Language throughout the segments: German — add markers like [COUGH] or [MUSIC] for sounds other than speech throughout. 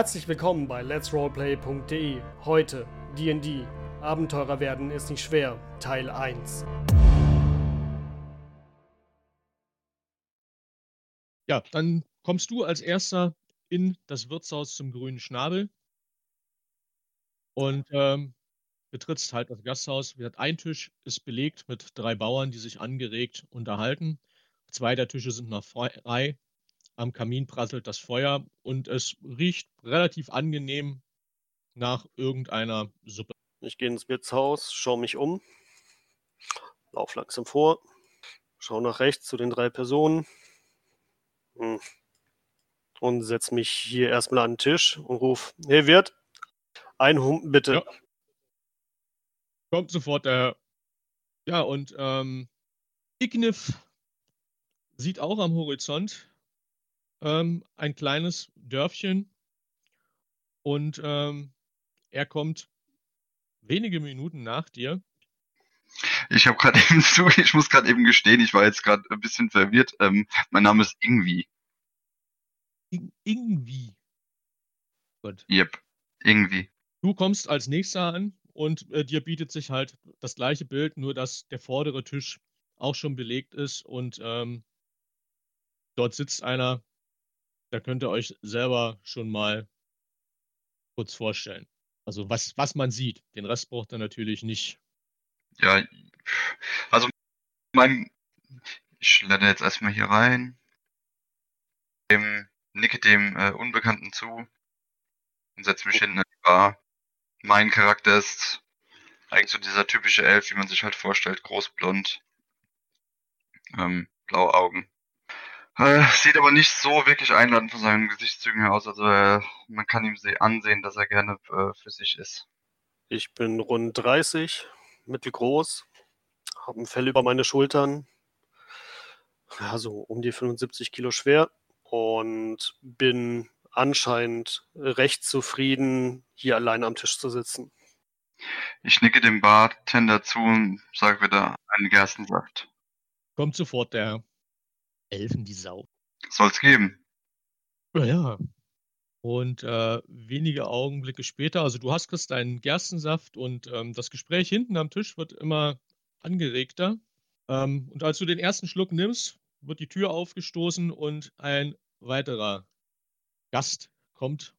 Herzlich willkommen bei letsroleplay.de. Heute D&D. Abenteurer werden ist nicht schwer. Teil 1. Ja, dann kommst du als erster in das Wirtshaus zum grünen Schnabel und ähm, betrittst halt das Gasthaus. Ein Tisch ist belegt mit drei Bauern, die sich angeregt unterhalten. Zwei der Tische sind noch frei. Am Kamin prasselt das Feuer und es riecht relativ angenehm nach irgendeiner Suppe. Ich gehe ins Wirtshaus, schaue mich um, lauf langsam vor, schaue nach rechts zu den drei Personen hm. und setze mich hier erstmal an den Tisch und rufe, hey Wirt, ein Humpen bitte. Ja. Kommt sofort der, ja und ähm, Ignif sieht auch am Horizont ähm, ein kleines Dörfchen und ähm, er kommt wenige Minuten nach dir. Ich habe gerade [LAUGHS] eben zu, ich muss gerade eben gestehen, ich war jetzt gerade ein bisschen verwirrt. Ähm, mein Name ist Ingwi. In, Ingwi. Gut. Yep, irgendwie. Du kommst als nächster an und äh, dir bietet sich halt das gleiche Bild, nur dass der vordere Tisch auch schon belegt ist und ähm, dort sitzt einer, da könnt ihr euch selber schon mal kurz vorstellen. Also was, was man sieht. Den Rest braucht er natürlich nicht. Ja, also mein, ich schlender jetzt erstmal hier rein, dem, nicke dem äh, Unbekannten zu und setze mich hinten in die Bar. Mein Charakter ist eigentlich so dieser typische Elf, wie man sich halt vorstellt, großblond, ähm, blaue Augen. Äh, sieht aber nicht so wirklich einladend von seinen Gesichtszügen her aus. Also äh, man kann ihm ansehen, dass er gerne äh, für sich ist. Ich bin rund 30, mittelgroß, habe ein Fell über meine Schultern, ja, so um die 75 Kilo schwer und bin anscheinend recht zufrieden, hier allein am Tisch zu sitzen. Ich nicke dem Bartender zu und sage wieder einen Gerstensaft. Kommt sofort der Elfen die Sau. Soll's geben. Ja, ja. Und äh, wenige Augenblicke später, also du hast kriegst deinen Gerstensaft und ähm, das Gespräch hinten am Tisch wird immer angeregter. Ähm, und als du den ersten Schluck nimmst, wird die Tür aufgestoßen und ein weiterer Gast kommt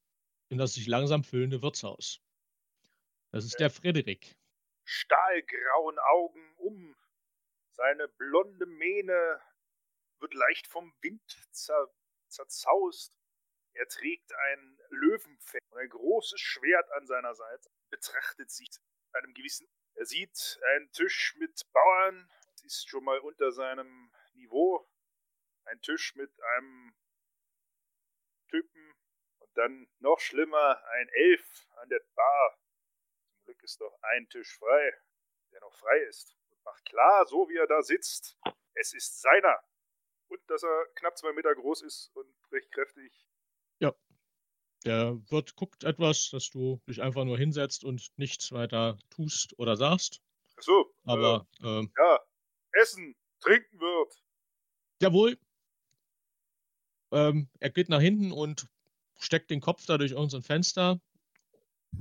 in das sich langsam füllende Wirtshaus. Das ist der Frederik. Stahlgrauen Augen um seine blonde Mähne wird leicht vom Wind zer zerzaust. Er trägt ein Löwenfell und ein großes Schwert an seiner Seite, betrachtet sich einem gewissen. Er sieht einen Tisch mit Bauern, das ist schon mal unter seinem Niveau. Ein Tisch mit einem Typen und dann noch schlimmer ein Elf an der Bar. Zum Glück ist doch ein Tisch frei, der noch frei ist und macht klar, so wie er da sitzt, es ist seiner und dass er knapp zwei Meter groß ist und recht kräftig. Ja. Der Wirt guckt etwas, dass du dich einfach nur hinsetzt und nichts weiter tust oder sagst. Ach so. Aber. Äh, ähm, ja, essen, trinken wird. Jawohl. Ähm, er geht nach hinten und steckt den Kopf da durch unser Fenster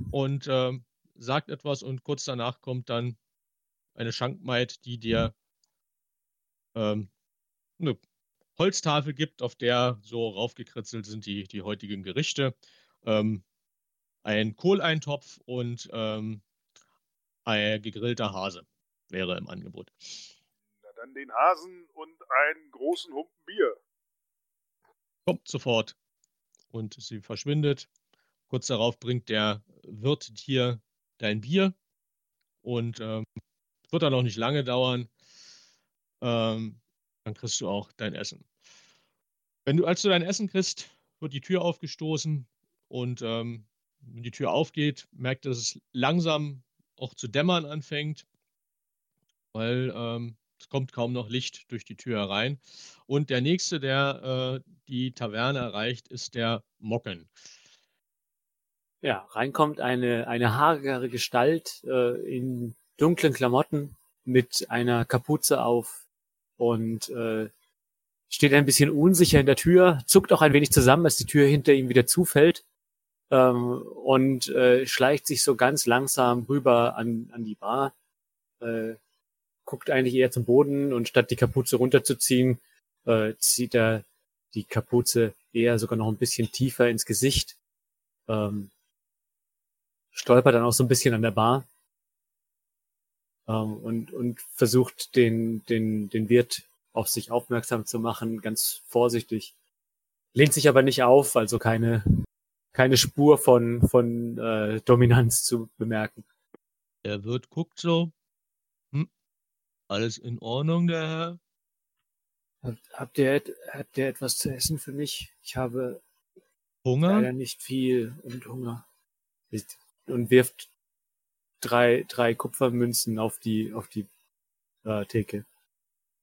und ähm, sagt etwas und kurz danach kommt dann eine Schankmaid, die dir ähm, eine Holztafel gibt, auf der so raufgekritzelt sind die, die heutigen Gerichte. Ähm, ein Kohleintopf und ähm, ein gegrillter Hase wäre im Angebot. Na dann den Hasen und einen großen Humpen Bier. Kommt sofort. Und sie verschwindet. Kurz darauf bringt der Wirt dir dein Bier. Und ähm, wird dann auch nicht lange dauern. Ähm, dann kriegst du auch dein Essen. Wenn du, als du dein Essen kriegst, wird die Tür aufgestoßen und ähm, wenn die Tür aufgeht, merkt, dass es langsam auch zu dämmern anfängt, weil ähm, es kommt kaum noch Licht durch die Tür herein. Und der nächste, der äh, die Taverne erreicht, ist der Mocken. Ja, reinkommt eine, eine hagere Gestalt äh, in dunklen Klamotten mit einer Kapuze auf und äh, steht ein bisschen unsicher in der Tür, zuckt auch ein wenig zusammen, als die Tür hinter ihm wieder zufällt. ähm, und äh, schleicht sich so ganz langsam rüber an, an die Bar, äh, guckt eigentlich eher zum Boden und statt die Kapuze runterzuziehen, äh, zieht er die Kapuze eher sogar noch ein bisschen tiefer ins Gesicht, ähm, stolpert dann auch so ein bisschen an der Bar ähm, und, und versucht den, den, den Wirt auf sich aufmerksam zu machen, ganz vorsichtig. Lehnt sich aber nicht auf, also keine, keine Spur von, von äh, Dominanz zu bemerken. Der Wirt guckt so. Hm, alles in Ordnung, der Herr? Habt, habt, ihr, habt ihr etwas zu essen für mich? Ich habe Hunger? leider nicht viel und Hunger. Und wirft drei, drei Kupfermünzen auf die, auf die äh, Theke.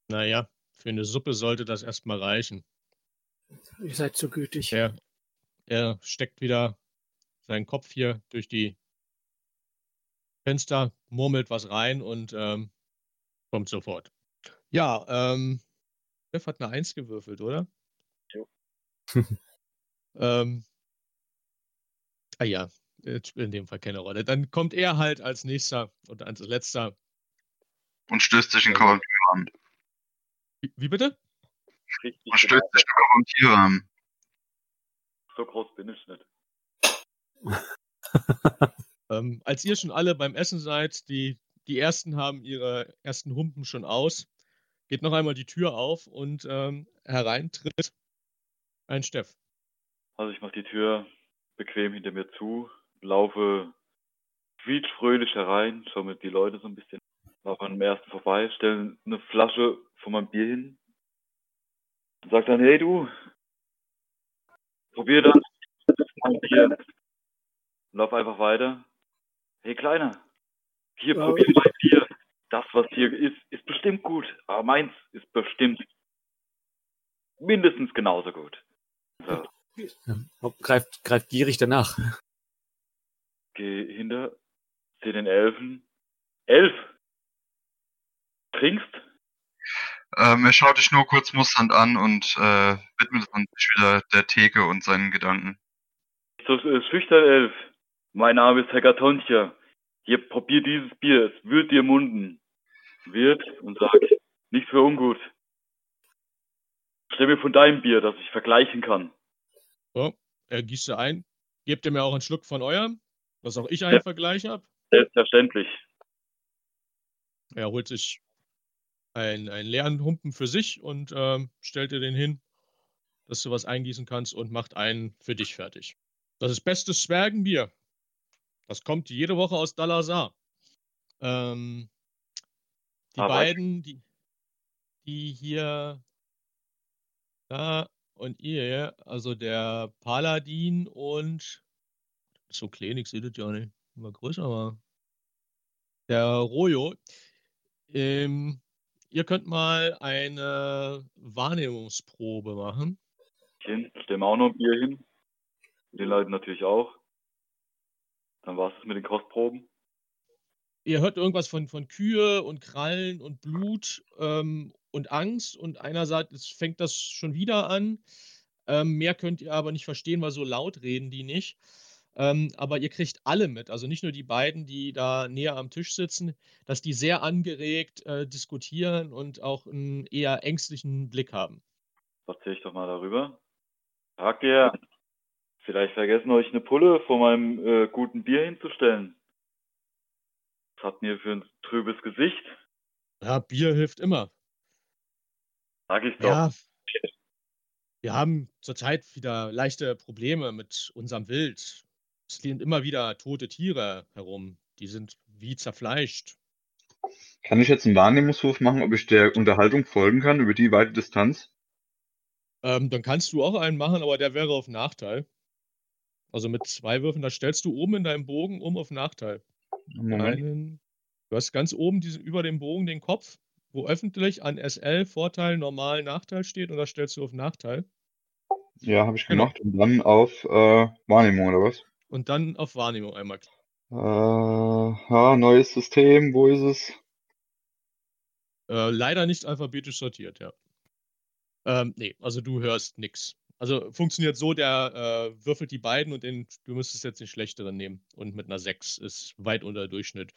Naja, für eine Suppe sollte das erstmal reichen. Ihr seid so gütig. Er, er steckt wieder seinen Kopf hier durch die Fenster, murmelt was rein und ähm, kommt sofort. Ja, ähm, Jeff hat eine Eins gewürfelt, oder? Jo. [LAUGHS] ähm, ah ja, spielt in dem Fall keine Rolle. Dann kommt er halt als nächster und als letzter. Und stößt sich in Korrektur an. Wie, wie bitte? Richtig Und stößt sich in Korrektur an. So groß bin ich nicht. [LAUGHS] Ähm, als ihr schon alle beim Essen seid, die, die ersten haben ihre ersten Humpen schon aus, geht noch einmal die Tür auf und ähm, hereintritt ein Steff. Also ich mache die Tür bequem hinter mir zu, laufe quietschfröhlich herein, schaue mir die Leute so ein bisschen, laufe an dem ersten vorbei, stelle eine Flasche von meinem Bier hin und sag dann, hey du, probier das, mein Bier. Lauf einfach weiter. Hey Kleiner, hier Ja. probier mein Bier. Das, was hier ist, ist bestimmt gut, aber meins ist bestimmt mindestens genauso gut. So. Ja, greift, greift gierig danach. Geh hinter, seh den Elfen. Elf! Trinkst? Ähm, er schaut dich nur kurz musternd an und äh, widmet sich wieder der Theke und seinen Gedanken. So äh, schüchtern, Elf. Mein Name ist Hekatontia. Hier, probier dieses Bier, es wird dir munden. Wird und sag, nichts für ungut. Stell mir von deinem Bier, das ich vergleichen kann. So, er gießt sie ein. Gebt ihr mir auch einen Schluck von eurem, dass auch ich einen Ja. Vergleich habe. Selbstverständlich. Er holt sich einen, einen leeren Humpen für sich und ähm, stellt dir den hin, dass du was eingießen kannst und macht einen für dich fertig. Das ist bestes Zwergenbier. Das kommt jede Woche aus Dalazar. Ähm, die weiß. beiden, die, die hier, da und ihr, also der Paladin und so klein, ich sehe das ja nicht, immer größer war. Der Rojo, ähm, ihr könnt mal eine Wahrnehmungsprobe machen. Hin, stell mir auch noch ein Bier hin. Den Leuten natürlich auch. Dann war's es mit den Kostproben. Ihr hört irgendwas von, von Kühe und Krallen und Blut ähm, und Angst und einer sagt, es fängt das schon wieder an. Ähm, mehr könnt ihr aber nicht verstehen, weil so laut reden die nicht. Ähm, aber ihr kriegt alle mit, also nicht nur die beiden, die da näher am Tisch sitzen, dass die sehr angeregt äh, diskutieren und auch einen eher ängstlichen Blick haben. Erzähl ich doch mal darüber. Fragt ihr, vielleicht vergessen euch eine Pulle vor meinem äh, guten Bier hinzustellen. Was habt ihr für ein trübes Gesicht? Ja, Bier hilft immer. Sag ich doch. Ja, wir haben zurzeit wieder leichte Probleme mit unserem Wild. Es liegen immer wieder tote Tiere herum. Die sind wie zerfleischt. Kann ich jetzt einen Wahrnehmungswurf machen, ob ich der Unterhaltung folgen kann über die weite Distanz? Ähm, dann kannst du auch einen machen, aber der wäre auf Nachteil. Also mit zwei Würfen, da stellst du oben in deinem Bogen um auf Nachteil. Einen, du hast ganz oben diesen, über dem Bogen den Kopf, wo öffentlich an SL Vorteil, Normal, Nachteil steht und da stellst du auf Nachteil. Ja, habe ich Genau. gemacht. Und dann auf äh, Wahrnehmung oder was? Und dann auf Wahrnehmung einmal. Äh, ja, neues System, wo ist es? Äh, leider nicht alphabetisch sortiert, ja. Ähm, nee, also du hörst nix. Also funktioniert so, der äh, würfelt die beiden und den, du müsstest jetzt den schlechteren nehmen. Und mit einer 6 ist weit unter Durchschnitt.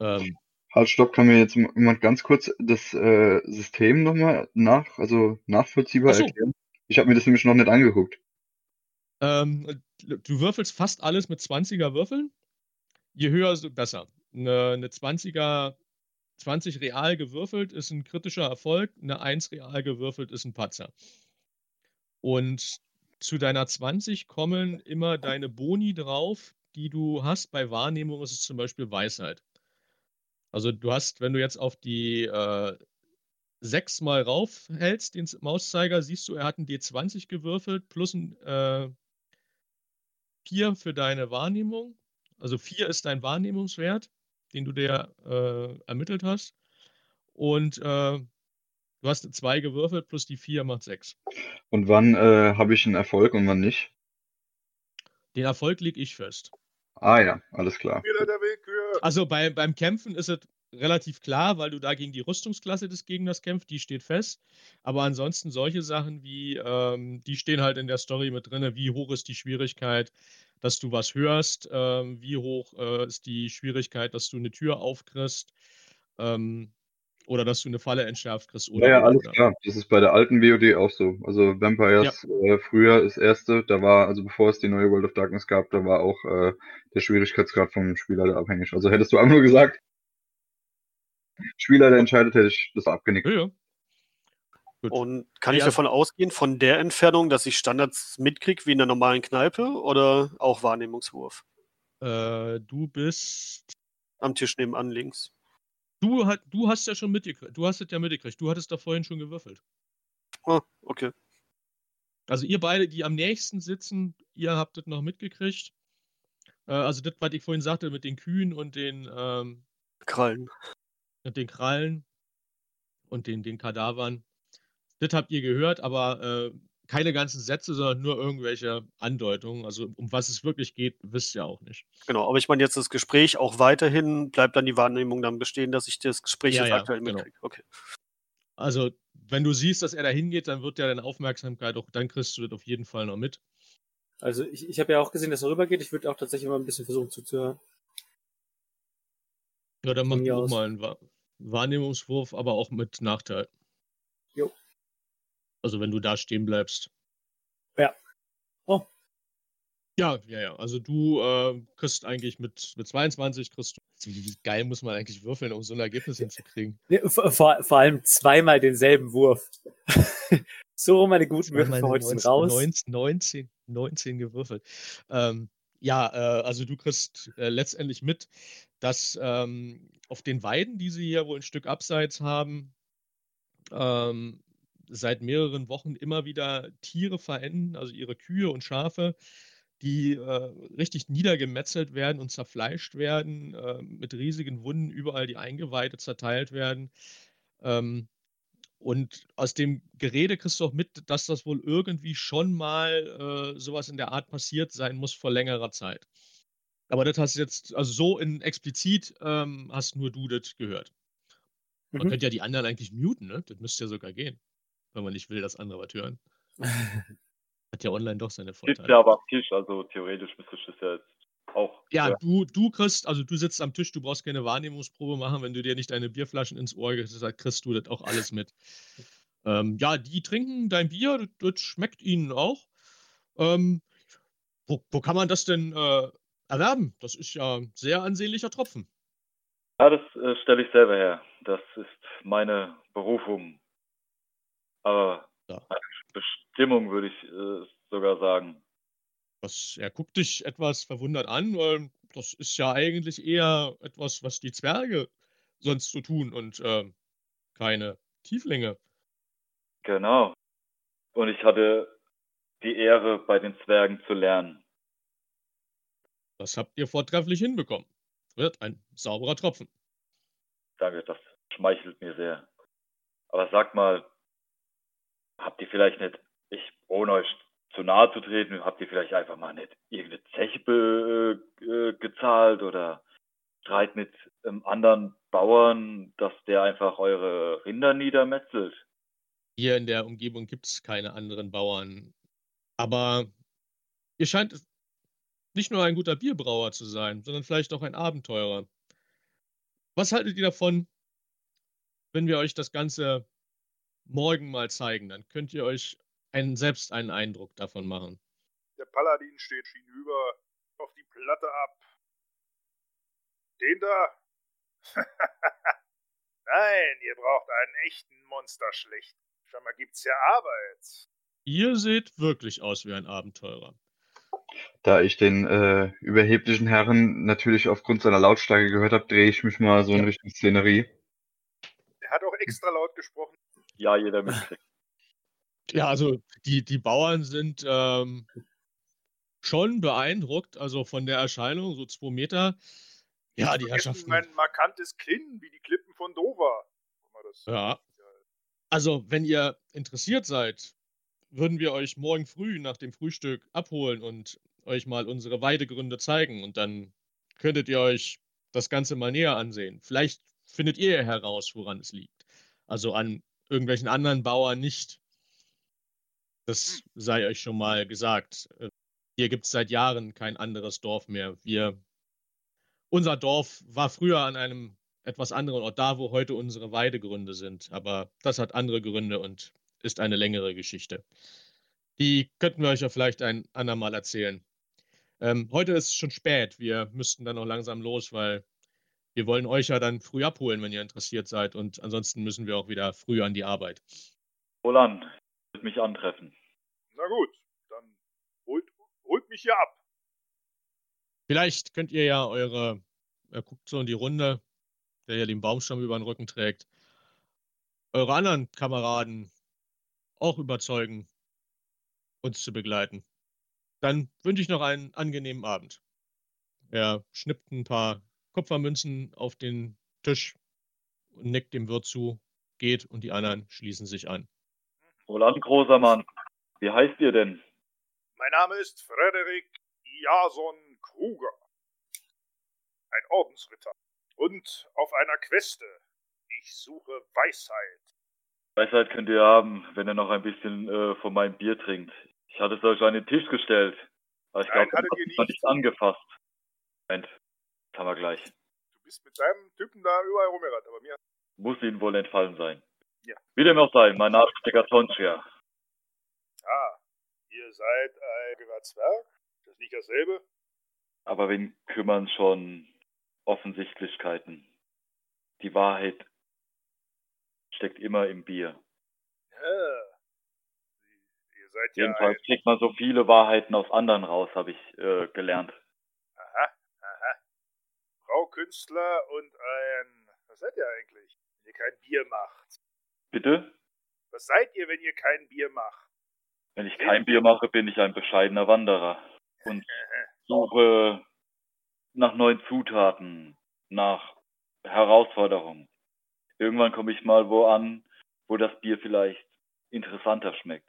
Ähm, Halt, stopp, kann mir jetzt jemand ganz kurz das äh, System nochmal nach, also nachvollziehbar Ach so. erklären? Ich habe mir das nämlich noch nicht angeguckt. ähm, du würfelst fast alles mit 20er Würfeln. Je höher, desto besser. Eine, eine 20er, 20 real gewürfelt ist ein kritischer Erfolg, eine 1 real gewürfelt ist ein Patzer. Und zu deiner 20 kommen immer deine Boni drauf, die du hast. Bei Wahrnehmung ist es zum Beispiel Weisheit. Also du hast, wenn du jetzt auf die äh, 6 mal raufhältst, den Mauszeiger, siehst du, er hat ein D20 gewürfelt plus ein äh, 4 für deine Wahrnehmung. Also 4 ist dein Wahrnehmungswert, den du dir äh, ermittelt hast. Und äh, du hast 2 gewürfelt plus die 4 macht 6. Und wann äh, habe ich einen Erfolg und wann nicht? Den Erfolg lege ich fest. Ah ja, alles klar. Wieder der Willkür. Also bei, beim Kämpfen ist es relativ klar, weil du da gegen die Rüstungsklasse des Gegners kämpfst, die steht fest. Aber ansonsten solche Sachen wie, ähm, die stehen halt in der Story mit drin, wie hoch ist die Schwierigkeit, dass du was hörst, ähm, wie hoch äh, ist die Schwierigkeit, dass du eine Tür aufkriegst ähm, oder dass du eine Falle entschärft kriegst. Oder, Ja, ja, alles oder. klar. Das ist bei der alten WoD auch so. Also Vampires äh, früher das erste, da war, also bevor es die neue World of Darkness gab, da war auch äh, der Schwierigkeitsgrad vom Spieler abhängig. Also hättest du einfach nur gesagt, Spieler, der entscheidet, hätte ich das abgenickt. Ja, ja. Und kann Ja, ich davon ausgehen, von der Entfernung, dass ich Standards mitkriege wie in der normalen Kneipe oder auch Wahrnehmungswurf? Äh, du bist. Am Tisch nebenan links. Du, hat, du hast ja schon mitgekriegt. Du hast es ja mitgekriegt. Du hattest da vorhin schon gewürfelt. Ah, okay. Also ihr beide, die am nächsten sitzen, ihr habt das noch mitgekriegt. Äh, also das, was ich vorhin sagte mit den Kühen und den, ähm, Krallen. Mit den Krallen und den, den Kadavern. Das habt ihr gehört, aber äh, keine ganzen Sätze, sondern nur irgendwelche Andeutungen. Also um was es wirklich geht, wisst ihr auch nicht. Genau, aber ich meine jetzt das Gespräch auch weiterhin, bleibt dann die Wahrnehmung dann bestehen, dass ich das Gespräch Ja, jetzt ja, aktuell genau. mitkriege. Okay. Also wenn du siehst, dass er da hingeht, dann wird ja deine Aufmerksamkeit auch, dann kriegst du das auf jeden Fall noch mit. Also ich, ich habe ja auch gesehen, dass er rübergeht. Ich würde auch tatsächlich mal ein bisschen versuchen zuzuhören. Ja, dann mach du mal einen Wahrnehmungswurf, aber auch mit Nachteil. Jo. Also wenn du da stehen bleibst. Ja. Oh. Ja, ja, ja. Also du äh, kriegst eigentlich mit, mit 22 kriegst du. Wie geil muss man eigentlich würfeln, um so ein Ergebnis hinzukriegen? Nee, vor, vor allem zweimal denselben Wurf. [LAUGHS] so meine guten Würfe Zweimal für eine heute sind 19, raus. 19, 19, 19 gewürfelt. Ähm, ja, äh, also du kriegst äh, letztendlich mit, dass ähm, auf den Weiden, die sie hier wohl ein Stück abseits haben, ähm, seit mehreren Wochen immer wieder Tiere verenden, also ihre Kühe und Schafe, die äh, richtig niedergemetzelt werden und zerfleischt werden, äh, mit riesigen Wunden überall die Eingeweide zerteilt werden. Ähm, und aus dem Gerede kriegst du auch mit, dass das wohl irgendwie schon mal äh, sowas in der Art passiert sein muss vor längerer Zeit. Aber das hast du jetzt, also so in explizit ähm, hast nur du das gehört. Man Mhm. könnte ja die anderen eigentlich muten, ne? Das müsste ja sogar gehen. Wenn man nicht will, dass andere was hören. [LAUGHS] Hat ja online doch seine Vorteile. ja aber Tisch, also theoretisch müsste ich das ja jetzt auch. Ja, hören. du, du kriegst, also du sitzt am Tisch, du brauchst keine Wahrnehmungsprobe machen, wenn du dir nicht deine Bierflaschen ins Ohr gehst, kriegst du das auch alles mit. Ähm, ja, die trinken dein Bier, das, das schmeckt ihnen auch. Ähm, wo, wo kann man das denn äh, erwerben? Das ist ja ein sehr ansehnlicher Tropfen. Ja, das äh, stelle ich selber her. Das ist meine Berufung. Aber Ja. Bestimmung würde ich äh, sogar sagen. Das, er guckt dich etwas verwundert an, weil das ist ja eigentlich eher etwas, was die Zwerge sonst so tun und ähm, keine Tieflinge. Genau. Und ich hatte die Ehre, bei den Zwergen zu lernen. Das habt ihr vortrefflich hinbekommen. Wird ein sauberer Tropfen. Danke, das schmeichelt mir sehr. Aber sag mal, habt ihr vielleicht nicht, ich ohne euch zu nahe zu treten, habt ihr vielleicht einfach mal nicht irgendeine Zeche be, äh, gezahlt oder Streit mit einem anderen Bauern, dass der einfach eure Rinder niedermetzelt? Hier in der Umgebung gibt es keine anderen Bauern. Aber ihr scheint nicht nur ein guter Bierbrauer zu sein, sondern vielleicht auch ein Abenteurer. Was haltet ihr davon, wenn wir euch das Ganze morgen mal zeigen? Dann könnt ihr euch einen, selbst einen Eindruck davon machen. Der Paladin steht hinüber auf die Platte ab. Den da? [LAUGHS] Nein, ihr braucht einen echten Monsterschlecht. Schau mal, gibt's ja Arbeit. Ihr seht wirklich aus wie ein Abenteurer. Da ich den äh, überheblichen Herren natürlich aufgrund seiner Lautstärke gehört habe, drehe ich mich mal so in Richtung Szenerie. Er hat auch extra laut gesprochen. Ja, jeder mitkriegt. Ja, also die, die Bauern sind ähm, schon beeindruckt, also von der Erscheinung, so zwei Meter. Ja, die Herrschaften. Mein markantes Kinn, wie die Klippen von Dover. Ja. Also, wenn ihr interessiert seid, würden wir euch morgen früh nach dem Frühstück abholen und euch mal unsere Weidegründe zeigen. Und dann könntet ihr euch das Ganze mal näher ansehen. Vielleicht findet ihr heraus, woran es liegt. Also an irgendwelchen anderen Bauern nicht. Das sei euch schon mal gesagt. Äh, Hier gibt es seit Jahren kein anderes Dorf mehr. Wir, unser Dorf war früher an einem etwas anderen Ort da, wo heute unsere Weidegründe sind. Aber das hat andere Gründe und ist eine längere Geschichte. Die könnten wir euch ja vielleicht ein andermal erzählen. Ähm, heute ist es schon spät. Wir müssten dann noch langsam los, weil wir wollen euch ja dann früh abholen, wenn ihr interessiert seid. Und ansonsten müssen wir auch wieder früh an die Arbeit. Roland, mich antreffen. Na gut, dann holt, holt mich hier ab. Vielleicht könnt ihr ja eure, er guckt so in die Runde, der ja den Baumstamm über den Rücken trägt, eure anderen Kameraden auch überzeugen, uns zu begleiten. Dann wünsche ich noch einen angenehmen Abend. Er schnippt ein paar Kupfermünzen auf den Tisch und nickt dem Wirt zu, geht und die anderen schließen sich an. Roland, großer Mann, wie heißt ihr denn? Mein Name ist Frederik Jason Kruger. Ein Ordensritter. Und auf einer Queste. Ich suche Weisheit. Weisheit könnt ihr haben, wenn ihr noch ein bisschen äh, von meinem Bier trinkt. Ich hatte es euch an den Tisch gestellt. Aber ich glaube, ihr hat noch nicht. nicht angefasst. Moment, das haben wir gleich. Du bist mit deinem Typen da überall rumgerannt, aber mir. Muss Ihnen wohl entfallen sein. Ja. Wie dem auch sei, mein Name ist Megatonchia. Ah, ihr seid ein Zwerg? Das ist nicht dasselbe? Aber wen kümmern schon Offensichtlichkeiten? Die Wahrheit steckt immer im Bier. Ja. Ihr seid ja Jedenfalls ein... kriegt man so viele Wahrheiten aus anderen raus, habe ich äh, gelernt. Aha, aha. Frau Künstler und ein... Was seid ihr eigentlich, wenn ihr kein Bier macht? Bitte? Was seid ihr, wenn ihr kein Bier macht? Wenn ich kein Bier mache, bin ich ein bescheidener Wanderer und [LAUGHS] suche nach neuen Zutaten, nach Herausforderungen. Irgendwann komme ich mal wo an, wo das Bier vielleicht interessanter schmeckt.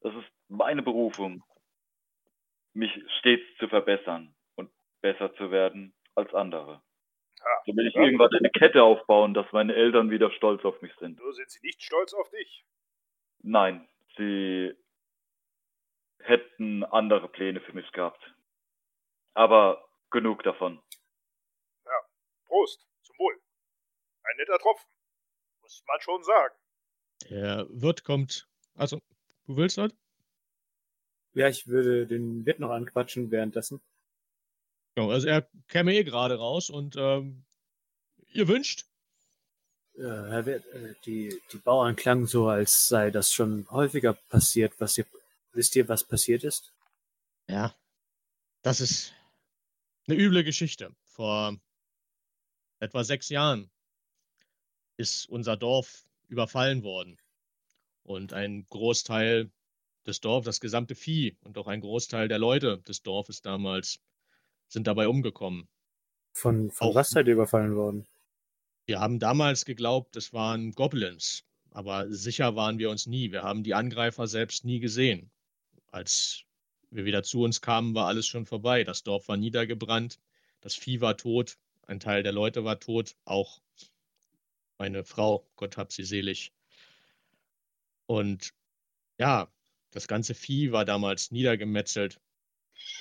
Das ist meine Berufung, mich stets zu verbessern und besser zu werden als andere. Ah, So will ich ja. irgendwann eine Kette aufbauen, dass meine Eltern wieder stolz auf mich sind. So sind sie nicht stolz auf dich. Nein, sie hätten andere Pläne für mich gehabt. Aber genug davon. Prost, zum Wohl. Ein netter Tropfen. Muss man schon sagen. Der Wirt kommt. Also, du willst das? Ja, ich würde den Wirt noch anquatschen währenddessen. Genau, also er käme eh gerade raus und ähm, ihr wünscht. Ja, Herr Wirt, äh, die, die Bauern klangen so, als sei das schon häufiger passiert. Was ihr, wisst ihr, was passiert ist? Ja. Das ist eine üble Geschichte. Vor etwa sechs Jahren ist unser Dorf überfallen worden. Und ein Großteil des Dorfs, das gesamte Vieh und auch ein Großteil der Leute des Dorfes damals sind dabei umgekommen. Von, von Auch- was seid ihr überfallen worden? Wir haben damals geglaubt, es waren Goblins, aber sicher waren wir uns nie. Wir haben die Angreifer selbst nie gesehen. Als wir wieder zu uns kamen, war alles schon vorbei. Das Dorf war niedergebrannt, das Vieh war tot, ein Teil der Leute war tot, auch meine Frau, Gott hab sie selig. Und ja, das ganze Vieh war damals niedergemetzelt.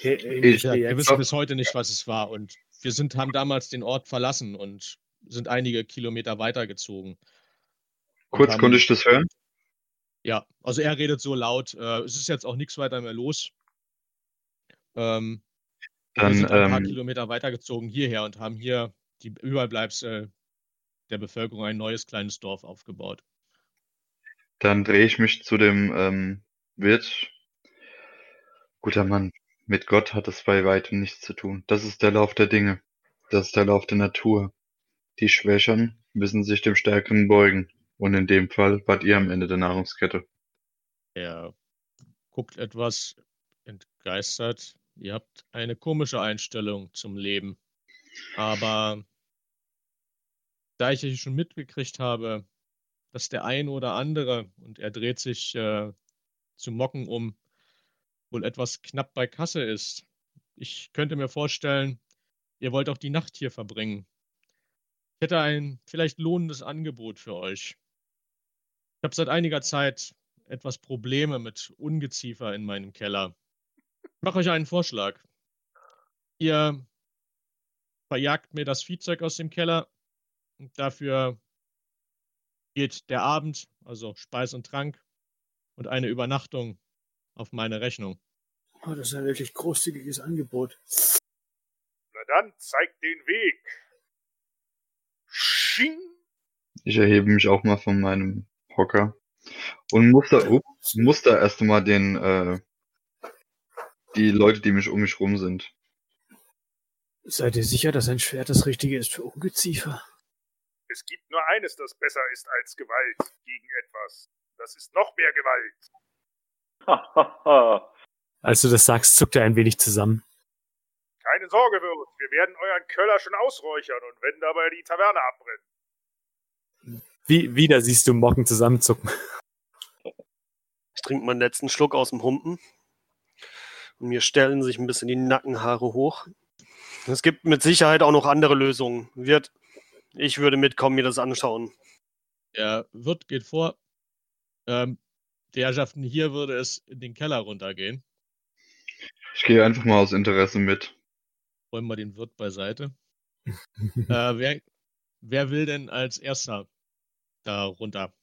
Ich- Ja, wir wissen bis heute nicht, was es war. Und wir sind, haben damals den Ort verlassen und sind einige Kilometer weitergezogen. Kurz haben- konnte ich das hören. Ja, also er redet so laut. Äh, es ist jetzt auch nichts weiter mehr los. Ähm, wir Dann, sind ein paar ähm, Kilometer weitergezogen hierher und haben hier die Überbleibsel der Bevölkerung ein neues kleines Dorf aufgebaut. Dann drehe ich mich zu dem ähm, Wirt. Guter Mann, mit Gott hat es bei weitem nichts zu tun. Das ist der Lauf der Dinge. Das ist der Lauf der Natur. Die Schwächeren müssen sich dem Stärkeren beugen. Und in dem Fall wart ihr am Ende der Nahrungskette. Er guckt etwas entgeistert. Ihr habt eine komische Einstellung zum Leben. Aber da ich schon mitgekriegt habe, dass der ein oder andere, und er dreht sich äh, zu Mocken um, wohl etwas knapp bei Kasse ist. Ich könnte mir vorstellen, ihr wollt auch die Nacht hier verbringen. Ich hätte ein vielleicht lohnendes Angebot für euch. Ich habe seit einiger Zeit etwas Probleme mit Ungeziefer in meinem Keller. Ich mache euch einen Vorschlag. Ihr verjagt mir das Viehzeug aus dem Keller und dafür geht der Abend, also Speis und Trank und eine Übernachtung auf meine Rechnung. Oh, das ist ein wirklich großzügiges Angebot. Na dann, zeig den Weg. Sching! Ich erhebe mich auch mal von meinem Hocker und muss da, ups, muss da erst mal den, äh, die Leute, die mich um mich rum sind. Seid ihr sicher, dass ein Schwert das Richtige ist für Ungeziefer? Es gibt nur eines, das besser ist als Gewalt gegen etwas. Das ist noch mehr Gewalt. [LAUGHS] Als du das sagst, zuckt er ein wenig zusammen. Keine Sorge, Wirt. Wir werden euren Köller schon ausräuchern und wenn dabei die Taverne abbrennt. Wie, wieder siehst du Mocken zusammenzucken. Ich trinke meinen letzten Schluck aus dem Humpen. Und mir stellen sich ein bisschen die Nackenhaare hoch. Es gibt mit Sicherheit auch noch andere Lösungen. Wird, ich würde mitkommen, mir das anschauen. Der Wirt geht vor. Ähm, die Herrschaften hier würde es in den Keller runtergehen. Ich gehe einfach mal aus Interesse mit. Räumen wir den Wirt beiseite. [LAUGHS] äh, wer, wer will denn als erster da runter?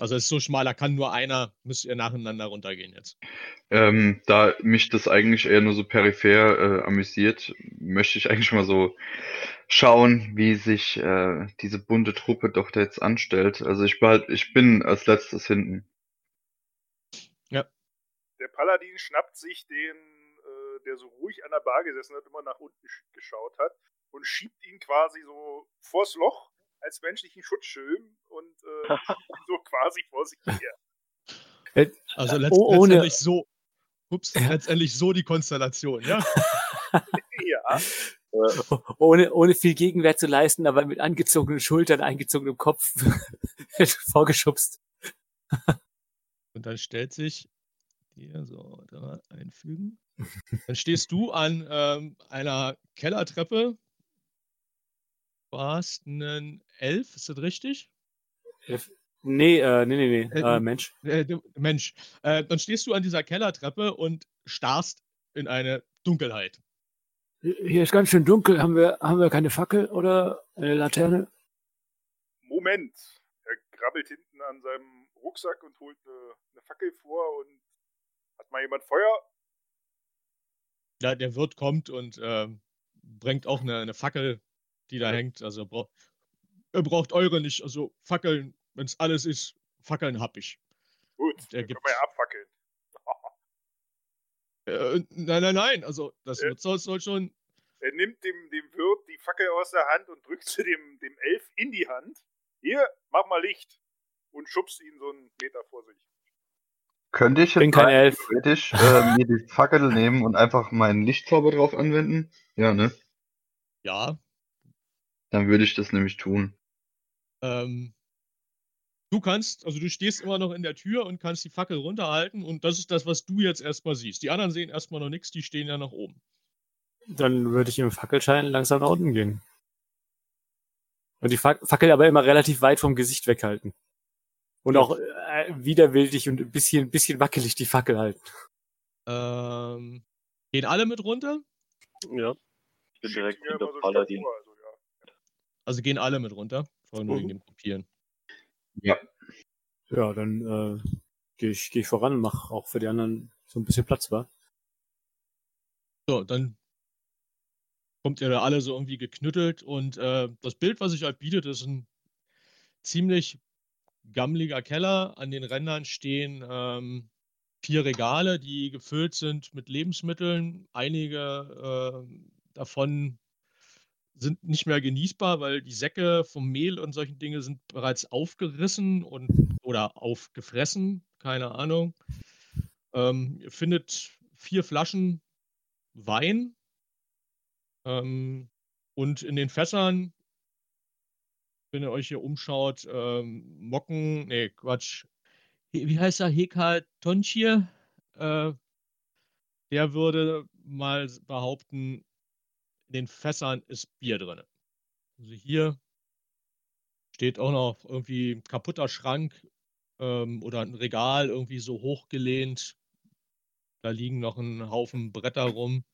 Also es ist so schmal, da kann nur einer, müsst ihr nacheinander runtergehen jetzt. Ähm, da mich das eigentlich eher nur so peripher äh, amüsiert, möchte ich eigentlich mal so schauen, wie sich äh, diese bunte Truppe doch da jetzt anstellt. Also ich, behalt, ich bin als letztes hinten. Der Paladin schnappt sich den, äh, der so ruhig an der Bar gesessen hat, immer nach unten sch- geschaut hat und schiebt ihn quasi so vors Loch als menschlichen Schutzschirm und äh, [LAUGHS] so quasi vor sich her. Also Äh, letzt, oh- ohne- letztendlich so, ups, Ja. letztendlich so die Konstellation, ja? [LAUGHS] Ja, ohne, ohne viel Gegenwehr zu leisten, aber mit angezogenen Schultern, eingezogenem Kopf [LAUGHS] vorgeschubst. Und dann stellt sich hier so da einfügen. [LAUGHS] Dann stehst du an ähm, einer Kellertreppe. Du hast einen Elf, ist das richtig? Nee, äh, nee, nee, nee, Äh, äh, Mensch. Äh, Mensch, äh, dann stehst du an dieser Kellertreppe und starrst in eine Dunkelheit. Hier ist ganz schön dunkel. Haben wir, haben wir keine Fackel oder eine Laterne? Moment. Er krabbelt hinten an seinem Rucksack und holt eine, eine Fackel vor und mal jemand Feuer? Ja, der Wirt kommt und ähm, bringt auch eine, eine Fackel, die da hängt. Also brauch, ihr braucht eure nicht. Also Fackeln, wenn es alles ist, Fackeln hab ich. Gut, Der gibt- können wir ja abfackeln. [LAUGHS] Äh, nein, nein, nein. Also das Äh. wird- soll, soll schon. Er nimmt dem, dem Wirt die Fackel aus der Hand und drückt sie dem, dem Elf in die Hand. Hier, mach mal Licht. Und schubst ihn so einen Meter vor sich. Könnte ich jetzt kein rein Elf. theoretisch äh, mir die Fackel nehmen und einfach meinen Lichtzauber drauf anwenden? Ja, ne? Ja. Dann würde ich das nämlich tun. Ähm, du kannst, also du stehst immer noch in der Tür und kannst die Fackel runterhalten und das ist das, was du jetzt erstmal siehst. Die anderen sehen erstmal noch nichts, die stehen ja nach oben. Dann würde ich im Fackelschein langsam nach unten gehen. Und die Fac- Fackel aber immer relativ weit vom Gesicht weghalten. Und auch äh, widerwillig und ein bisschen, ein bisschen wackelig die Fackel halten. Ähm, gehen alle mit runter? Ja. Ich bin direkt hinter Paladin. Also, ja. Also gehen alle mit runter. Vorher nur Mhm. wegen dem Kopieren. Ja. Ja, dann äh, gehe ich, geh ich voran und mach auch für die anderen so ein bisschen Platz, war. So, dann kommt ihr da alle so irgendwie geknüttelt und äh, das Bild, was sich halt bietet, ist ein ziemlich gammeliger Keller. An den Rändern stehen ähm, vier Regale, die gefüllt sind mit Lebensmitteln. Einige äh, davon sind nicht mehr genießbar, weil die Säcke vom Mehl und solchen Dinge sind bereits aufgerissen und oder aufgefressen, keine Ahnung. Ähm, ihr findet vier Flaschen Wein ähm, und in den Fässern, wenn ihr euch hier umschaut, ähm, Mocken, nee, Quatsch. Wie heißt er? Heka Tonchir? Äh, der würde mal behaupten, in den Fässern ist Bier drin. Also hier steht auch noch irgendwie ein kaputter Schrank ähm, oder ein Regal irgendwie so hochgelehnt. Da liegen noch ein Haufen Bretter rum.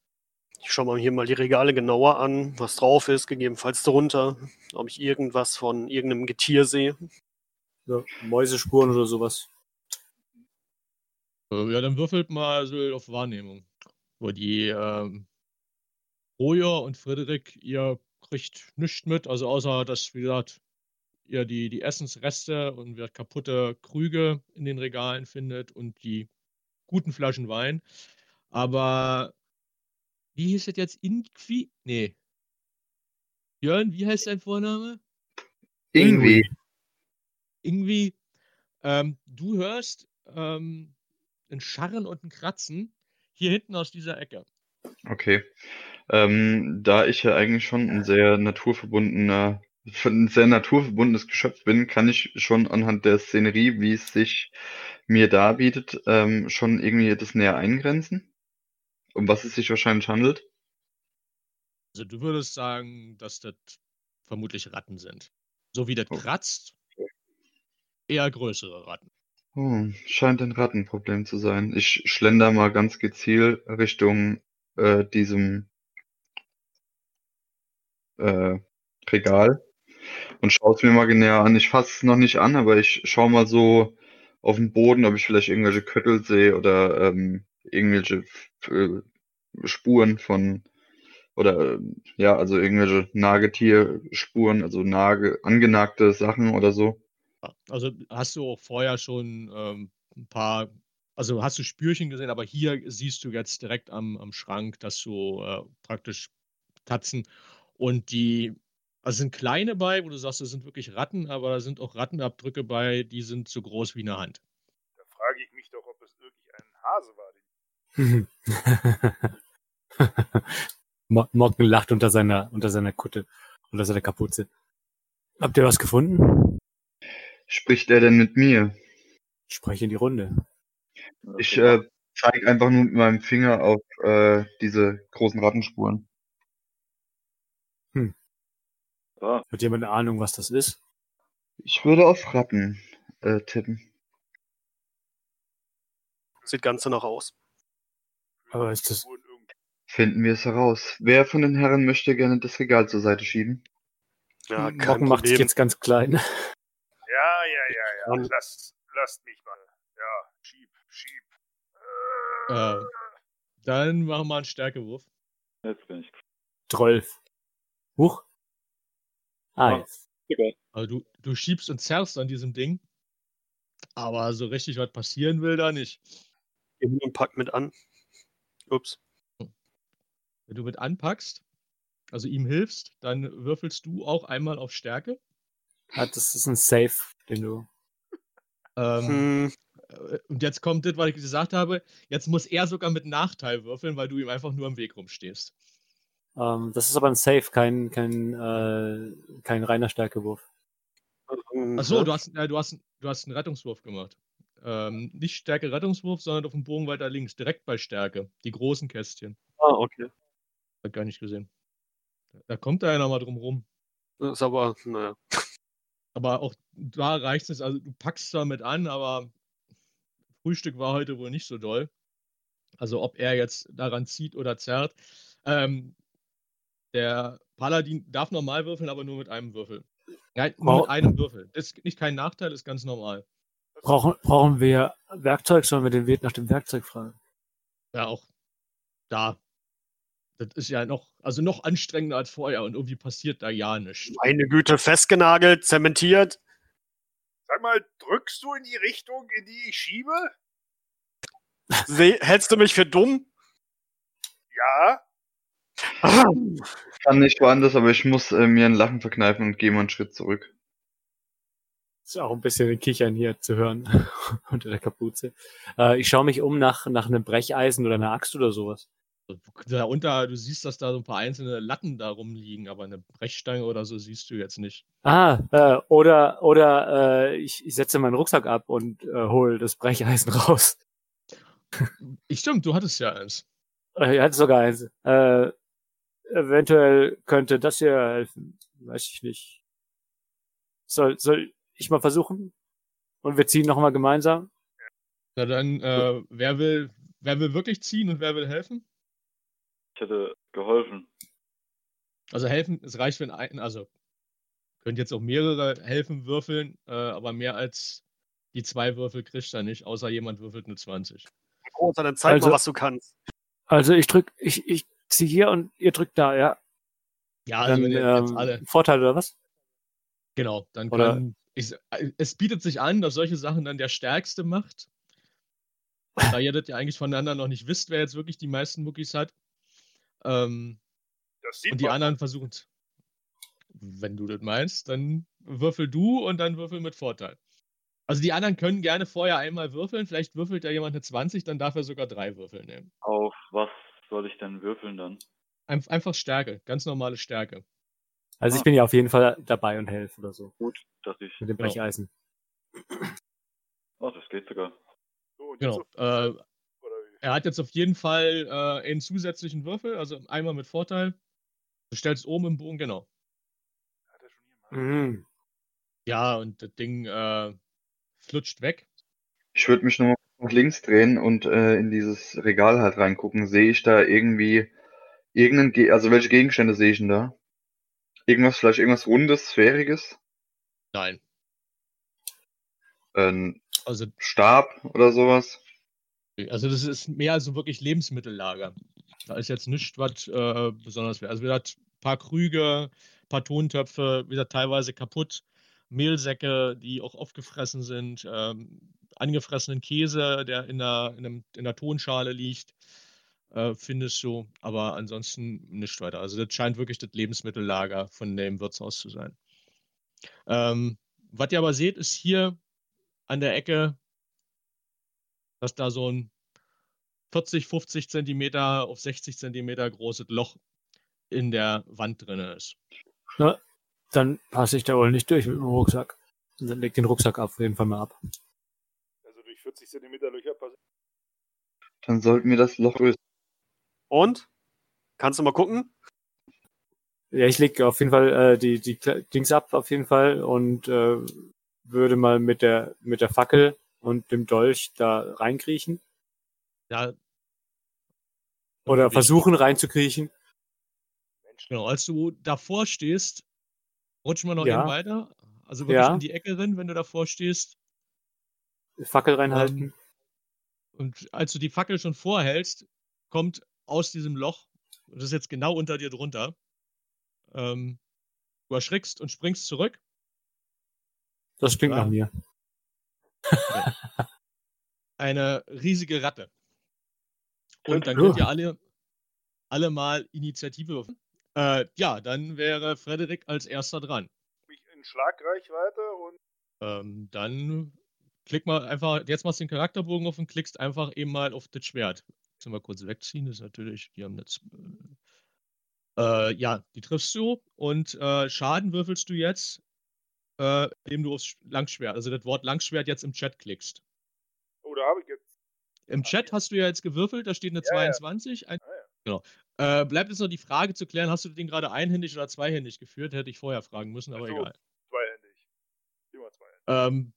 Ich schaue mir hier mal die Regale genauer an, was drauf ist, gegebenenfalls drunter, ob ich irgendwas von irgendeinem Getier sehe. Ja, Mäusespuren oder sowas. Äh, ja, dann würfelt mal so auf Wahrnehmung. Wo die ähm, Roja und Frederik, ihr kriegt nichts mit, also außer, dass, wie gesagt, ihr die, die Essensreste und wir kaputte Krüge in den Regalen findet und die guten Flaschen Wein. Aber wie hieß das jetzt? Inqui? Nee. Björn, wie heißt dein Vorname? Irgendwie. irgendwie, ähm, du hörst ähm, ein Scharren und ein Kratzen hier hinten aus dieser Ecke. Okay. Ähm, da ich ja eigentlich schon ein sehr naturverbundener, ein sehr naturverbundenes Geschöpf bin, kann ich schon anhand der Szenerie, wie es sich mir darbietet, ähm, schon irgendwie das näher eingrenzen. Um was es sich wahrscheinlich handelt. Also du würdest sagen, dass das vermutlich Ratten sind. So wie das Oh. kratzt, eher größere Ratten. Oh, scheint ein Rattenproblem zu sein. Ich schlender mal ganz gezielt Richtung äh, diesem äh, Regal und schaue es mir mal näher an. Ich fasse es noch nicht an, aber ich schaue mal so auf den Boden, ob ich vielleicht irgendwelche Köttel sehe oder ähm, irgendwelche äh, Spuren von oder äh, ja, also irgendwelche Nagetierspuren, also nage, angenagte Sachen oder so. Also hast du auch vorher schon ähm, ein paar, also hast du Spürchen gesehen, aber hier siehst du jetzt direkt am, am Schrank, dass du äh, praktisch Katzen und die, also sind kleine bei, wo du sagst, das sind wirklich Ratten, aber da sind auch Rattenabdrücke bei, die sind so groß wie eine Hand. Da frage ich mich doch, ob es wirklich ein Hase war. [LAUGHS] Den Mo- Mocken lacht unter seiner, unter seiner Kutte, unter seiner Kapuze. Habt ihr was gefunden? Spricht er denn mit mir? Spreche in die Runde. Ich äh, zeige einfach nur mit meinem Finger auf äh, diese großen Rattenspuren. Ah, Hat jemand eine Ahnung, was das ist? Ich würde auf Ratten äh, tippen. Sieht ganz danach aus. Aber ist das. Finden wir es heraus. Wer von den Herren möchte gerne das Regal zur Seite schieben? Ja, kein Mocken macht sich jetzt ganz klein. Ja, ja, ja, ja. Und- Lasst, lasst mich mal. Ja, schieb, schieb. Äh, dann machen wir einen Stärkewurf. jetzt bin ich. 12. Huch. Ah, jetzt. Egal. Also du, du schiebst und zerrst an diesem Ding, aber so richtig was passieren will da nicht. Und packt mit an. Ups. Wenn du mit anpackst, also ihm hilfst, dann würfelst du auch einmal auf Stärke. Ah, das ist ein Safe, den du. Ähm, Hm, äh, Und jetzt kommt das, was ich gesagt habe. Jetzt muss er sogar mit Nachteil würfeln, weil du ihm einfach nur im Weg rumstehst. Ähm, das ist aber ein Safe, kein, kein, äh, kein reiner Stärkewurf. Achso, ja. du hast, äh, du, hast, du hast einen Rettungswurf gemacht. Ähm, nicht Stärke Rettungswurf, sondern auf dem Bogen weiter links, direkt bei Stärke. Die großen Kästchen. Ah, okay. Hat gar nicht gesehen. Da kommt da einer mal drum rum. Das ist aber, naja. Aber auch da reicht es, also du packst damit an, aber Frühstück war heute wohl nicht so doll. Also ob er jetzt daran zieht oder zerrt. Ähm, der Paladin darf normal würfeln, aber nur mit einem Würfel. Nein, nur Wow. mit einem Würfel. Das ist nicht kein Nachteil, ist ganz normal. Brauchen, brauchen wir Werkzeug? Sollen wir den Wirt nach dem Werkzeug fragen? Ja, auch da. Das ist ja noch, also noch anstrengender als vorher und irgendwie passiert da ja nichts. Meine Güte, festgenagelt, zementiert. Sag mal, drückst du in die Richtung, in die ich schiebe? Se hältst du mich für dumm? Ja. Ich kann nicht woanders, aber ich muss äh, mir ein Lachen verkneifen und gehe mal einen Schritt zurück. Ist auch ein bisschen ein Kichern hier zu hören [LAUGHS] unter der Kapuze. Äh, ich schaue mich um nach, nach einem Brecheisen oder einer Axt oder sowas. Darunter, du siehst, dass da so ein paar einzelne Latten da rumliegen, aber eine Brechstange oder so siehst du jetzt nicht. Ah, äh, oder oder äh, ich, ich setze meinen Rucksack ab und äh, hole das Brecheisen [LAUGHS] raus. Ich stimmt, du hattest ja eins. Äh, er hat sogar eins. Äh, eventuell könnte das hier helfen. Weiß ich nicht. Soll, soll ich mal versuchen? Und wir ziehen nochmal gemeinsam? Na dann, äh, wer will, wer will wirklich ziehen und wer will helfen? Ich hätte geholfen. Also helfen, es reicht, wenn ein, also könnt jetzt auch mehrere helfen würfeln, äh, aber mehr als die zwei Würfel kriegt er nicht, außer jemand würfelt eine 20. Großer, dann zeig Also- mal, was du kannst. Also ich drück, ich, ich zieh hier und ihr drückt da, ja. Ja, also Dann, wenn ihr jetzt ähm, alle, Vorteil oder was? genau, dann oder- kann, ich, es bietet sich an, dass solche Sachen dann der Stärkste macht. Da ihr das ja eigentlich voneinander noch nicht wisst, wer jetzt wirklich die meisten Muckis hat. Ähm, und die man. anderen versuchen es. Wenn du das meinst, dann würfel du und dann würfel mit Vorteil. Also die anderen können gerne vorher einmal würfeln. Vielleicht würfelt ja jemand eine 20, dann darf er sogar drei Würfel nehmen. Auf was soll ich denn würfeln dann? Einf- Einfach Stärke, ganz normale Stärke. Also ich Ah. bin ja auf jeden Fall dabei und helfe oder so. Gut, dass ich. Mit dem Genau. Brecheisen. Oh, das geht sogar. So, und Genau. jetzt Äh, er hat jetzt auf jeden Fall äh, einen zusätzlichen Würfel, also einmal mit Vorteil. Du stellst oben im Bogen, genau. Hat er schon hier. Mhm. Ja, und das Ding äh, flutscht weg. Ich würde mich nochmal nach links drehen und äh, in dieses Regal halt reingucken. Sehe ich da irgendwie irgendeinen, Ge also welche Gegenstände sehe ich denn da? Irgendwas, vielleicht irgendwas Rundes, Sphäriges? Nein. Ein Also, Stab oder sowas? also das ist mehr als so wirklich Lebensmittellager. Da ist jetzt nichts, was äh, besonders wäre. Also wieder ein paar Krüge, ein paar Tontöpfe, wieder teilweise kaputt, Mehlsäcke, die auch aufgefressen sind, ähm, angefressenen Käse, der in der, in, einem, in der Tonschale liegt, äh, findest du, aber ansonsten nichts weiter. Also das scheint wirklich das Lebensmittellager von dem Wirtshaus zu sein. Ähm, was ihr aber seht, ist hier an der Ecke, dass da so ein 40, 50 Zentimeter auf 60 Zentimeter großes Loch in der Wand drin ist. Na, dann passe ich da wohl nicht durch mit dem Rucksack. Und dann leg den Rucksack auf jeden Fall mal ab. Also durch 40 Zentimeter Löcher passiert. Dann sollten wir das Loch größer. Und? Kannst du mal gucken? Ja, ich leg auf jeden Fall äh, die, die Dings ab auf jeden Fall und äh, würde mal mit der mit der Fackel und dem Dolch da reinkriechen. Ja, Oder versuchen reinzukriechen. Mensch, Genau, als du davor stehst, rutschen wir noch Ja. eben weiter. Also wirklich Ja. in die Ecke rein, wenn du davor stehst. Fackel reinhalten. Und als du die Fackel schon vorhältst, kommt aus diesem Loch, das ist jetzt genau unter dir drunter, ähm, du erschrickst und springst zurück. Das stinkt Ja. nach mir. [LAUGHS] Eine riesige Ratte. Und dann könnt ihr alle, alle mal Initiative würfeln. Äh, ja, dann wäre Frederik als erster dran. mich in Schlagreichweite und Ähm, dann klick mal einfach, jetzt machst du den Charakterbogen auf und klickst einfach eben mal auf das Schwert. Jetzt mal kurz wegziehen, ist natürlich, die haben jetzt. Äh, äh, ja, die triffst du und äh, Schaden würfelst du jetzt, äh, indem du aufs Sch- Langschwert, also das Wort Langschwert jetzt im Chat klickst. oh, da habe ich jetzt. Im Chat hast du ja jetzt gewürfelt, da steht eine Ja, ja. 22. Ein, Ah, ja. genau. Äh, bleibt jetzt noch die Frage zu klären, hast du den gerade einhändig oder zweihändig geführt? Hätte ich vorher fragen müssen, aber so. egal. Zweihändig. Ähm,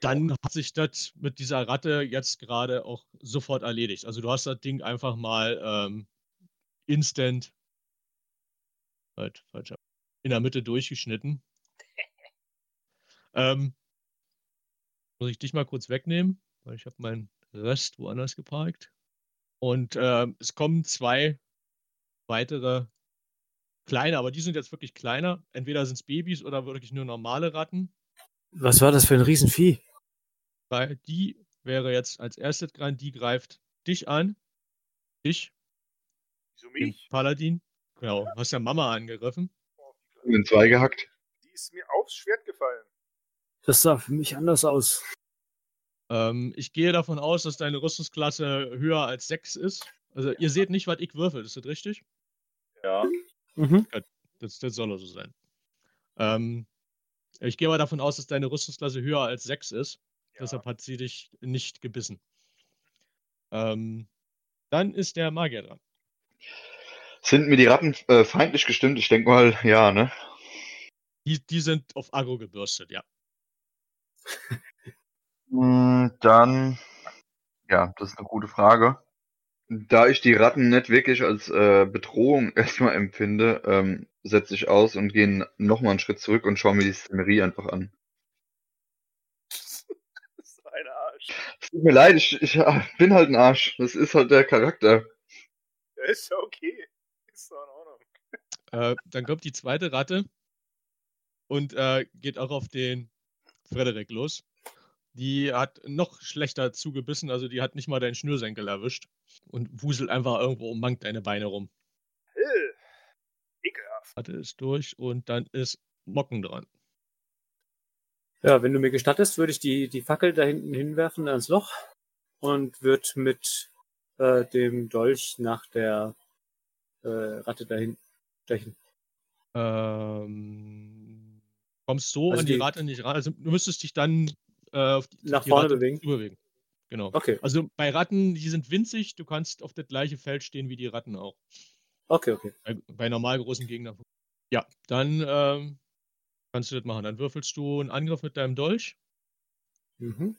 dann hat sich das mit dieser Ratte jetzt gerade auch sofort erledigt. Also du hast das Ding einfach mal ähm, instant halt, falsch, in der Mitte durchgeschnitten. [LAUGHS] ähm, muss ich dich mal kurz wegnehmen, weil ich habe meinen Rest woanders geparkt. Und ähm, es kommen zwei weitere kleine, aber die sind jetzt wirklich kleiner. Entweder sind es Babys oder wirklich nur normale Ratten. Was war das für ein Riesenvieh? Weil die wäre jetzt als erstes dran, die greift dich an. Dich, Wieso mich? Paladin. Genau, hast ja Mama angegriffen. Klein. In zwei gehackt. Die ist mir aufs Schwert gefallen. Das sah für mich anders aus. Ähm, ich gehe davon aus, dass deine Rüstungsklasse höher als 6 ist. Also ihr seht nicht, was ich würfel, ist das richtig? Ja. Mhm. Das, das soll so sein. Ähm, ich gehe mal davon aus, dass deine Rüstungsklasse höher als 6 ist. Ja. Deshalb hat sie dich nicht gebissen. Ähm, dann ist der Magier dran. Sind mir die Ratten äh, feindlich gestimmt? Ich denke mal, ja, ne? Die, die sind auf Agro gebürstet, ja. Hm, Dann, ja, das ist eine gute Frage. Da ich die Ratten nicht wirklich als äh, Bedrohung [LAUGHS] erstmal empfinde, ähm, setze ich aus und gehe nochmal einen Schritt zurück und schaue mir die Szenerie einfach an. [LAUGHS] Das ist ein Arsch. Es tut mir leid, ich, ich ja, bin halt ein Arsch. Das ist halt der Charakter. Ja, ist ja okay. Ist doch in Ordnung. Äh, dann kommt die zweite Ratte und äh, geht auch auf den Frederik los. Die hat noch schlechter zugebissen, also die hat nicht mal deinen Schnürsenkel erwischt und wuselt einfach irgendwo um Mank deine Beine rum. Hill. Ekelhaft. Ratte ist durch und dann ist Mocken dran. Ja, wenn du mir gestattest, würde ich die, die Fackel da hinten hinwerfen ans Loch und würde mit äh, dem Dolch nach der äh, Ratte dahin stechen. Ähm, kommst so Also an die, die- Ratte nicht ran. Also du müsstest dich dann äh, auf die, Nach die vorne Ratte bewegen? Bewegen. Genau. Okay, Also bei Ratten, die sind winzig, du kannst auf das gleiche Feld stehen wie die Ratten auch. okay, okay. Bei, bei normal großen Gegnern. Ja, dann ähm, kannst du das machen. Dann würfelst du einen Angriff mit deinem Dolch. Mhm.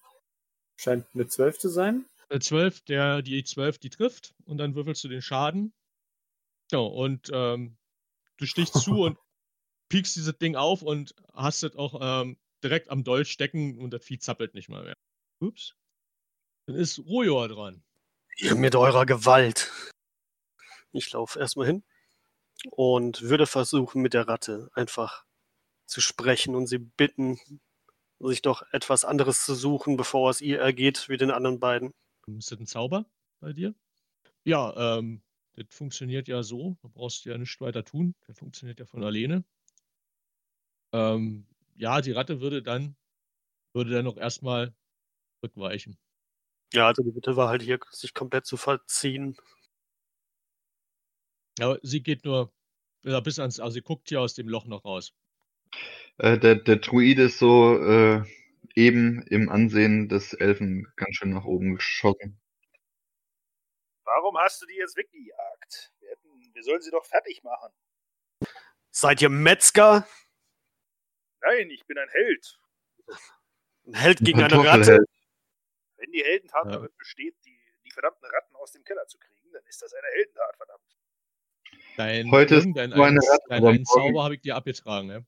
Scheint eine 12 zu sein. Äh, 12, der, die 12, die trifft. Und dann würfelst du den Schaden. Ja, und ähm, du stichst zu [LAUGHS] und piekst dieses Ding auf und hast es auch ähm, direkt am Dolch stecken und das Vieh zappelt nicht mal mehr. Ups. Dann ist Rojor dran. Ihr mit eurer Gewalt. Ich laufe erstmal hin und würde versuchen, mit der Ratte einfach zu sprechen und sie bitten, sich doch etwas anderes zu suchen, bevor es ihr ergeht wie den anderen beiden. Ist das ein Zauber bei dir? Ja, ähm, das funktioniert ja so. Da brauchst du ja nichts weiter tun. Der funktioniert ja von alleine. Ähm, ja, die Ratte würde dann, würde dann noch erstmal rückweichen. Ja, also die Bitte war halt hier, sich komplett zu verziehen. Aber sie geht nur ja, bis ans, also sie guckt hier aus dem Loch noch raus. Äh, der, der Druide ist so äh, eben im Ansehen des Elfen ganz schön nach oben geschossen. Warum hast du die jetzt weggejagt? Wir, hätten, wir sollen sie doch fertig machen. Seid ihr Metzger? Nein, ich bin ein Held. Ein Held gegen eine. Ratte? Wenn die Heldentat Ja. darin besteht, die, die verdammten Ratten aus dem Keller zu kriegen, dann ist das eine Heldentat, verdammt. Dein, Heute ist eins- Ratte, dein einen Zauber habe ich dir abgetragen, ne?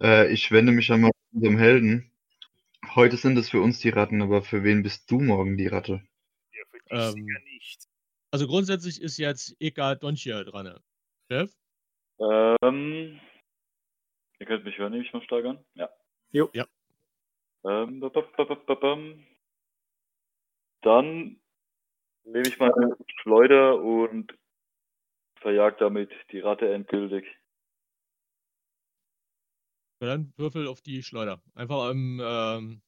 Äh, ich wende mich einmal zu unserem Helden. Heute sind es für uns die Ratten, aber für wen bist du morgen die Ratte? Ja, für dich Ähm, sicher nicht. Also grundsätzlich ist jetzt Eka Donchia dran. ne? Chef? Ähm, ihr könnt mich hören, nehme ich mal stark an. Ja. Jo. Ja. Ähm, ba- ba- ba- ba- ba- bam. Dann nehme ich meine Schleuder und verjag damit die Ratte endgültig. Ja, Dann Würfel auf die Schleuder. Einfach im ähm,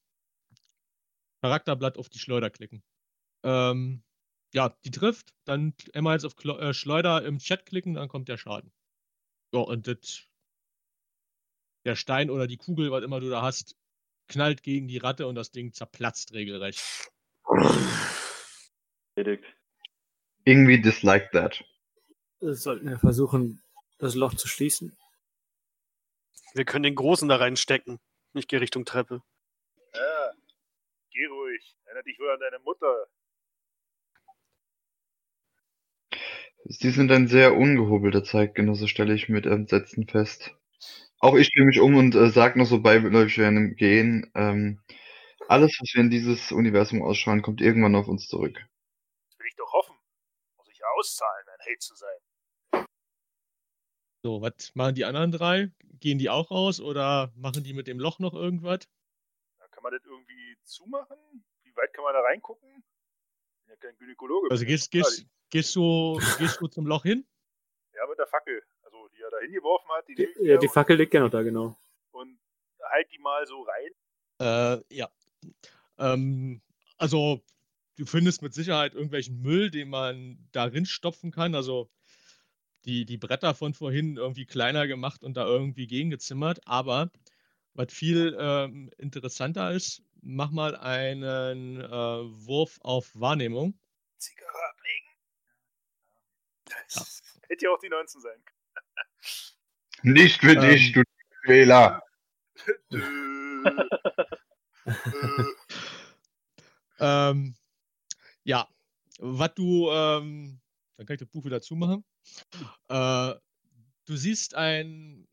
Charakterblatt auf die Schleuder klicken. Ähm, ja, die trifft. Dann einmal jetzt auf Klo äh, Schleuder im Chat klicken, dann kommt der Schaden. Ja, und das, der Stein oder die Kugel, was immer du da hast, knallt gegen die Ratte und das Ding zerplatzt regelrecht. Irgendwie dislike that. Sollten wir versuchen, das Loch zu schließen. Wir können den Großen da reinstecken. Ich gehe Richtung Treppe. Ja, geh ruhig. Erinner dich wohl an deine Mutter. Sie sind ein sehr ungehobelter Zeitgenosse, stelle ich mit Entsetzen fest. Auch ich drehe mich um und äh, sage noch so beiläufig während dem Gehen, ähm, alles, was wir in dieses Universum ausschauen, kommt irgendwann auf uns zurück. Das will ich doch hoffen. Muss ich ja auszahlen, ein Held zu sein. So, was machen die anderen drei? Gehen die auch raus oder machen die mit dem Loch noch irgendwas? Da kann man das irgendwie zumachen? Wie weit kann man da reingucken? Ich bin ja kein Gynäkologe. Also ja gehst, gehst, gehst, du, gehst du zum Loch hin? Ja, mit der Fackel. Also, die er da hingeworfen hat. Die, Die, ja, die Fackel liegt ja noch da, genau. Und, und halt die mal so rein. Äh, ja. Ähm, also, du findest mit Sicherheit irgendwelchen Müll, den man darin stopfen kann. Also, die, die Bretter von vorhin irgendwie kleiner gemacht und da irgendwie gegengezimmert. Aber was viel ähm, interessanter ist, mach mal einen äh, Wurf auf Wahrnehmung. Zigarre Das hätte ja auch die 19 sein Nicht für Ähm. dich, du Wähler. können. Äh, Ähm, ja, was du, ähm, dann kann ich das Buch wieder zumachen. Äh, du siehst ein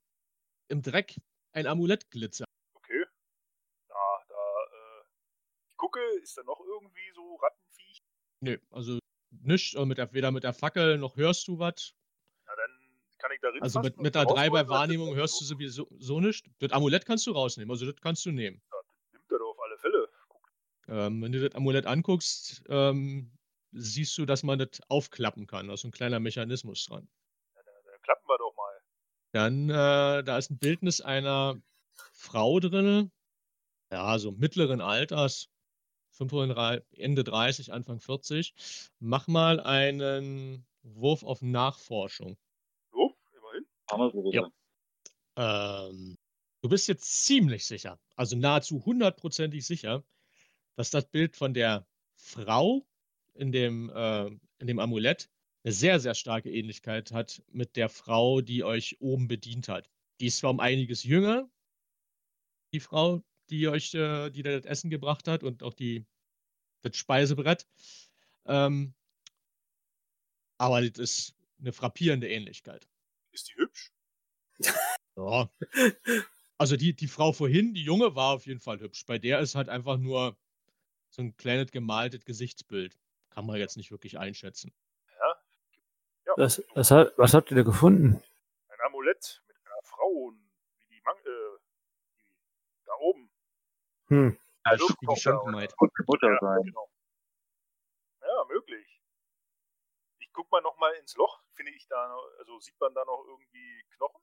im Dreck ein Amulett glitzern. okay. Na, da, äh, ich gucke, ist da noch irgendwie so Rattenviech? Nö, also nicht, äh, mit der, weder mit der Fackel noch hörst du was. Na, dann kann ich da drin Also mit, mit der 3 bei? Wahrnehmung hörst du sowieso so nicht. Das Amulett kannst du rausnehmen, also das kannst du nehmen. Ja, das nimmt er doch auf alle Fälle. Ähm, wenn du das Amulett anguckst, ähm, siehst du, dass man das aufklappen kann. Da ist ein kleiner Mechanismus dran. na, dann, dann klappen wir doch mal. Dann, äh, da ist ein Bildnis einer Frau drin, ja, so mittleren Alters, 35, Ende 30, Anfang 40. Mach mal einen Wurf auf Nachforschung. So, immerhin. Haben wir so Ja. Ähm, du bist jetzt ziemlich sicher, also nahezu hundertprozentig sicher, dass das Bild von der Frau in dem, äh, in dem Amulett eine sehr, sehr starke Ähnlichkeit hat mit der Frau, die euch oben bedient hat. Die ist zwar um einiges jünger, die Frau, die euch, äh, die da das Essen gebracht hat und auch die, das Speisebrett. Ähm, aber das ist eine frappierende Ähnlichkeit. Ist die hübsch? [LAUGHS] Ja. Also die, die Frau vorhin, die Junge, war auf jeden Fall hübsch. Bei der ist halt einfach nur so ein kleines gemaltes Gesichtsbild. Kann man jetzt nicht wirklich einschätzen. Ja. ja Was, was, hat, was habt ihr da gefunden? Ein Amulett mit einer Frau und wie die, Man äh, die da oben. Hm. Als Irgendwo die da, Schankenmaid. Mutter ja, sein. Genau. Ja, möglich. Ich guck mal noch mal ins Loch. Finde ich da noch, also sieht man da noch irgendwie Knochen?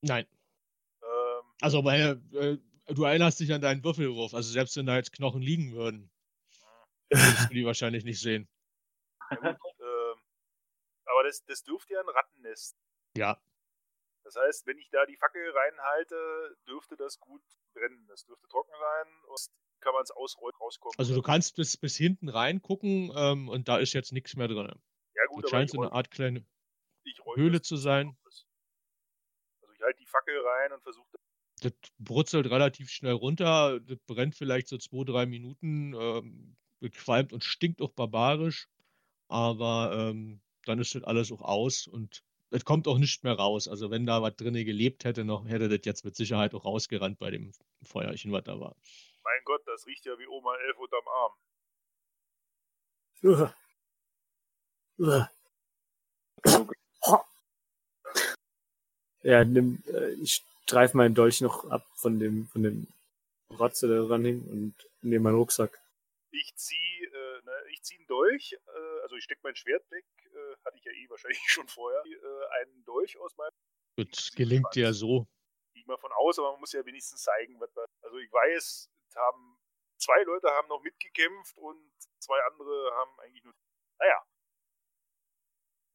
Nein. Ähm, Also, weil äh, du erinnerst dich an deinen Würfelwurf. Also, selbst wenn da jetzt Knochen liegen würden, würdest du die wahrscheinlich nicht sehen. ja gut, ähm, aber das, das dürfte ja ein Rattennest. Ja. Das heißt, wenn ich da die Fackel reinhalte, dürfte das gut brennen. Das dürfte trocken sein und kann man es ausrollen, rauskommen. Also, du kannst bis, bis hinten reingucken ähm, und da ist jetzt nichts mehr drin. ja gut, Das scheint so eine Art kleine Höhle zu sein. Also ich halte die Fackel rein und versuche Das brutzelt relativ schnell runter. Das brennt vielleicht so zwei, drei Minuten. Ähm, bequalmt und stinkt auch barbarisch. Aber ähm, dann ist das alles auch aus und es kommt auch nicht mehr raus. Also wenn da was drinne gelebt hätte noch, hätte das jetzt mit Sicherheit auch rausgerannt bei dem Feuerchen, was da war. Mein Gott, das riecht ja wie Oma Elf unterm Arm. Uah. Uah. Ja, nimm, äh, ich streife meinen Dolch noch ab von dem, von dem Rotze, der dran hing und nehme meinen Rucksack. Ich ziehe äh, ne, ich zieh einen Dolch, äh, also ich stecke mein Schwert weg, äh, hatte ich ja eh wahrscheinlich [LAUGHS] schon vorher, äh, einen Dolch aus meinem, Das gelingt dir so. gehe ich mal von aus, aber man muss ja wenigstens zeigen, was da, also ich weiß, haben, zwei Leute haben noch mitgekämpft und zwei andere haben eigentlich nur, naja.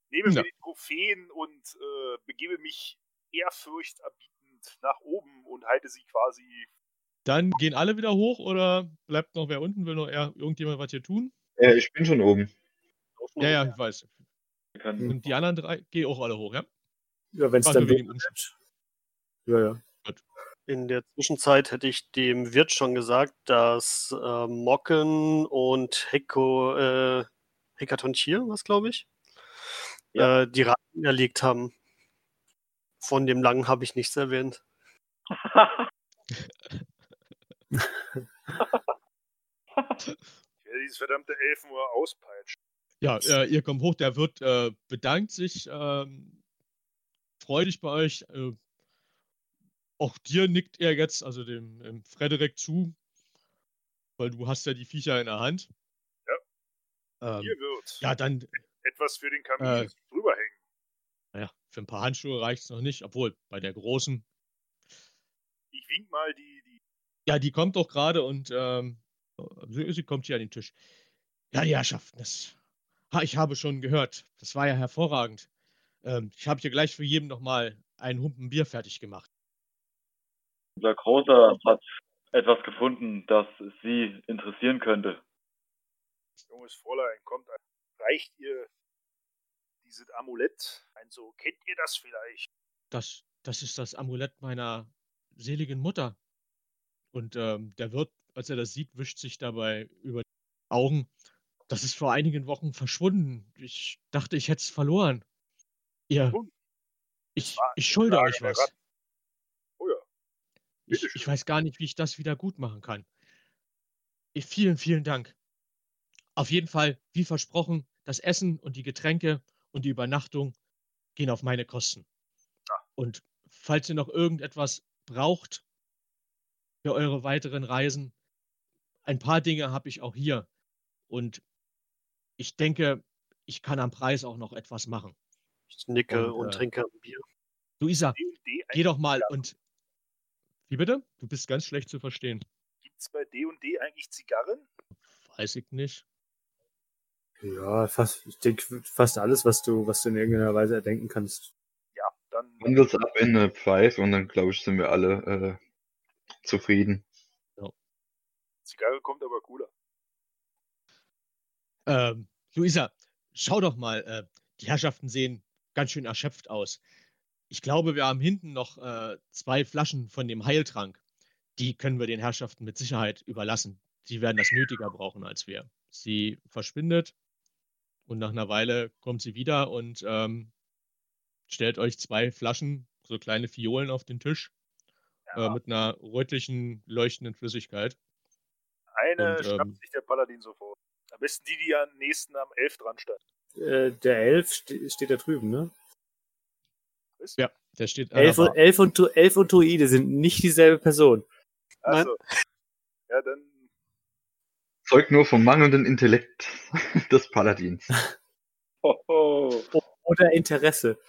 Nehme Ja. mir die Trophäen und äh, begebe mich ehrfurchterbietend nach oben und halte sie quasi Dann gehen alle wieder hoch oder bleibt noch wer unten? Will noch eher irgendjemand was hier tun? Äh, ich bin schon oben. Ja, ja, ich weiß. Kann, Und die anderen drei gehen auch alle hoch, ja? Ja, wenn es dann wegen wird. Ja, ja. Gut. In der Zwischenzeit hätte ich dem Wirt schon gesagt, dass äh, Mocken und Heko, äh, Hekatontier, was glaube ich, Ja. äh, die Ratten erlegt haben. Von dem Langen habe ich nichts erwähnt. [LAUGHS] [LAUGHS] Ich werde dieses verdammte Elfenohr auspeitschen. Ja, äh, ihr kommt hoch, der Wirt äh, bedankt sich ähm, freudig bei euch. Äh, auch dir nickt er jetzt, also dem, dem Frederik zu, weil du hast ja die Viecher in der Hand. Ja. Hier Ähm, wird ja, dann, etwas für den Kamin Äh. drüber hängen. naja, für ein paar Handschuhe reicht es noch nicht, obwohl bei der großen, Ich wink mal die, die ja, die kommt doch gerade und ähm, sie, sie kommt hier an den Tisch. Ja, die Herrschaften, das, ha, ich habe schon gehört, das war ja hervorragend. Ähm, ich habe hier gleich für jeden nochmal einen Humpen Bier fertig gemacht. Unser Großer hat etwas gefunden, das Sie interessieren könnte. junges Fräulein kommt, reicht ihr dieses Amulett ein so. Kennt ihr das vielleicht? das, das ist das Amulett meiner seligen Mutter. Und ähm, der Wirt, als er das sieht, wischt sich dabei über die Augen. Das ist vor einigen Wochen verschwunden. Ich dachte, ich hätte es verloren. Ihr, Nun, ich, ich schulde euch was. Oh ja. Ich, ich weiß gar nicht, wie ich das wieder gut machen kann. Ich, vielen, vielen Dank. Auf jeden Fall, wie versprochen, das Essen und die Getränke und die Übernachtung gehen auf meine Kosten. Und falls ihr noch irgendetwas braucht für eure weiteren Reisen, ein paar Dinge habe ich auch hier. Und ich denke, ich kann am Preis auch noch etwas machen. Ich nicke Und, und, äh, trinke ein Bier. Luisa, D&D geh doch mal und. Wie bitte? Du bist ganz schlecht zu verstehen. Gibt's bei D&D eigentlich Zigarren? Weiß ich nicht. Ja, fast, ich denke, fast alles, was du, was du in irgendeiner Weise erdenken kannst. Ja, dann Wandels ab in eine Pfeife und dann, glaube ich, sind wir alle äh, zufrieden. Zigarre kommt aber cooler. Ähm, Luisa, schau doch mal, äh, die Herrschaften sehen ganz schön erschöpft aus. Ich glaube, wir haben hinten noch äh, zwei Flaschen von dem Heiltrank. Die können wir den Herrschaften mit Sicherheit überlassen. Sie werden das nötiger brauchen als wir. Sie verschwindet und nach einer Weile kommt sie wieder und ähm, stellt euch zwei Flaschen, so kleine Fiolen auf den Tisch äh, mit einer rötlichen, leuchtenden Flüssigkeit. Eine Und, schnappt ähm, sich der Paladin sofort. Am besten die, die am nächsten am 11 dran stand. Äh, der Elf ste steht da drüben, ne? Was? Ja, der steht der Elf, und. Elf, und, Elf und Druide sind nicht dieselbe Person. Also, ja, dann Zeugt nur vom mangelnden Intellekt [LAUGHS] des Paladins. Hoho. Oder Interesse.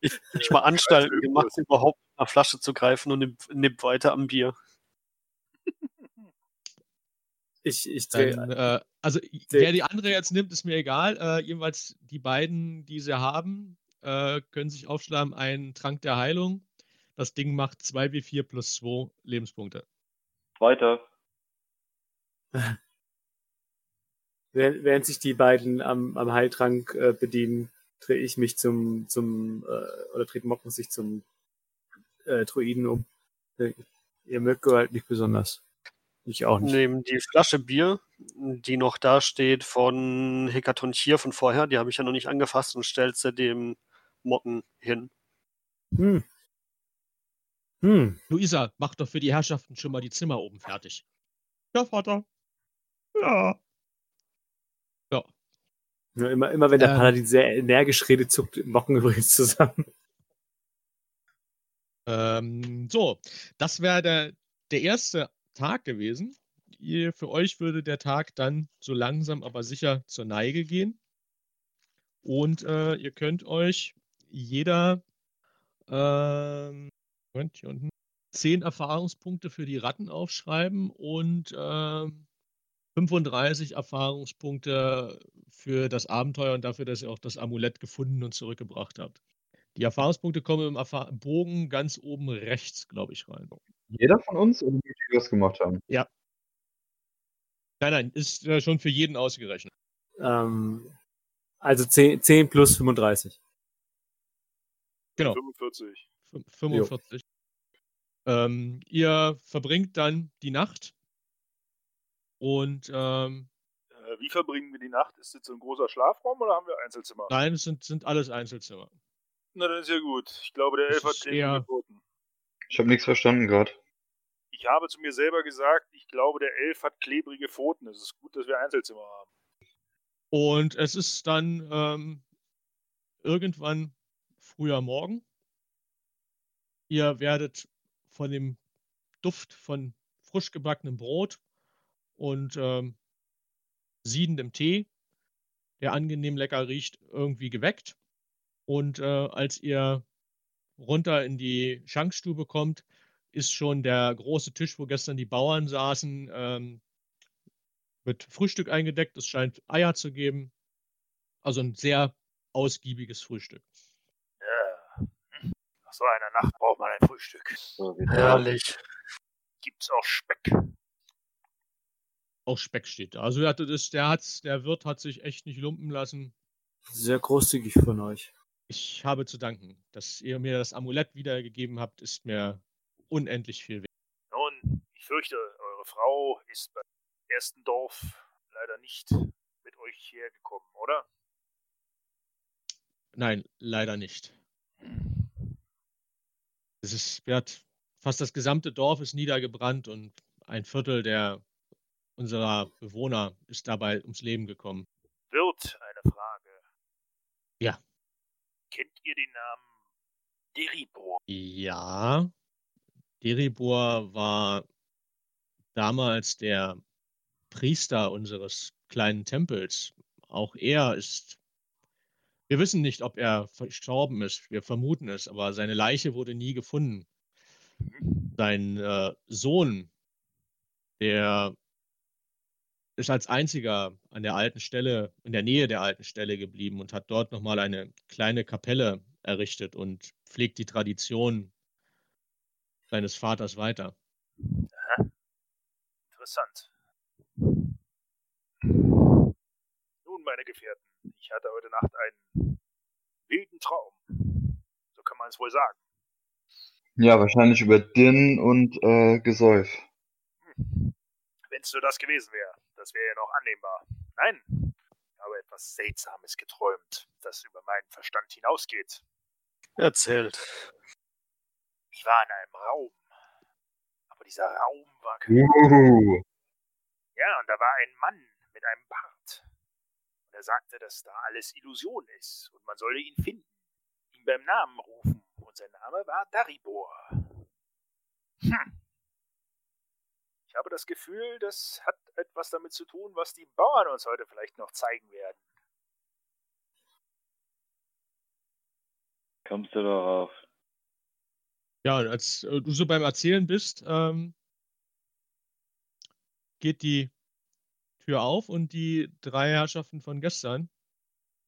Ich nicht mal Anstalten gemacht, überhaupt nach Flasche zu greifen und nimmt weiter am Bier. Ich, ich drehe. Dann, äh, also wer die andere jetzt nimmt, ist mir egal. Äh, jedenfalls die beiden, die sie haben, äh, können sich aufschlagen einen Trank der Heilung. Das Ding macht 2w4 plus 2 Lebenspunkte. Weiter. [LAUGHS] Während, während sich die beiden am, am Heiltrank äh, bedienen, drehe ich mich zum, zum äh, oder dreht Mocken sich zum äh, Druiden um. Ihr mögt halt nicht besonders. Ich auch nicht. Nehmen die Flasche Bier, die noch da steht von Hekatonchier von vorher, die habe ich ja noch nicht angefasst und stellt sie dem Mocken hin. Hm. Hm. Luisa, mach doch für die Herrschaften schon mal die Zimmer oben fertig. Ja, Vater. Ja. Ja. Ja, immer, immer wenn der Ähm. Paladin sehr energisch redet, zuckt Mocken [LAUGHS] übrigens zusammen. Ähm, so, das wäre der, der erste Tag gewesen. Für euch würde der Tag dann so langsam aber sicher zur Neige gehen. Und äh, ihr könnt euch jeder ähm, Moment, hier unten, zehn Erfahrungspunkte für die Ratten aufschreiben und ähm, 35 Erfahrungspunkte für das Abenteuer und dafür, dass ihr auch das Amulett gefunden und zurückgebracht habt. Die Erfahrungspunkte kommen im Erfahr Bogen ganz oben rechts, glaube ich, rein. Jeder von uns oder wie wir das gemacht haben? Nein, nein, ist äh, schon für jeden ausgerechnet. Ähm, also 10, 10 plus 35. Genau, 45. fün- 45. Ähm, ihr verbringt dann die Nacht und ähm, Äh, wie verbringen wir die Nacht? Ist jetzt so ein großer Schlafraum oder haben wir Einzelzimmer? nein, es sind, sind alles Einzelzimmer. Na, dann ist ja gut. Ich glaube, der Elf hat den eher- geboten. Ich habe nichts verstanden gerade. Ich habe zu mir selber gesagt, ich glaube, der Elf hat klebrige Pfoten. Es ist gut, dass wir Einzelzimmer haben. Und es ist dann ähm, irgendwann früher Morgen. Ihr werdet von dem Duft von frisch gebackenem Brot und ähm, siedendem Tee, der angenehm lecker riecht, irgendwie geweckt. Und äh, als ihr runter in die Schankstube kommt, ist schon der große Tisch, wo gestern die Bauern saßen, ähm, mit Frühstück eingedeckt. Es scheint Eier zu geben. Also ein sehr ausgiebiges Frühstück. Ja. Nach so einer Nacht braucht man ein Frühstück. So. Herrlich. Gibt's auch Speck? Auch Speck steht da. Also der, der, hat's, der Wirt hat sich echt nicht lumpen lassen. Sehr großzügig von euch. Ich habe zu danken. Dass ihr mir das Amulett wiedergegeben habt, ist mir unendlich viel wert. Nun, ich fürchte, eure Frau ist beim ersten Dorf leider nicht mit euch hergekommen, oder? Nein, leider nicht. Es ist, hat, fast das gesamte Dorf ist niedergebrannt und ein Viertel der unserer Bewohner ist dabei ums Leben gekommen. Wirt, eine Frage. Ihr den Namen Deribor? Ja, Deribor war damals der Priester unseres kleinen Tempels. Auch er ist. Wir wissen nicht, ob er verstorben ist. Wir vermuten es, aber seine Leiche wurde nie gefunden. Sein äh, Sohn, der ist als einziger an der alten Stelle, in der Nähe der alten Stelle geblieben und hat dort nochmal eine kleine Kapelle errichtet und pflegt die Tradition seines Vaters weiter. Interessant. Nun, meine Gefährten, ich hatte heute Nacht einen wilden Traum. So kann man es wohl sagen. Ja, wahrscheinlich über Din und äh, Gesäuf. Wenn es nur das gewesen wäre, das wäre ja noch annehmbar. Nein, ich habe etwas Seltsames geträumt, das über meinen Verstand hinausgeht. Erzählt. Ich war in einem Raum. Aber dieser Raum war kein Uh, Ja, und da war ein Mann mit einem Bart. Und er sagte, dass da alles Illusion ist und man solle ihn finden, ihn beim Namen rufen. Und sein Name war Daribor. Hm. Ich habe das Gefühl, das hat etwas damit zu tun, was die Bauern uns heute vielleicht noch zeigen werden. Kommst du darauf? Ja, und als äh, du so beim Erzählen bist, ähm, geht die Tür auf und die drei Herrschaften von gestern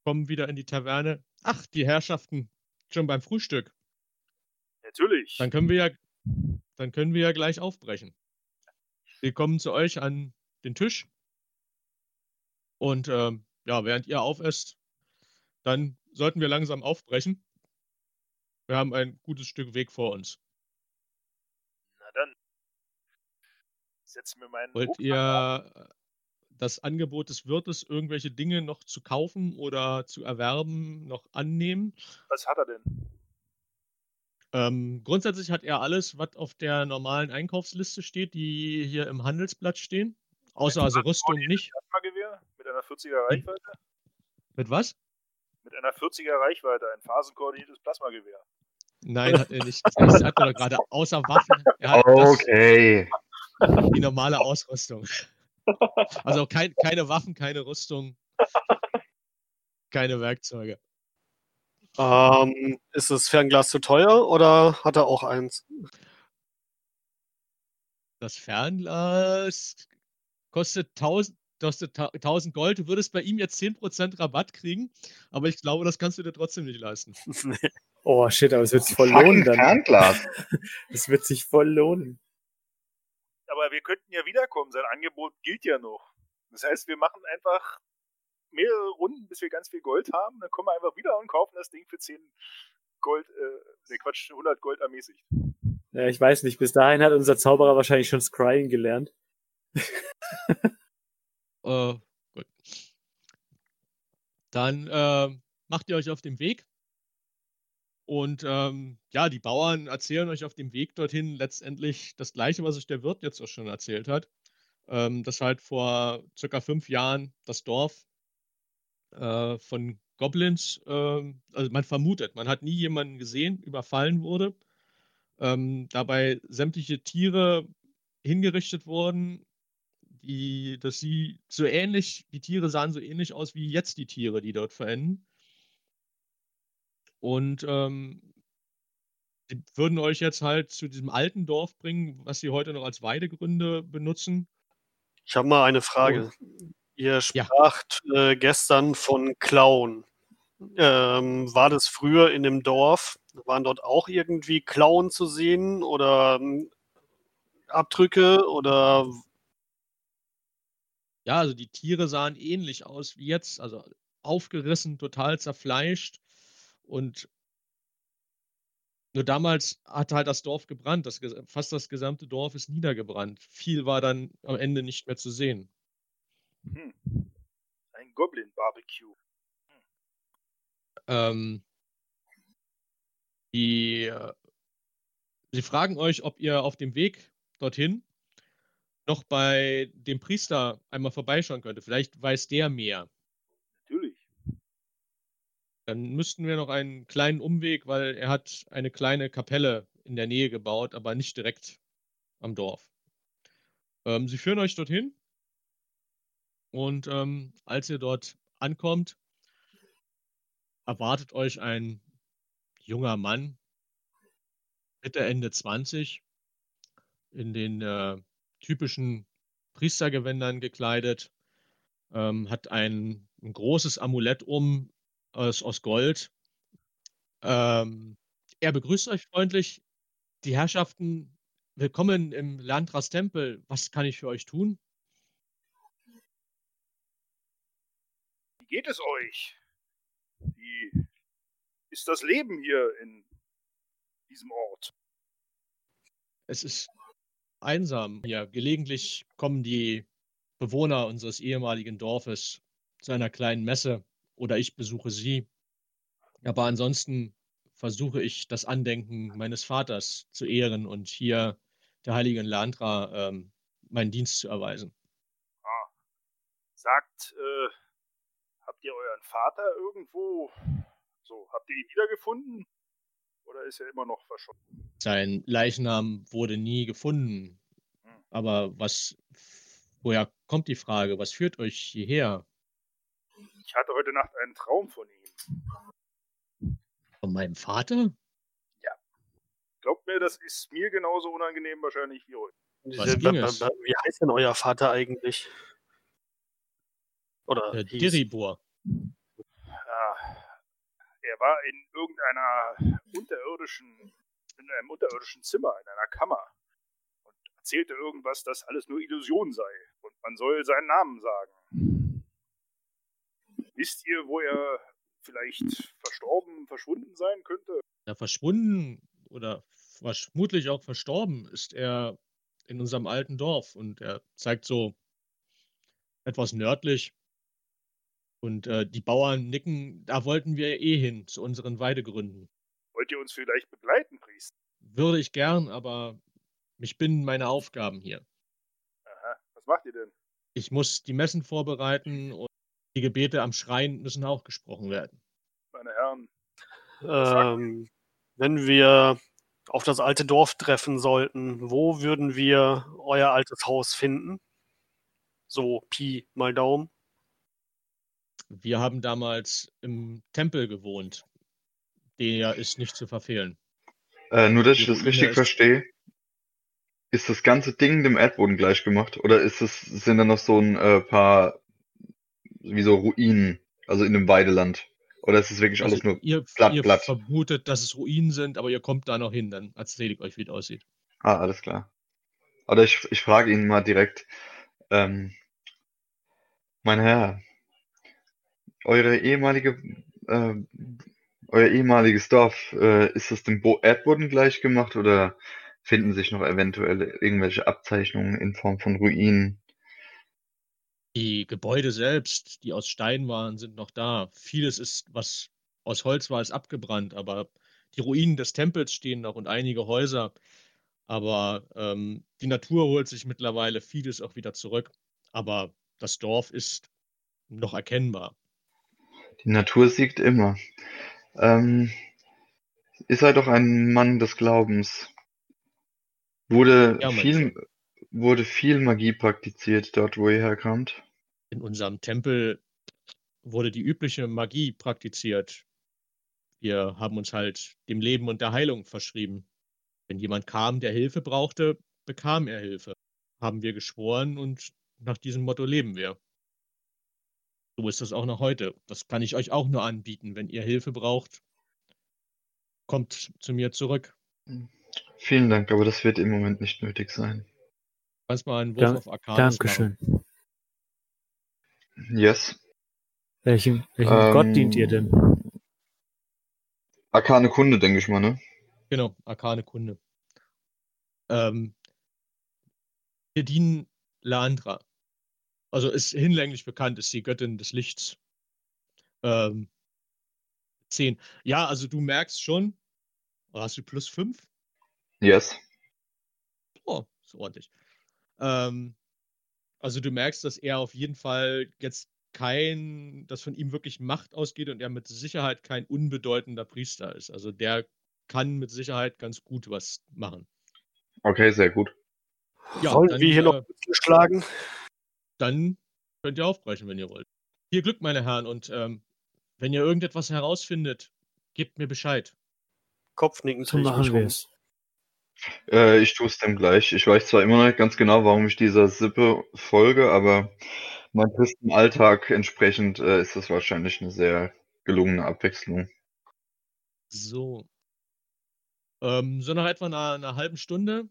kommen wieder in die Taverne. Ach, die Herrschaften schon beim Frühstück. Natürlich. Dann können wir ja, dann können wir ja gleich aufbrechen. Wir kommen zu euch an den Tisch. Und ähm, ja, während ihr aufesst, dann sollten wir langsam aufbrechen. Wir haben ein gutes Stück Weg vor uns. Na dann. Ich setze mir meinen Wollt Rucksack ihr äh, das Angebot des Wirtes, irgendwelche Dinge noch zu kaufen oder zu erwerben, noch annehmen? Was hat er denn? Ähm, grundsätzlich hat er alles, was auf der normalen Einkaufsliste steht, die hier im Handelsblatt stehen. Außer also Rüstung nicht. Plasmagewehr mit einer 40er Reichweite? Mit was? Mit einer 40er Reichweite, ein phasenkoordiniertes Plasmagewehr. Nein, hat er nicht. Ich sagte doch gerade, außer Waffen. Er hat okay. das, die normale Ausrüstung. Also kein, keine Waffen, keine Rüstung, keine Werkzeuge. Ähm, ist das Fernglas zu teuer oder hat er auch eins? Das Fernglas kostet 1000, kostet 1000 Gold. Du würdest bei ihm jetzt 10% Rabatt kriegen, aber ich glaube, das kannst du dir trotzdem nicht leisten. [LAUGHS] Oh shit, aber es wird sich voll lohnen dann. Fernglas. [LAUGHS] Es wird sich voll lohnen. Aber wir könnten ja wiederkommen, sein Angebot gilt ja noch. Das heißt, wir machen einfach mehrere Runden, bis wir ganz viel Gold haben, dann kommen wir einfach wieder und kaufen das Ding für 10 Gold, äh, ne Quatsch, 100 Gold ermäßigt. Ja, ich weiß nicht, bis dahin hat unser Zauberer wahrscheinlich schon Scrying gelernt. [LAUGHS] Äh, gut. Dann äh, macht ihr euch auf den Weg. Und ähm, ja, die Bauern erzählen euch auf dem Weg dorthin letztendlich das Gleiche, was euch der Wirt jetzt auch schon erzählt hat. Ähm, dass halt vor circa fünf Jahren das Dorf äh, von Goblins, äh, also man vermutet, man hat nie jemanden gesehen, überfallen wurde. Ähm, dabei sämtliche Tiere hingerichtet wurden, die, dass sie so ähnlich, die Tiere sahen so ähnlich aus wie jetzt die Tiere, die dort verenden. Und ähm, die würden euch jetzt halt zu diesem alten Dorf bringen, was sie heute noch als Weidegründe benutzen. Ich habe mal eine Frage. Ihr spracht äh, gestern von Klauen. Ähm, war das früher in dem Dorf? Waren dort auch irgendwie Klauen zu sehen oder ähm, Abdrücke oder Ja, also die Tiere sahen ähnlich aus wie jetzt, also aufgerissen, total zerfleischt. Und nur damals hat halt das Dorf gebrannt. Das, fast das gesamte Dorf ist niedergebrannt. Viel war dann am Ende nicht mehr zu sehen. Hm. Ein Goblin-Barbecue. Ähm, die, äh, sie fragen euch, ob ihr auf dem Weg dorthin noch bei dem Priester einmal vorbeischauen könnte. Vielleicht weiß der mehr. Natürlich. Dann müssten wir noch einen kleinen Umweg, weil er hat eine kleine Kapelle in der Nähe gebaut, aber nicht direkt am Dorf. Ähm, sie führen euch dorthin und ähm, als ihr dort ankommt, erwartet euch ein junger Mann, Mitte, Ende 20, in den äh, typischen Priestergewändern gekleidet, ähm, hat ein, ein großes Amulett um aus, aus Gold. Ähm, er begrüßt euch freundlich. Die Herrschaften, willkommen im Landras Tempel. Was kann ich für euch tun? Geht es euch? Wie ist das Leben hier in diesem Ort? Es ist einsam hier. Gelegentlich kommen die Bewohner unseres ehemaligen Dorfes zu einer kleinen Messe oder ich besuche sie. Aber ansonsten versuche ich das Andenken meines Vaters zu ehren und hier der heiligen Landra ähm, meinen Dienst zu erweisen. Ah. Sagt, äh, habt ihr euren Vater irgendwo, so, habt ihr ihn wiedergefunden? Oder ist er immer noch verschwunden? Sein Leichnam wurde nie gefunden. Aber was, woher kommt die Frage? Was führt euch hierher? Ich hatte heute Nacht einen Traum von ihm. Von meinem Vater? Glaubt mir, das ist mir genauso unangenehm wahrscheinlich wie euch. Was ging es? Wie heißt denn euer Vater eigentlich? Oder Äh? Diribor. Ja, er war in irgendeiner unterirdischen, in einem unterirdischen Zimmer, in einer Kammer und erzählte irgendwas, dass alles nur Illusion sei und man soll seinen Namen sagen. Wisst ihr, wo er vielleicht verstorben, verschwunden sein könnte? Ja, verschwunden oder vermutlich auch verstorben ist er in unserem alten Dorf und er zeigt so etwas nördlich. Und äh, die Bauern nicken, da wollten wir eh hin, zu unseren Weidegründen. Wollt ihr uns vielleicht begleiten, Priester? Würde ich gern, aber mich binden meine Aufgaben hier. Aha, was macht ihr denn? Ich muss die Messen vorbereiten und die Gebete am Schrein müssen auch gesprochen werden. Meine Herren, Ähm, wenn wir auf das alte Dorf treffen sollten, wo würden wir euer altes Haus finden? So Pi mal Daumen. Wir haben damals im Tempel gewohnt. Der ist nicht zu verfehlen. Äh, nur, dass ich Die das Ruine richtig ist- verstehe. Ist das ganze Ding dem Erdboden gleich gemacht? Oder ist es, sind da noch so ein äh, paar, wie so Ruinen, also in dem Weideland? Oder ist es wirklich Also alles nur ihr, platt, ihr platt? vermutet, dass es Ruinen sind, aber ihr kommt da noch hin, dann erzähle ich euch, wie es aussieht. Ah, alles klar. Oder ich, ich frage ihn mal direkt, ähm, mein Herr, eure ehemalige, äh, euer ehemaliges Dorf, äh, ist das dem Bo Erdboden gleich gemacht oder finden sich noch eventuell irgendwelche Abzeichnungen in Form von Ruinen? Die Gebäude selbst, die aus Stein waren, sind noch da. Vieles ist, was aus Holz war, ist abgebrannt, aber die Ruinen des Tempels stehen noch und einige Häuser. Aber ähm, die Natur holt sich mittlerweile vieles auch wieder zurück. Aber das Dorf ist noch erkennbar. Die Natur siegt immer. Ähm, ihr seid doch ein Mann des Glaubens. Wurde Ja, viel, wurde viel Magie praktiziert dort, wo ihr herkamt? In unserem Tempel wurde die übliche Magie praktiziert. Wir haben uns halt dem Leben und der Heilung verschrieben. Wenn jemand kam, der Hilfe brauchte, bekam er Hilfe. Haben wir geschworen und nach diesem Motto leben wir. So ist das auch noch heute. Das kann ich euch auch nur anbieten. Wenn ihr Hilfe braucht, kommt zu mir zurück. Vielen Dank, aber das wird im Moment nicht nötig sein. Kannst mal einen Wurf Da- auf Arcanus machen. Dankeschön. Yes. Welchem, welchem Ähm, Gott dient ihr denn? Arkane Kunde, denke ich mal, ne? Genau, arkane Kunde. Ähm, wir dienen Landra. Also ist hinlänglich bekannt, ist die Göttin des Lichts. Ähm, 10. Ja, also du merkst schon, hast du plus 5? Yes. Oh, ist ordentlich. Ähm, also du merkst, dass er auf jeden Fall jetzt kein, dass von ihm wirklich Macht ausgeht und er mit Sicherheit kein unbedeutender Priester ist. Also der kann mit Sicherheit ganz gut was machen. Okay, sehr gut. Ja, Wollen dann, wir hier äh, noch schlagen? Dann könnt ihr aufbrechen, wenn ihr wollt. Viel Glück, meine Herren, und ähm, wenn ihr irgendetwas herausfindet, gebt mir Bescheid. Kopfnicken So drehe ich machen mich wir um. es. Äh, ich tue es dem gleich. Ich weiß zwar immer noch nicht ganz genau, warum ich dieser Sippe folge, aber meinem tristen Alltag entsprechend äh, ist das wahrscheinlich eine sehr gelungene Abwechslung. So. Ähm, so nach etwa einer, einer halben Stunde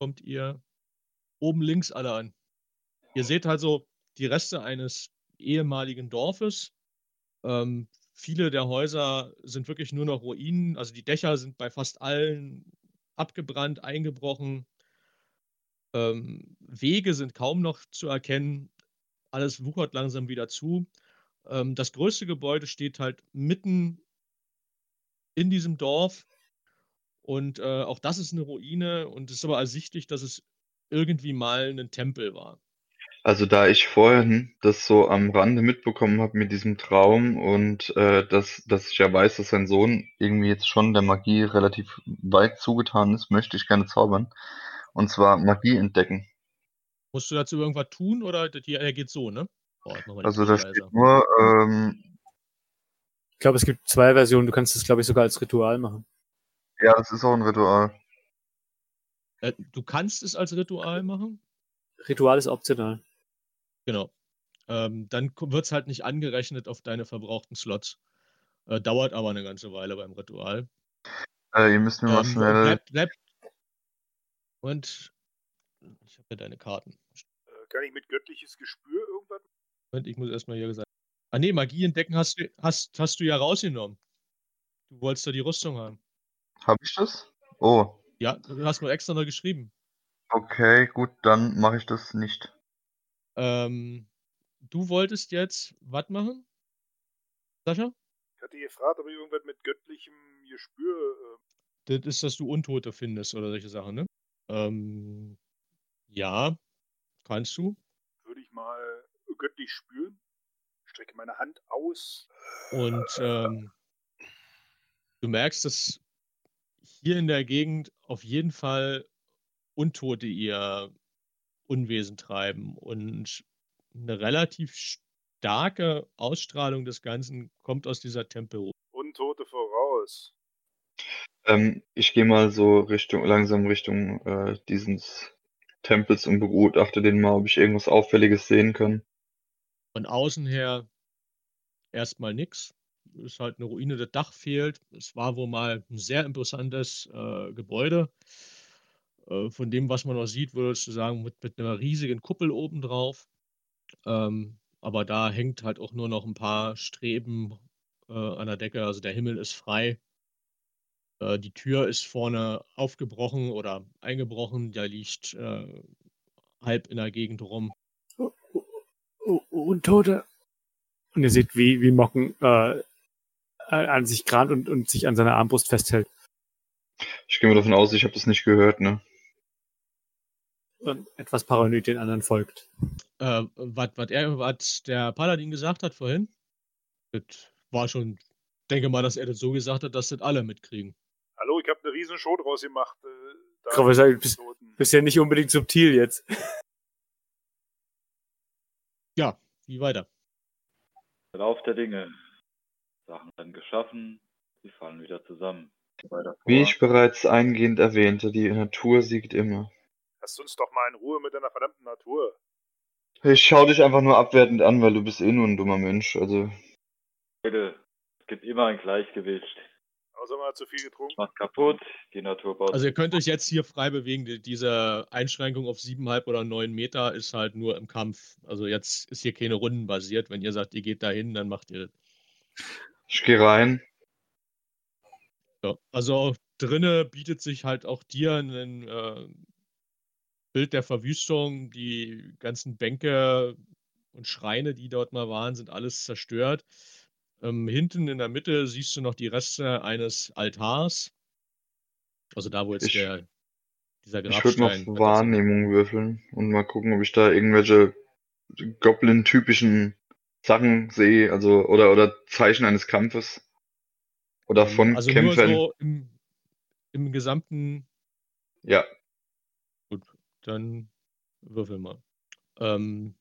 kommt ihr oben links alle an. Ihr seht also die Reste eines ehemaligen Dorfes. Ähm, viele der Häuser sind wirklich nur noch Ruinen. Also die Dächer sind bei fast allen abgebrannt, eingebrochen. Ähm, Wege sind kaum noch zu erkennen. Alles wuchert langsam wieder zu. Ähm, das größte Gebäude steht halt mitten in diesem Dorf. Und äh, auch das ist eine Ruine und es ist aber ersichtlich, dass es irgendwie mal ein Tempel war. Also da ich vorhin das so am Rande mitbekommen habe mit diesem Traum und äh, dass, dass ich ja weiß, dass sein Sohn irgendwie jetzt schon der Magie relativ weit zugetan ist, möchte ich gerne zaubern. Und zwar Magie entdecken. Musst du dazu irgendwas tun oder die, er geht so, ne? Oh, Also das leiser. nur, ähm, Ich glaube, es gibt zwei Versionen. Du kannst es, glaube ich, sogar als Ritual machen. ja, das ist auch ein Ritual. Äh, du kannst es als Ritual machen? Ritual ist optional. Genau. Ähm, dann wird es halt nicht angerechnet auf deine verbrauchten Slots. Äh, dauert aber eine ganze Weile beim Ritual. Äh, ihr müsst mir mal Ähm, schnell. bleib, bleib. Und ich habe ja deine Karten. Äh, kann ich mit göttliches Gespür irgendwas? Moment, ich muss erstmal hier gesagt. Ah nee, Magie entdecken hast du, hast, hast du ja rausgenommen. Du wolltest da die Rüstung haben. Habe ich das? Oh, Ja, du hast nur extra noch geschrieben. okay, gut, dann mache ich das nicht. Ähm, du wolltest jetzt was machen? Sascha? Ich hatte gefragt, ob ich irgendwas mit göttlichem Gespür. Äh, Das ist, dass du Untote findest oder solche Sachen, ne? Ähm, ja, kannst du. würde ich mal göttlich spüren. Strecke meine Hand aus. Und ähm, du merkst, dass hier in der Gegend auf jeden Fall Untote ihr Unwesen treiben und eine relativ starke Ausstrahlung des Ganzen kommt aus dieser Tempelruhe. Untote voraus. Ähm, ich gehe mal so Richtung, langsam Richtung äh, dieses Tempels und begutachte den mal, ob ich irgendwas Auffälliges sehen kann. Von außen her erstmal nix. Ist halt eine Ruine, das Dach fehlt. Es war wohl mal ein sehr imposantes äh, Gebäude. Äh, von dem, was man noch sieht, würdest du sagen, mit, mit einer riesigen Kuppel obendrauf. Ähm, aber da hängt halt auch nur noch ein paar Streben äh, an der Decke. Also der Himmel ist frei. Äh, die Tür ist vorne aufgebrochen oder eingebrochen. Da liegt äh, halb in der Gegend rum. Oh, oh, Untote. Und ihr seht, wie, wie Mocken äh, an sich krant und, und sich an seiner Armbrust festhält. Ich gehe mal davon aus, ich habe das nicht gehört, ne? Und etwas paranoid den anderen folgt. Äh, was, er, was der Paladin gesagt hat vorhin, das war schon, denke mal, dass er das so gesagt hat, dass das alle mitkriegen. Hallo, ich habe eine riesen Show draus gemacht. Äh, da Komm, sag bist, Toten. bist ja nicht unbedingt subtil jetzt. Ja, wie weiter? Lauf der Dinge. Sachen werden geschaffen, sie fallen wieder zusammen. Wie ich bereits eingehend erwähnte, die Natur siegt immer. Lass uns doch mal in Ruhe mit deiner verdammten Natur. Ich schau dich einfach nur abwertend an, weil du bist eh nur ein dummer Mensch. Also, Leute, es gibt immer ein Gleichgewicht. Außer man hat zu viel getrunken. Macht kaputt, die Natur baut. Also ihr könnt euch jetzt hier frei bewegen. Die- Diese Einschränkung auf siebeneinhalb oder neun Meter ist halt nur im Kampf. Also jetzt ist hier keine Runden basiert. Wenn ihr sagt, ihr geht dahin, dann macht ihr das. ich gehe rein. Ja, also auch drinne bietet sich halt auch dir ein äh, Bild der Verwüstung. Die ganzen Bänke und Schreine, die dort mal waren, sind alles zerstört. Ähm, hinten in der Mitte siehst du noch die Reste eines Altars. Also da, wo jetzt Ich- der, dieser Ich würde Grabstein. auf Wahrnehmung würfeln und mal gucken, ob ich da irgendwelche Goblin-typischen Sachen sehe, also oder oder Zeichen eines Kampfes oder von also Kämpfern. nur so im, im gesamten Ja, dann würfel mal. Ähm,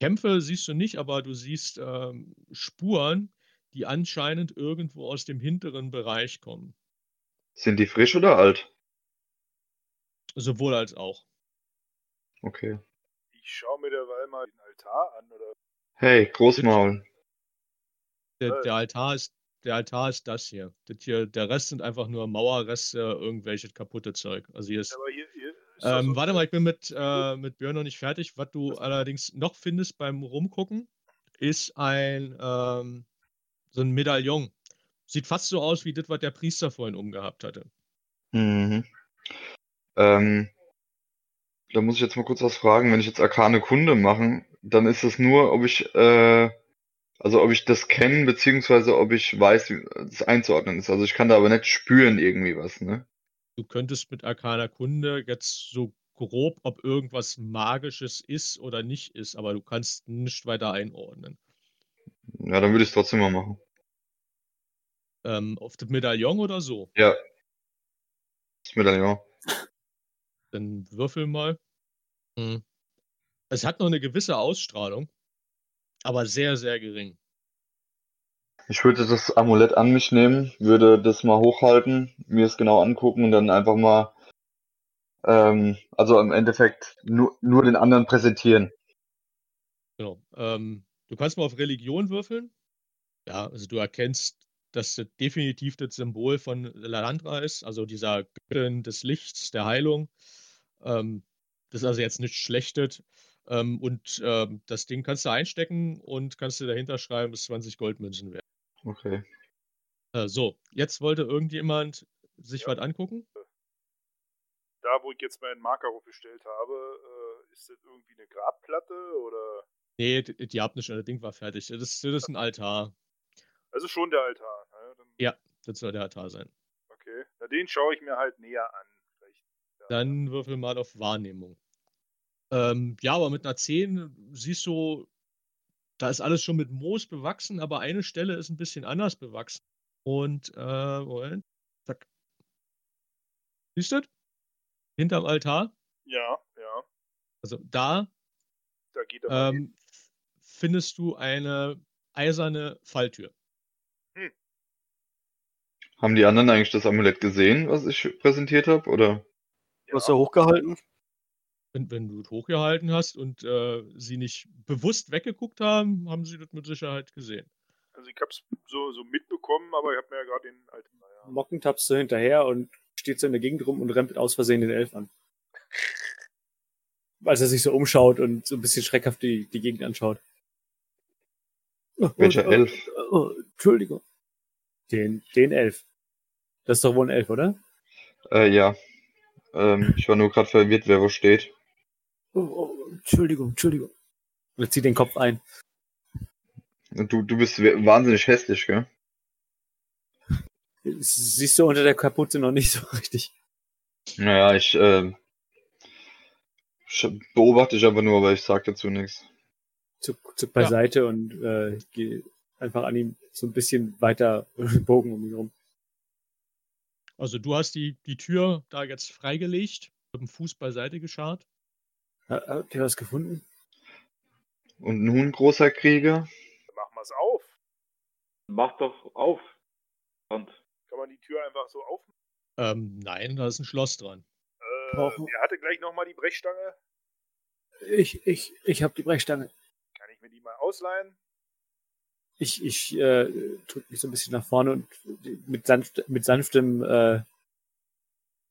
Kämpfe siehst du nicht, aber du siehst ähm, Spuren, die anscheinend irgendwo aus dem hinteren Bereich kommen. sind die frisch oder alt? Sowohl als auch. Okay. Ich schaue mir derweil mal den Altar an, oder? Hey, Großmaul. Der, Äh. der, Altar ist, der Altar ist das hier. das hier. Der Rest sind einfach nur Mauerreste, irgendwelche kaputte Zeug. Also hier ist. Aber hier, Ähm, warte mal, ich bin mit, äh, mit Björn noch nicht fertig. Was du allerdings noch findest beim Rumgucken, ist ein ähm, so ein Medaillon. Sieht fast so aus wie das, was der Priester vorhin umgehabt hatte. Mhm. Ähm, da muss ich jetzt mal kurz was fragen. Wenn ich jetzt Arkane Kunde mache, dann ist es nur, ob ich, äh, also ob ich das kenne, beziehungsweise ob ich weiß, wie es einzuordnen ist. Also ich kann da aber nicht spüren irgendwie was, ne? Du könntest mit Arkaner Kunde jetzt so grob, ob irgendwas Magisches ist oder nicht ist, aber du kannst nicht weiter einordnen. Ja, dann würde ich es trotzdem mal machen. Ähm, auf das Medaillon oder so? Ja. Das Medaillon. Dann würfel mal. Hm. Es hat noch eine gewisse Ausstrahlung, aber sehr, sehr gering. Ich würde das Amulett an mich nehmen, würde das mal hochhalten, mir es genau angucken und dann einfach mal, ähm, also im Endeffekt nur, nur den anderen präsentieren. Genau. Ähm, du kannst mal auf Religion würfeln. Ja, also du erkennst, dass das definitiv das Symbol von Lalandra ist, also dieser Göttin des Lichts, der Heilung. Ähm, das ist also jetzt nichts Schlechtes. Ähm, und ähm, das Ding kannst du einstecken und kannst du dahinter schreiben, dass 20 Goldmünzen wert. Okay. Äh, so, jetzt wollte irgendjemand sich Ja. was angucken. Da, wo ich jetzt meinen Marker hochgestellt habe, äh, ist das irgendwie eine Grabplatte oder. Nee, d- die habt nicht, das Ding war fertig. Das ist, das ist ein Altar. Also schon der Altar. Ne? Dann, Ja. Das soll der Altar sein. Okay. Na, den schaue ich mir halt näher an. Vielleicht. Ja. Dann würfel mal auf Wahrnehmung. Ähm, ja, aber mit einer 10 siehst du, da ist alles schon mit Moos bewachsen, aber eine Stelle ist ein bisschen anders bewachsen. Und, äh, Moment. Zack. Siehst du das? Hinterm Altar. Ja, ja. Also da Da geht er ähm, findest du eine eiserne Falltür. Haben die anderen eigentlich das Amulett gesehen, was ich präsentiert habe, oder? Du hast ja hochgehalten. Wenn, wenn du es hochgehalten hast und äh, sie nicht bewusst weggeguckt haben, haben sie das mit Sicherheit gesehen. Also ich hab's so, so mitbekommen, aber ich habe mir ja gerade den alten. Naja. Mocken tappst so hinterher und steht so in der Gegend rum und rempelt aus Versehen den Elf an. [LAUGHS] Als er sich so umschaut und so ein bisschen schreckhaft die, die Gegend anschaut. Welcher Oh, Elf? Oh, oh, Entschuldigung. Den, den Elf. Das ist doch wohl ein Elf, oder? Äh, ja. Ähm, ich war nur gerade verwirrt, wer wo steht. Oh, oh, Entschuldigung, Entschuldigung. Und er zieht den Kopf ein. Du, du bist wahnsinnig hässlich, gell? Das Siehst du unter der Kapuze noch nicht so [LAUGHS] richtig. Naja, ich, ähm, sch- beobachte ich aber nur, aber ich sag dazu nichts. Zuck, zuck beiseite und äh, geh einfach an ihm so ein bisschen weiter [LAUGHS] Bogen um ihn rum. Also du hast die, die Tür da jetzt freigelegt, mit dem Fuß beiseite geschart. Ha- Habt ihr was gefunden? Und nun, großer Krieger? Dann machen wir es auf. Mach doch auf. Und Kann man die Tür einfach so aufmachen? Ähm, nein, da ist ein Schloss dran. Äh, Brauchen- wer hatte gleich nochmal die Brechstange? Ich, ich, ich hab die Brechstange. Kann ich mir die mal ausleihen? Ich, ich äh, drück mich so ein bisschen nach vorne und mit, sanft, mit sanftem äh,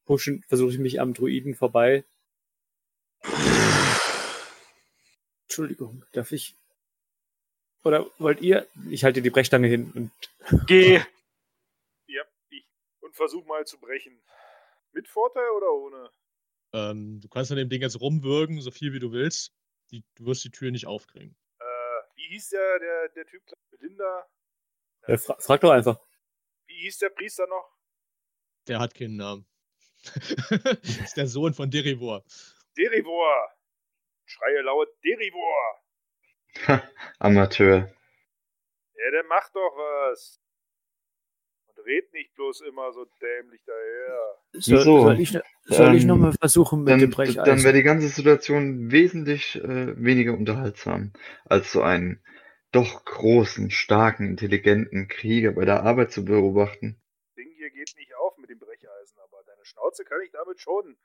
Pushen versuche ich mich am Druiden vorbei. Entschuldigung, darf ich? Oder wollt ihr? Ich halte die Brechstange hin und Geh! [LAUGHS] Ja, ich. Und versuch mal zu brechen. Mit Vorteil oder ohne? Ähm, du kannst an dem Ding jetzt rumwürgen, so viel wie du willst. Die, du wirst die Tür nicht aufkriegen. Äh, wie hieß der, der, der Typ? Linda? äh, fra frag doch einfach. Wie hieß der Priester noch? Der hat keinen Namen. [LAUGHS] ist der Sohn von Derivor. Derivor! Schreie laut Derivor! [LAUGHS] Amateur. Ja, der macht doch was. Und red nicht bloß immer so dämlich daher. Soll, Wieso? soll ich, soll ich Ähm, nochmal versuchen mit Dann, dem dann Brecheisen? wäre die ganze Situation wesentlich äh, weniger unterhaltsam, als so einen doch großen, starken, intelligenten Krieger bei der Arbeit zu beobachten. Ding hier geht nicht auf mit dem Brecheisen, aber deine Schnauze kann ich damit schonen.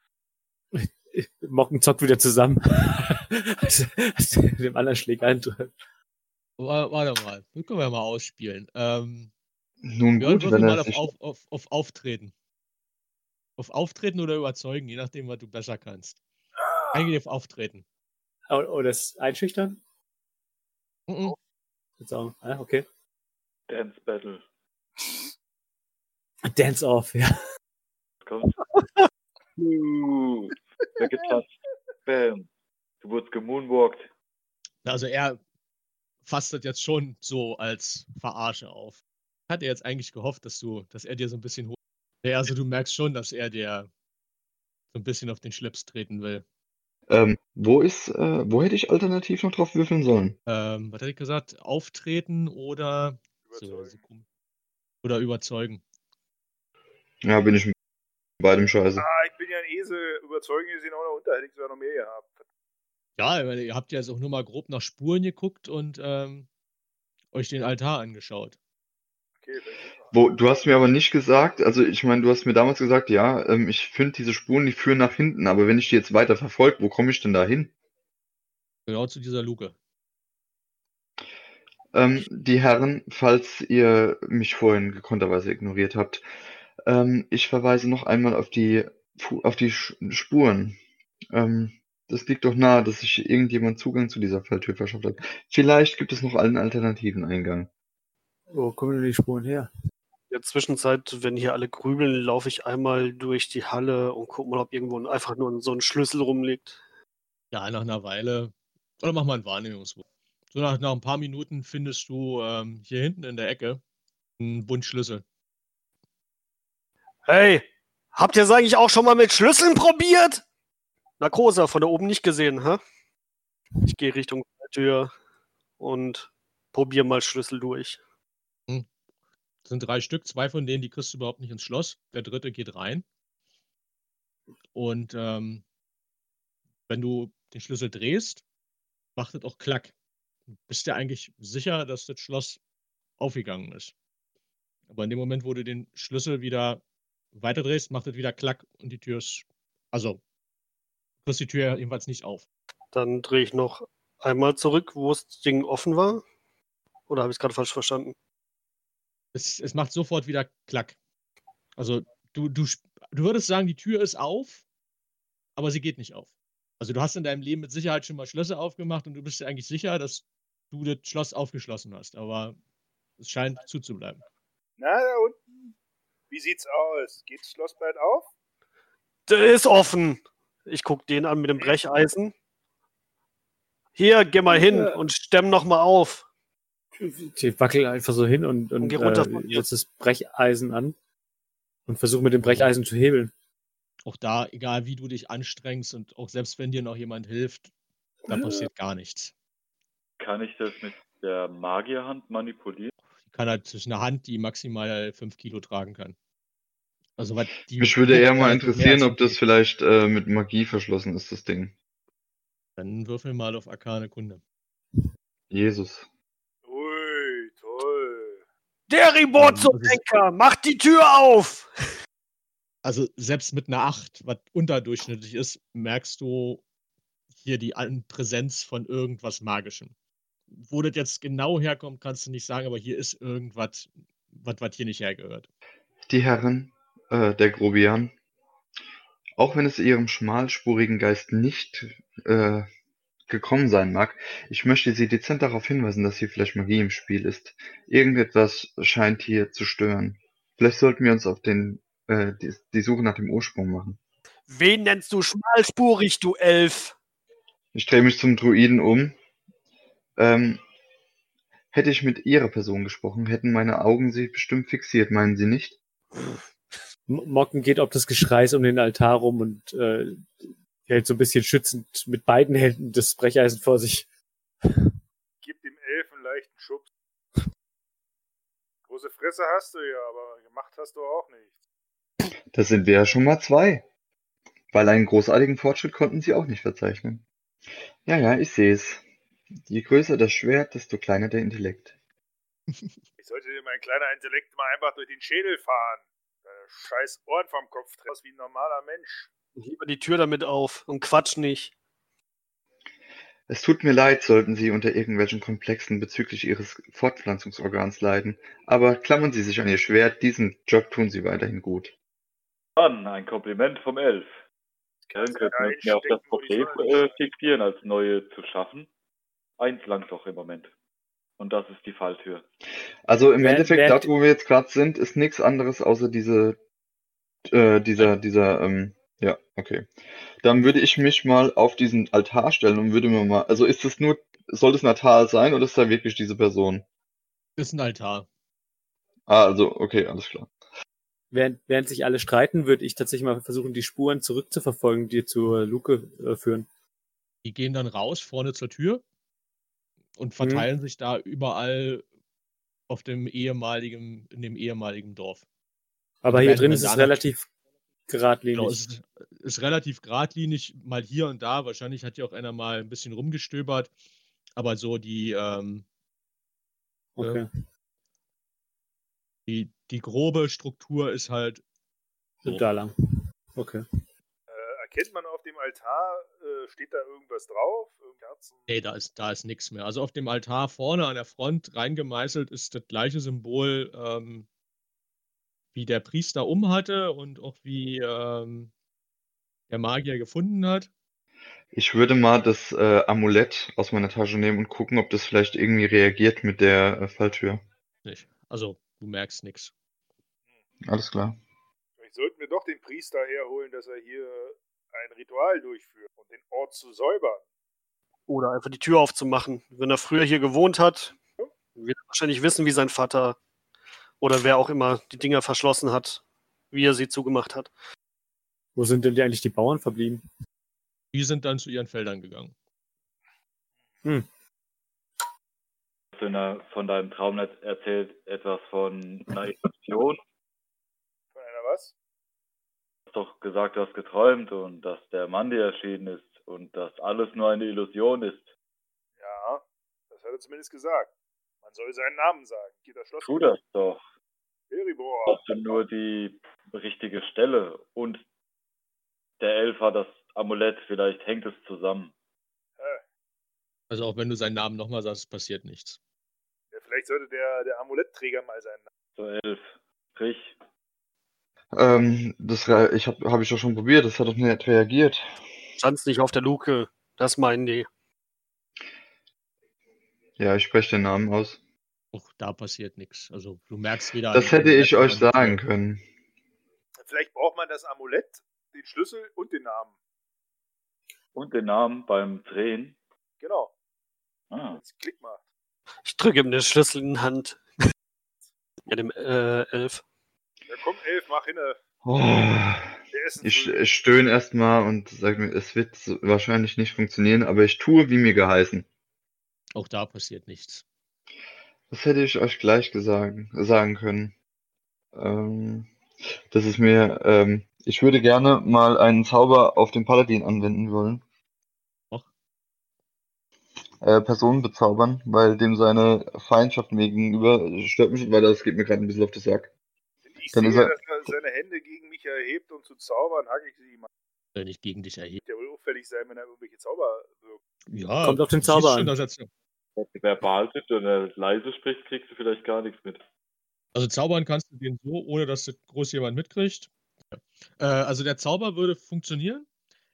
[LAUGHS] Mocken zockt wieder zusammen. [LAUGHS] Als- als er dem anderen schlägt ein. Wa- Warte mal, das können wir mal ausspielen. Ähm, Nun wir gut, wenn mal er auf, auf, auf, auf Auftreten. Auf Auftreten oder überzeugen, je nachdem, was du besser kannst. Eigentlich auf Auftreten. Oh, oh, das Einschüchtern? Mhm. Jetzt auch. Ah, okay. Dance Battle. Dance off, ja. Was [LAUGHS] kommt? Uh, weggetatscht. Bam. Du wurdest gemoonwalkt. Also er fasst das jetzt schon so als Verarsche auf. Hat er jetzt eigentlich gehofft, dass du, dass er dir so ein bisschen hoch. Ja, also du merkst schon, dass er dir so ein bisschen auf den Schlips treten will. Ähm, wo ist, äh, wo hätte ich alternativ noch drauf würfeln sollen? Ähm, was hatte ich gesagt? Auftreten oder Überzeugen. so oder überzeugen. Ja, bin ich mit beidem scheiße. Ah, ich bin ja ein Esel. Überzeugen ist ihn auch noch unter. Hätte ich sogar noch mehr gehabt. Ja, meine, ihr habt ja jetzt auch nur mal grob nach Spuren geguckt und ähm, euch den Altar angeschaut. Okay. Wo, du hast mir aber nicht gesagt, also ich meine, du hast mir damals gesagt, ja, ähm, ich finde diese Spuren, die führen nach hinten, aber wenn ich die jetzt weiter verfolge, wo komme ich denn da hin? Genau zu dieser Luke. Ähm, die Herren, falls ihr mich vorhin gekonnterweise ignoriert habt, ähm, ich verweise noch einmal auf die, auf die Spuren. Ähm, das liegt doch nahe, dass sich irgendjemand Zugang zu dieser Falltür verschafft hat. Vielleicht gibt es noch einen alternativen Eingang. Wo kommen denn die Spuren her? In der Zwischenzeit, wenn hier alle grübeln, laufe ich einmal durch die Halle und gucke mal, ob irgendwo einfach nur so ein Schlüssel rumliegt. Ja, nach einer Weile. Oder mach mal einen Wahrnehmungswurf. So nach, nach ein paar Minuten findest du ähm, hier hinten in der Ecke einen Bund Schlüssel. Hey, habt ihr es eigentlich auch schon mal mit Schlüsseln probiert? Na, Großer, von da oben nicht gesehen, hä? Ich gehe Richtung Tür und probiere mal Schlüssel durch. Das sind drei Stück, zwei von denen, die kriegst du überhaupt nicht ins Schloss. Der dritte geht rein. Und ähm, wenn du den Schlüssel drehst, macht es auch Klack. Du bist ja eigentlich sicher, dass das Schloss aufgegangen ist. Aber in dem Moment, wo du den Schlüssel wieder weiterdrehst, macht es wieder Klack und die Tür ist. Also, du kriegst die Tür jedenfalls nicht auf. Dann drehe ich noch einmal zurück, wo das Ding offen war. Oder habe ich es gerade falsch verstanden? Es, es macht sofort wieder Klack. Also, du, du, du würdest sagen, die Tür ist auf, aber sie geht nicht auf. Also, du hast in deinem Leben mit Sicherheit schon mal Schlösser aufgemacht und du bist dir eigentlich sicher, dass du das Schloss aufgeschlossen hast. Aber es scheint zuzubleiben. Na, unten. Wie sieht's aus? Geht das Schloss bald auf? Der ist offen. Ich guck den an mit dem Brecheisen. Hier, geh mal hin und stemm noch mal auf. Ich wackel einfach so hin und, und, Und geh runter äh, von mir. setz das Brecheisen an und versuche mit dem Brecheisen zu hebeln. Auch da, egal wie du dich anstrengst und auch selbst wenn dir noch jemand hilft, da passiert gar nichts. Kann ich das mit der Magierhand manipulieren? Die kann halt zwischen einer Hand, die maximal 5 Kilo tragen kann. Also was die Mich würde eher mal interessieren, ob das vielleicht äh, mit Magie verschlossen ist, das Ding. Dann würfel mal auf Arkane Kunde. Jesus. Ui, toll. Deribot zum Ähm, Henker, mach die Tür auf! [LAUGHS] Also selbst mit einer 8, was unterdurchschnittlich ist, merkst du hier die Präsenz von irgendwas Magischem. Wo das jetzt genau herkommt, kannst du nicht sagen, aber hier ist irgendwas, was, was hier nicht hergehört. Die Herren, äh, der Grobian, auch wenn es ihrem schmalspurigen Geist nicht äh, gekommen sein mag, ich möchte Sie dezent darauf hinweisen, dass hier vielleicht Magie im Spiel ist. Irgendetwas scheint hier zu stören. Vielleicht sollten wir uns auf den, äh, die, die Suche nach dem Ursprung machen. Wen nennst du schmalspurig, du Elf? Ich drehe mich zum Druiden um. Ähm, hätte ich mit Ihrer Person gesprochen, hätten meine Augen Sie bestimmt fixiert, meinen Sie nicht? Mocken geht ob des Geschreis um den Altar rum und äh, hält so ein bisschen schützend mit beiden Händen das Brecheisen vor sich. Gib dem Elfen leichten Schubs. Große Fresse hast du ja, aber gemacht hast du auch nichts. Das sind wir ja schon mal zwei. Weil einen großartigen Fortschritt konnten Sie auch nicht verzeichnen. Ja, ja, ich sehe es. Je größer das Schwert, desto kleiner der Intellekt. Ich sollte dir mein kleiner Intellekt mal einfach durch den Schädel fahren. Scheiß Ohren vom Kopf treffen wie ein normaler Mensch. Lieber die Tür damit auf und quatsch nicht. Es tut mir leid, sollten Sie unter irgendwelchen Komplexen bezüglich Ihres Fortpflanzungsorgans leiden, aber klammern Sie sich an Ihr Schwert, diesen Job tun Sie weiterhin gut. Dann ein Kompliment vom Elf. Du könnten wir auf das Problem äh, fixieren, als neue zu schaffen. Eins langt doch im Moment. Und das ist die Falltür. Also im Wer- Endeffekt, dort wo wir jetzt gerade sind, ist nichts anderes außer diese, äh, dieser, dieser, ähm, ja, okay. Dann würde ich mich mal auf diesen Altar stellen und würde mir mal, also ist es nur, soll das ein Altar sein oder ist da wirklich diese Person? Ist ein Altar. Ah, also, okay, alles klar. Während, während sich alle streiten, würde ich tatsächlich mal versuchen, die Spuren zurückzuverfolgen, die zur Luke äh, führen. Die gehen dann raus vorne zur Tür und verteilen sich da überall auf dem ehemaligen, in dem ehemaligen Dorf. Aber hier drin ist es relativ geradlinig. Genau, es ist, ist relativ geradlinig, mal hier und da. Wahrscheinlich hat ja auch einer mal ein bisschen rumgestöbert. Aber so die, ähm, okay. die, die grobe Struktur ist halt so. Da lang. Okay. Äh, erkennt man Altar, äh, steht da irgendwas drauf? Kerzen? Nee, da ist, da ist nichts mehr. Also auf dem Altar vorne an der Front reingemeißelt ist das gleiche Symbol, ähm, wie der Priester umhatte und auch wie ähm, der Magier gefunden hat. Ich würde mal das äh, Amulett aus meiner Tasche nehmen und gucken, ob das vielleicht irgendwie reagiert mit der äh, Falltür. Nicht. Also du merkst nichts. Alles klar. Vielleicht sollten wir doch den Priester herholen, dass er hier ein Ritual durchführt und den Ort zu säubern. Oder einfach die Tür aufzumachen. Wenn er früher hier gewohnt hat, wird er wahrscheinlich wissen, wie sein Vater oder wer auch immer die Dinger verschlossen hat, wie er sie zugemacht hat. Wo sind denn die eigentlich die Bauern verblieben? Die sind dann zu ihren Feldern gegangen. Hm. Hast du der, von deinem Traum erzählt etwas von einer Illusion? Von einer was? Hast doch gesagt, du hast geträumt und dass der Mann dir erschienen ist und dass alles nur eine Illusion ist. Ja, das hat er zumindest gesagt. Man soll seinen Namen sagen. Geht das Schloss? Tu das doch. Eribor. Hast du nur die richtige Stelle und der Elf hat das Amulett, vielleicht hängt es zusammen. Also auch wenn du seinen Namen nochmal sagst, passiert nichts. Ja, vielleicht sollte der, der Amulettträger mal seinen Namen. So, Elf, sprich. Ähm, das ich habe hab ich doch schon probiert, das hat doch nicht reagiert. Stand's nicht auf der Luke. Das meinen die. Ja, ich spreche den Namen aus. Auch da passiert nichts. Also du merkst weder. Das hätte ich euch sagen können. Vielleicht braucht man das Amulett, den Schlüssel und den Namen. Und den Namen beim Drehen. Genau. Ah. Jetzt klick mal. Ich drücke ihm den Schlüssel in die Hand. [LAUGHS] Ja, dem äh, Elf. Ja, komm, Elf, mach hin. äh, Oh, Essen. ich, ich stöhne erstmal und sage mir, es wird wahrscheinlich nicht funktionieren, aber ich tue, wie mir geheißen. Auch da passiert nichts. Das hätte ich euch gleich gesagt, sagen können. Ähm, das ist mir, ähm, ich würde gerne mal einen Zauber auf den Paladin anwenden wollen. Och. Äh, Personen bezaubern, weil dem seine Feindschaft mir gegenüber stört mich, weil das geht mir gerade ein bisschen auf den Sack. Ich dann sehe, er- dass er seine Hände gegen mich erhebt und zu zaubern, hacke ich sie ihm. Wenn ich gegen dich erhebe. Der will auffällig sein, wenn er irgendwelche Zauber wirkt. Ja, Kommt auf den Zauber schon, an. dass er- verbal sitzt und er leise spricht, kriegst du vielleicht gar nichts mit. Also zaubern kannst du den so, ohne dass das groß jemand mitkriegt. Ja. Äh, also der Zauber würde funktionieren.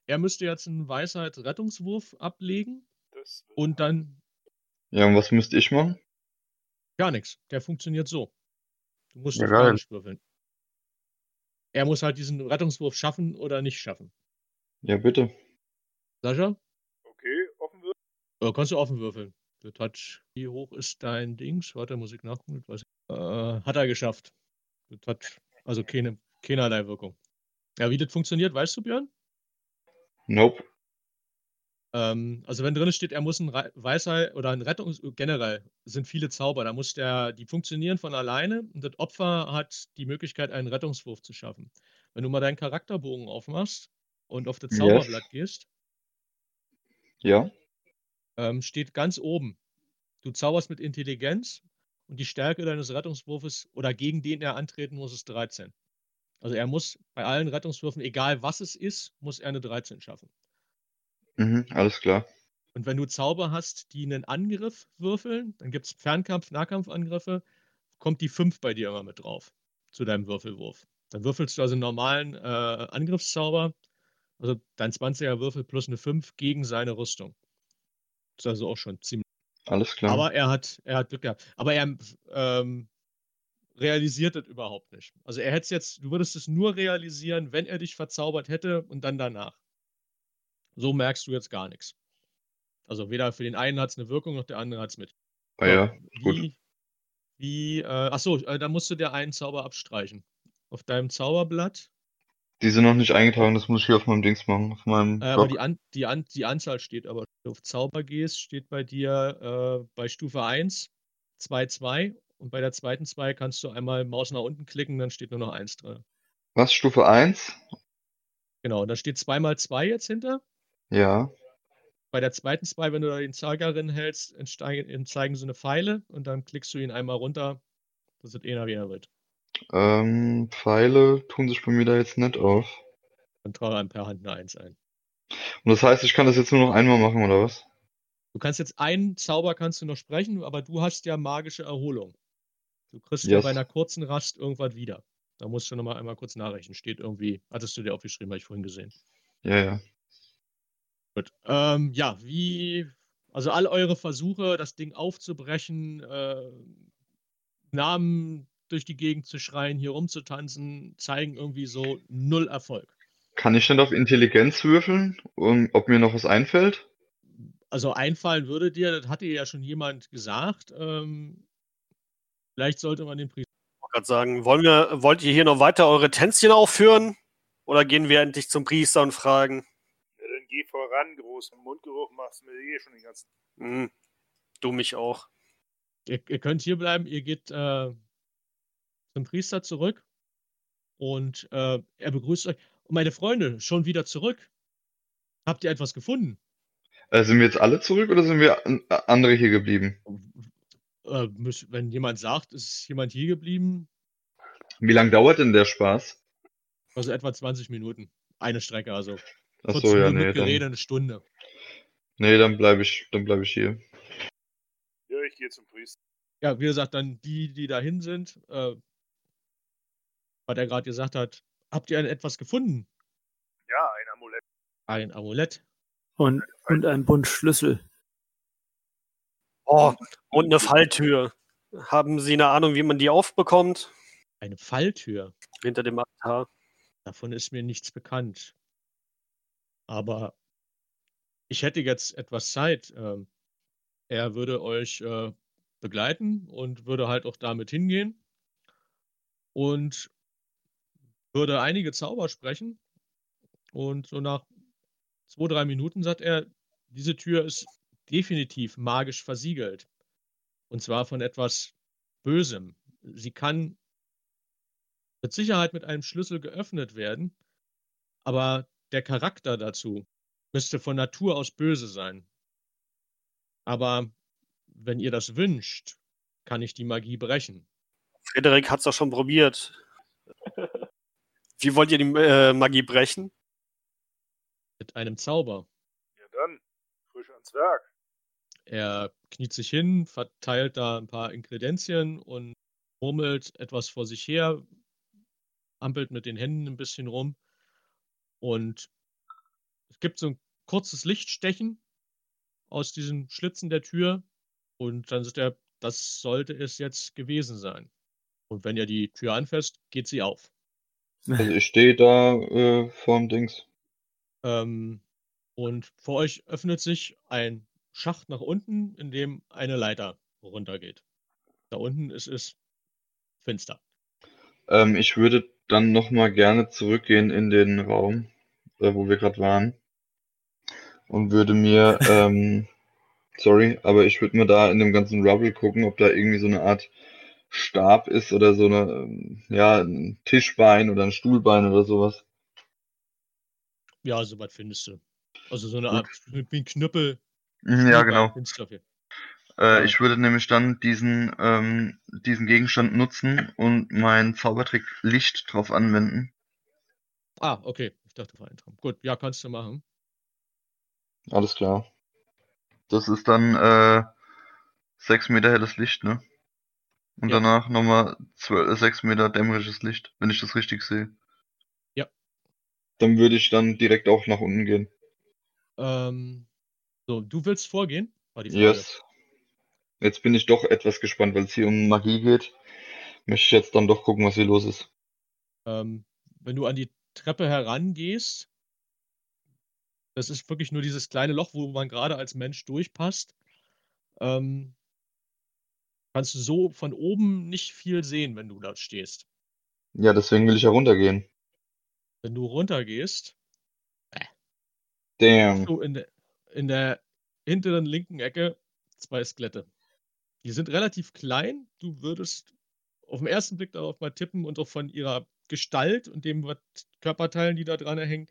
Er müsste jetzt einen Weisheit-Rettungswurf ablegen und dann Ja, und was müsste ich machen? gar nichts. Der funktioniert so. Du musst Ja, würfeln. Er muss halt diesen Rettungswurf schaffen oder nicht schaffen. Ja, bitte. Sascha? okay, offen wird. Äh, kannst du offen würfeln. Das hat, wie hoch ist dein Dings? Warte, muss ich nachgucken. Äh, hat er geschafft. Das hat also keine, keinerlei Wirkung. Ja, wie das funktioniert, weißt du, Björn? Nope. Ähm, also wenn drin steht, er muss ein Re- Weisheit oder ein Rettungs... Generell sind viele Zauber, da muss der, die funktionieren von alleine und das Opfer hat die Möglichkeit, einen Rettungswurf zu schaffen. Wenn du mal deinen Charakterbogen aufmachst und auf das Yes. Zauberblatt gehst, Ja. ähm, steht ganz oben, du zauberst mit Intelligenz und die Stärke deines Rettungswurfes oder gegen den er antreten muss, ist 13. Also er muss bei allen Rettungswürfen, egal was es ist, muss er eine 13 schaffen. Mhm, alles klar. Und wenn du Zauber hast, die einen Angriff würfeln, dann gibt es Fernkampf-, Nahkampfangriffe, kommt die 5 bei dir immer mit drauf zu deinem Würfelwurf. Dann würfelst du also einen normalen äh, Angriffszauber, also dein 20er Würfel plus eine 5 gegen seine Rüstung. Das ist also auch schon ziemlich. Alles klar. Aber er hat, er hat Glück gehabt. Aber er ähm, realisiert das überhaupt nicht. Also er hätte es jetzt, du würdest es nur realisieren, wenn er dich verzaubert hätte und dann danach. So merkst du jetzt gar nichts. Also weder für den einen hat es eine Wirkung, noch der andere hat es mit. ah, ja, gut. Wie, wie, äh, achso, äh, da musst du dir einen Zauber abstreichen. Auf deinem Zauberblatt, Die sind noch nicht eingetragen, das muss ich hier auf meinem Dings machen, auf meinem äh, aber die, An die, An die Anzahl steht aber. Wenn du auf Zauber gehst, steht bei dir äh, bei Stufe 1 2, 2 und bei der zweiten 2 kannst du einmal Maus nach unten klicken, dann steht nur noch 1 drin. Was, Stufe 1? Genau, da steht 2 mal 2 jetzt hinter. Ja. Bei der zweiten 2, wenn du da den Zeiger drin hältst, zeigen so eine Pfeile und dann klickst du ihn einmal runter, dass es einer wieder wird. Ähm, Pfeile tun sich bei mir da jetzt nicht auf. Dann trage einem per Hand eine 1 ein. Und das heißt, ich kann das jetzt nur noch einmal machen, oder was? Du kannst jetzt einen Zauber kannst du noch sprechen, aber du hast ja magische Erholung. Du kriegst ja Yes. bei einer kurzen Rast irgendwas wieder. Da musst du nochmal einmal kurz nachrechnen. Steht irgendwie, hattest du dir aufgeschrieben, habe ich vorhin gesehen. Ja, ja. Gut. Ähm, ja, wie, also all eure Versuche, das Ding aufzubrechen, äh, Namen durch die Gegend zu schreien, hier rumzutanzen, zeigen irgendwie so null Erfolg. Kann ich denn auf Intelligenz würfeln, um, ob mir noch was einfällt? Also einfallen würde dir, das hatte ja schon jemand gesagt, ähm, vielleicht sollte man den Priester Ich wollte gerade sagen, wollen wir, wollt ihr hier noch weiter eure Tänzchen aufführen? Oder gehen wir endlich zum Priester und fragen? Voran, großen Mundgeruch machst du mir eh schon den ganzen. Hm, du mich auch. Ihr, ihr könnt hier bleiben, ihr geht äh, zum Priester zurück und äh, er begrüßt euch. Und meine Freunde, schon wieder zurück. Habt ihr etwas gefunden? Äh, sind wir jetzt alle zurück oder sind wir an- äh, andere hier geblieben? Äh, wenn jemand sagt, ist jemand hier geblieben, Wie lange dauert denn der Spaß? also etwa 20 Minuten. Eine Strecke, also Ach 40 so, ja, nee, mit Gerede, dann, eine Stunde. nee, dann bleibe ich, dann bleibe ich hier. Ja, ich gehe zum Priester. Ja, wie gesagt, dann die, die dahin sind, äh, was er gerade gesagt hat, habt ihr etwas gefunden? Ja, ein Amulett. Ein Amulett. Und, und ein Bund Schlüssel. Oh, und eine Falltür. Haben Sie eine Ahnung, wie man die aufbekommt? Eine Falltür. Hinter dem Altar. Davon ist mir nichts bekannt. Aber ich hätte jetzt etwas Zeit. Ähm, er würde euch äh, begleiten und würde halt auch damit hingehen und würde einige Zauber sprechen. Und so nach zwei, drei Minuten sagt er, diese Tür ist definitiv magisch versiegelt. Und zwar von etwas Bösem. Sie kann mit Sicherheit mit einem Schlüssel geöffnet werden, aber der Charakter dazu müsste von Natur aus böse sein. Aber wenn ihr das wünscht, kann ich die Magie brechen. Frederik hat es doch schon probiert. Wie wollt ihr die äh, Magie brechen? Mit einem Zauber. Ja dann, frisch ans Werk. Er kniet sich hin, verteilt da ein paar Inkredenzien und murmelt etwas vor sich her, ampelt mit den Händen ein bisschen rum. Und es gibt so ein kurzes Lichtstechen aus diesen Schlitzen der Tür. Und dann sagt er, das sollte es jetzt gewesen sein. Und wenn ihr die Tür anfasst, geht sie auf. Also ich stehe da äh, vorm Dings. Ähm, und vor euch öffnet sich ein Schacht nach unten, in dem eine Leiter runtergeht. Da unten ist es finster. Ähm, ich würde dann nochmal gerne zurückgehen in den Raum, äh, wo wir gerade waren. Und würde mir, [LAUGHS] ähm, sorry, aber ich würde mir da in dem ganzen Rubble gucken, ob da irgendwie so eine Art Stab ist oder so eine, ähm, ja, ein Tischbein oder ein Stuhlbein oder sowas. Ja, soweit findest du. Also so eine Art wie ein Knüppel. Mhm, Ja, Stuhlbein genau. findest du auf jeden Äh, ich würde nämlich dann diesen, ähm, diesen Gegenstand nutzen und meinen Zaubertrick Licht drauf anwenden. Ah, okay. Ich dachte, war ein Traum. Gut, ja, kannst du machen. Alles klar. Das ist dann äh, 6 Meter helles Licht, ne? Und Ja. danach nochmal 12, 6 Meter dämmerisches Licht, wenn ich das richtig sehe. Ja. Dann würde ich dann direkt auch nach unten gehen. Ähm, so, du willst vorgehen? War die Frage. Yes. Jetzt bin ich doch etwas gespannt, weil es hier um Magie geht. Möchte ich jetzt dann doch gucken, was hier los ist. Ähm, wenn du an die Treppe herangehst, das ist wirklich nur dieses kleine Loch, wo man gerade als Mensch durchpasst. Ähm, kannst du so von oben nicht viel sehen, wenn du da stehst. Ja, deswegen will ich ja runtergehen. Wenn du runtergehst, Damn. du in der, in der hinteren linken Ecke zwei Skelette. Die sind relativ klein. Du würdest auf den ersten Blick darauf mal tippen und auch von ihrer Gestalt und dem was Körperteilen, die da dran hängen,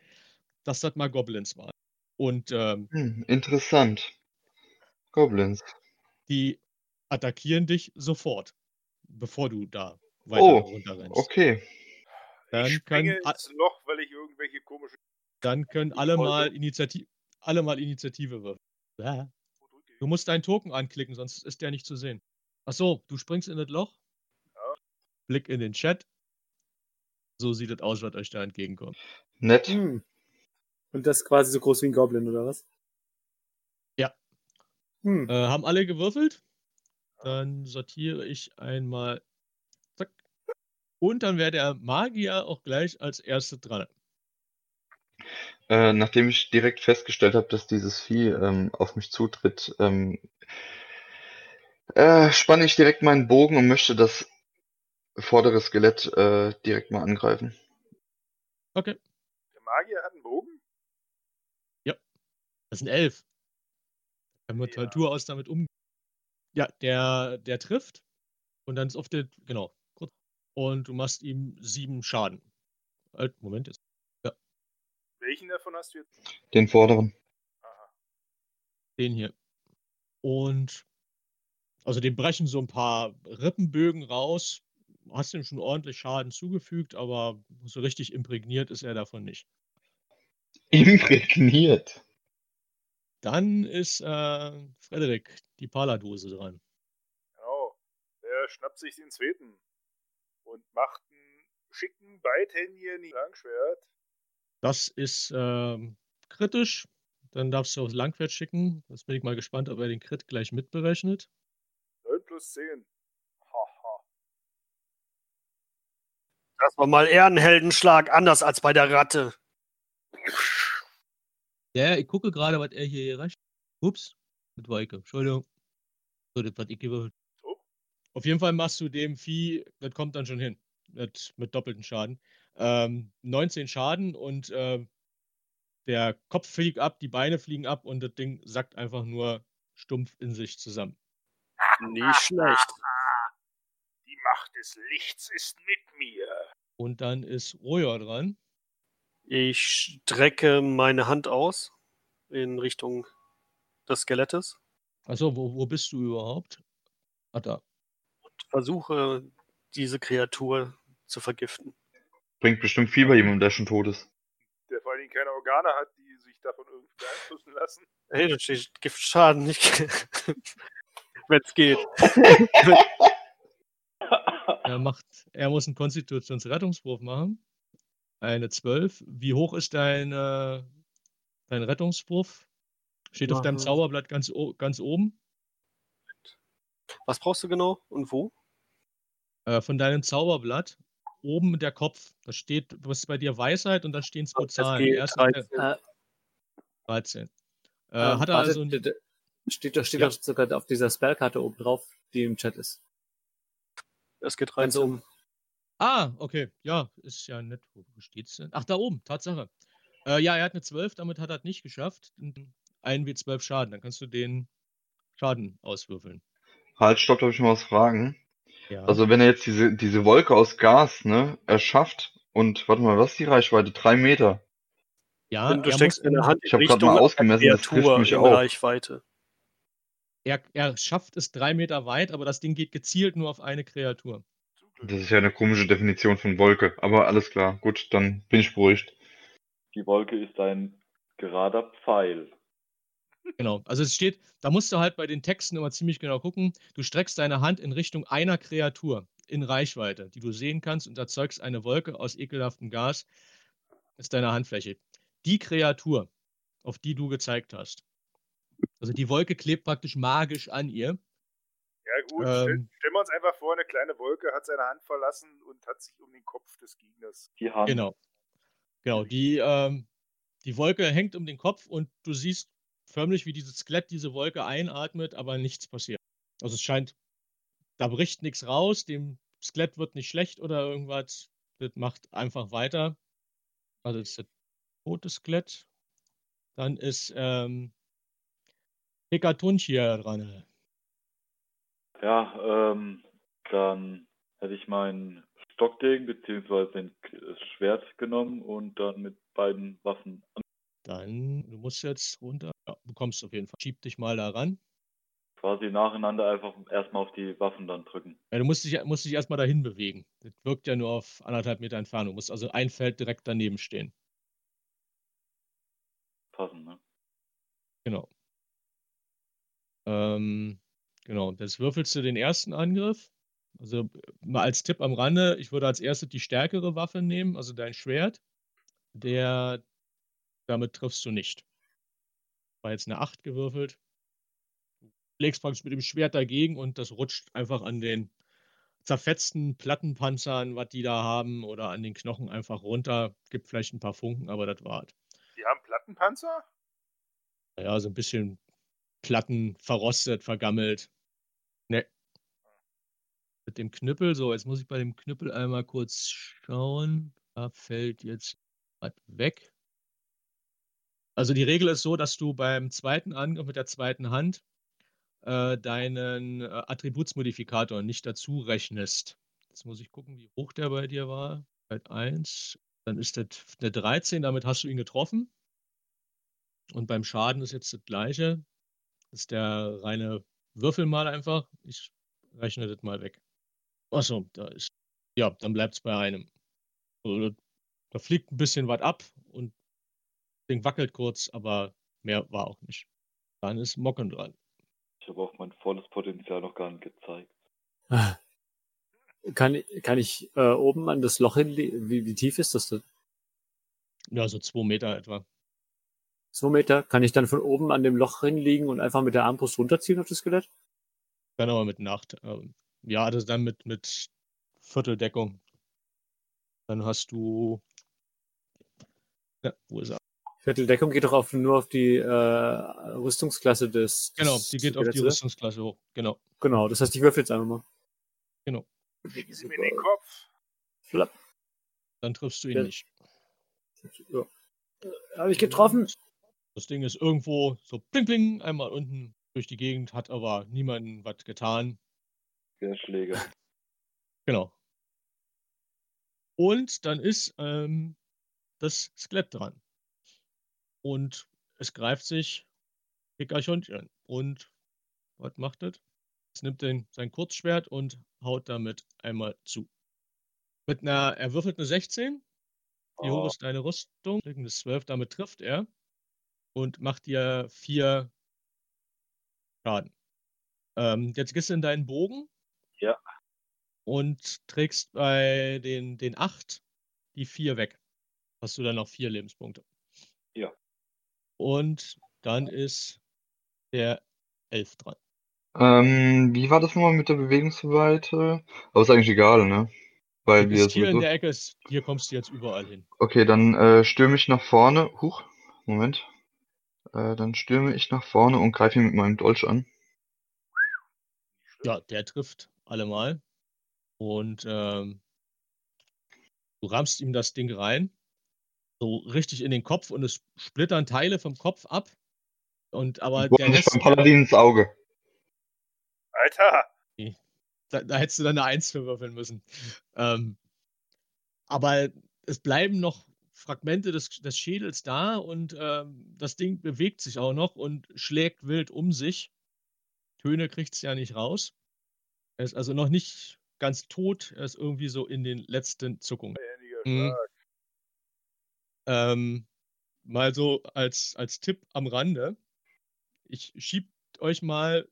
dass das mal Goblins waren. Und ähm, Hm, interessant. Goblins. die attackieren dich sofort, bevor du da weiter Oh, runterrennst. okay. Dann ich können, ins Loch, weil ich irgendwelche komischen. dann können alle mal, Initiative, alle mal Initiative würfeln. Ja. Du musst deinen Token anklicken, sonst ist der nicht zu sehen. Ach so, du springst in das Loch. Ja. Blick in den Chat. So sieht es aus, was euch da entgegenkommt. Nett. Hm. Und das quasi so groß wie ein Goblin, oder was? Ja. Hm. Äh, haben alle gewürfelt? Dann sortiere ich einmal. Zack. Und dann wäre der Magier auch gleich als Erste dran. Äh, nachdem ich direkt festgestellt habe, dass dieses Vieh ähm, auf mich zutritt, ähm, äh, spanne ich direkt meinen Bogen und möchte das vordere Skelett äh, direkt mal angreifen. Okay. Der Magier hat einen Bogen? Das sind elf. Kann man Ja. Natur aus damit umgehen. Ja, der, der trifft. Und dann ist auf der. Genau. Kurz. Und du machst ihm sieben Schaden. Halt, Moment jetzt. Welchen davon hast du jetzt? Den vorderen. Aha. Den hier. Und also dem brechen so ein paar Rippenbögen raus. Hast ihm schon ordentlich Schaden zugefügt, aber so richtig imprägniert ist er davon nicht. Imprägniert. Dann ist äh, Frederik, die Paladose dran. Genau. Der schnappt sich den zweiten und macht einen schicken, beidhändigen Langschwert. Das ist ähm, kritisch. Dann darfst du aufs Langwert schicken. Jetzt bin ich mal gespannt, ob er den Crit gleich mitberechnet. 9 plus 10. Haha. Das war mal eher ein Heldenschlag, anders als bei der Ratte. Ja, ich gucke gerade, was er hier erreicht. Ups, mit Wolke. Entschuldigung. So, das, was ich gewürfelt. Auf jeden Fall machst du dem Vieh, das kommt dann schon hin. Mit, mit doppelten Schaden. Ähm, 19 Schaden und äh, der Kopf fliegt ab, die Beine fliegen ab und das Ding sackt einfach nur stumpf in sich zusammen. Nicht schlecht. Die Macht des Lichts ist mit mir. Und dann ist Roja dran. Ich strecke meine Hand aus in Richtung des Skelettes Achso, wo, wo bist du überhaupt? Ah, da. und versuche, diese Kreatur zu vergiften. Bringt bestimmt viel bei jemandem, der schon tot ist. Der vor allem keine Organe hat, die sich davon irgendwie beeinflussen lassen. Hey, da steht Giftschaden, nicht. [LAUGHS] Wenn es geht. [LAUGHS] Er, macht, er muss einen Konstitutionsrettungswurf machen. Eine 12. Wie hoch ist dein, äh, dein Rettungswurf? Steht auf deinem. Zauberblatt ganz, ganz oben. Was brauchst du genau und wo? Äh, von deinem Zauberblatt oben der Kopf. Da steht, was ist bei dir Weisheit und da stehen zwei Zahlen. Die erste ist 13. Äh, 13. Äh, ähm, hat er warte, also. d- steht doch, steht Ja. doch sogar auf dieser Spellkarte oben drauf, die im Chat ist. Es geht rein. oben. Ah, okay. Ja, ist ja nett. Wo steht's denn? Ach, da oben, Tatsache. Äh, ja, er hat eine 12, damit hat er es nicht geschafft. Ein wie 12 Schaden. Dann kannst du den Schaden auswürfeln. Halt, stopp, darf ich mal was fragen? Ja. Also wenn er jetzt diese, diese Wolke aus Gas, ne, erschafft und, warte mal, was ist die Reichweite? Drei Meter. ja, Und du er steckst in- Hand Ich in hab grad Richtung mal ausgemessen, das trifft mich in auch. Reichweite. Er, er schafft es drei Meter weit, aber das Ding geht gezielt nur auf eine Kreatur. Das ist ja eine komische Definition von Wolke, aber alles klar. Gut, dann bin ich beruhigt. Die Wolke ist ein gerader Pfeil. Genau. Also es steht, da musst du halt bei den Texten immer ziemlich genau gucken. Du streckst deine Hand in Richtung einer Kreatur in Reichweite, die du sehen kannst und erzeugst eine Wolke aus ekelhaftem Gas. ist deine Handfläche. Die Kreatur, auf die du gezeigt hast. Also die Wolke klebt praktisch magisch an ihr. Ja gut, stell, Ähm. stellen wir uns einfach vor, eine kleine Wolke hat seine Hand verlassen und hat sich um den Kopf des Gegners. Die Hand. Genau. Genau. Die, ähm, die Wolke hängt um den Kopf und du siehst förmlich, wie dieses Skelett diese Wolke einatmet, aber nichts passiert. Also es scheint, da bricht nichts raus, dem Skelett wird nicht schlecht oder irgendwas. Das macht einfach weiter. Also das ist das tote Skelett. Dann ist ähm, Hekatunch hier dran. Ja, ähm, dann hätte ich meinen Stockdegen bzw. den Schwert genommen und dann mit beiden Waffen an- Dann, du musst jetzt runter. Ja, du kommst auf jeden Fall. Schieb dich mal da ran. quasi nacheinander einfach erstmal auf die Waffen dann drücken. Ja, du musst dich, musst dich erstmal dahin bewegen. Das wirkt ja nur auf anderthalb Meter Entfernung. Du musst also ein Feld direkt daneben stehen. Passen, ne? Genau. Ähm, genau. Jetzt würfelst du den ersten Angriff. Also mal als Tipp am Rande, ich würde als erstes die stärkere Waffe nehmen, also dein Schwert. Der, damit triffst du nicht. War jetzt eine 8 gewürfelt. Du legst praktisch mit dem Schwert dagegen und das rutscht einfach an den zerfetzten Plattenpanzern, was die da haben, oder an den Knochen einfach runter. Gibt vielleicht ein paar Funken, aber das war's. Die haben Plattenpanzer? Ja, so ein bisschen Platten verrostet, vergammelt. Ne. Mit dem Knüppel, so, jetzt muss ich bei dem Knüppel einmal kurz schauen. Da fällt jetzt was weg. Also die Regel ist so, dass du beim zweiten Angriff mit der zweiten Hand äh, deinen äh, Attributsmodifikator nicht dazu rechnest. Jetzt muss ich gucken, wie hoch der bei dir war. Halt 1. Dann ist das eine 13, damit hast du ihn getroffen. Und beim Schaden ist jetzt das gleiche. Das ist der reine Würfel mal einfach. Ich rechne das mal weg. Achso, da ist. Ja, dann bleibt es bei einem. Also, da- fliegt ein bisschen was ab Ding wackelt kurz, aber mehr war auch nicht. Dann ist Mocken dran. Ich habe auch mein volles Potenzial noch gar nicht gezeigt. Ah. Kann, kann ich äh, oben an das Loch hinlegen? Wie, wie tief ist das denn? Ja, so zwei Meter etwa. Zwei Meter? Kann ich dann von oben an dem Loch hinliegen und einfach mit der Armbrust runterziehen auf das Skelett? Dann aber mit Nacht. ähm, Ja, das dann mit, mit Vierteldeckung. Dann hast du. Ja, wo ist er? Vierteldeckung geht doch auf, nur auf die äh, Rüstungsklasse des. Genau, des die geht auf die oder? Rüstungsklasse hoch. Genau. Genau, das heißt, ich würfel jetzt einfach mal. Legen Sie mir in den Kopf. Flapp. Dann triffst du ihn Ja. nicht. Ja. Habe ich getroffen? Das Ding ist irgendwo so pling pling einmal unten durch die Gegend, hat aber niemandem was getan. Der Schläger. [LAUGHS] Genau. Und dann ist ähm, das Skelett dran. Und es greift sich Hickerchonchen. Und was macht es? Es nimmt den, sein Kurzschwert und haut damit einmal zu. Mit einer, er würfelt eine 16. Wie hoch Oh. ist deine Rüstung? Eine 12, damit trifft er. Und macht dir vier Schaden. Ähm, jetzt gehst du in deinen Bogen. Ja. Und trägst bei den, den 8 die 4 weg. Hast du dann noch vier Lebenspunkte. Ja. Und dann ist der 11 dran. Ähm, wie war das nochmal mit der Bewegungsweite? Aber ist eigentlich egal, ne? Weil Du wir bist hier in der Ecke, ist- hier kommst du jetzt überall hin. Okay, dann äh, stürme ich nach vorne. Huch, Moment. Äh, dann stürme ich nach vorne und greife ihn mit meinem Dolch an. Ja, der trifft allemal. Und ähm, du rammst ihm das Ding rein. So richtig in den Kopf und es splittern Teile vom Kopf ab. Und aber der Rest, beim Paladin ins Auge. Alter! da, da hättest du dann eine Eins für würfeln müssen. Ähm, aber es bleiben noch Fragmente des, des Schädels da und ähm, das Ding bewegt sich auch noch und schlägt wild um sich. Töne kriegt es ja nicht raus. Er ist also noch nicht ganz tot, er ist irgendwie so in den letzten Zuckungen. Mhm. Ähm, mal so als, als Tipp am Rande. Ich schieb euch mal,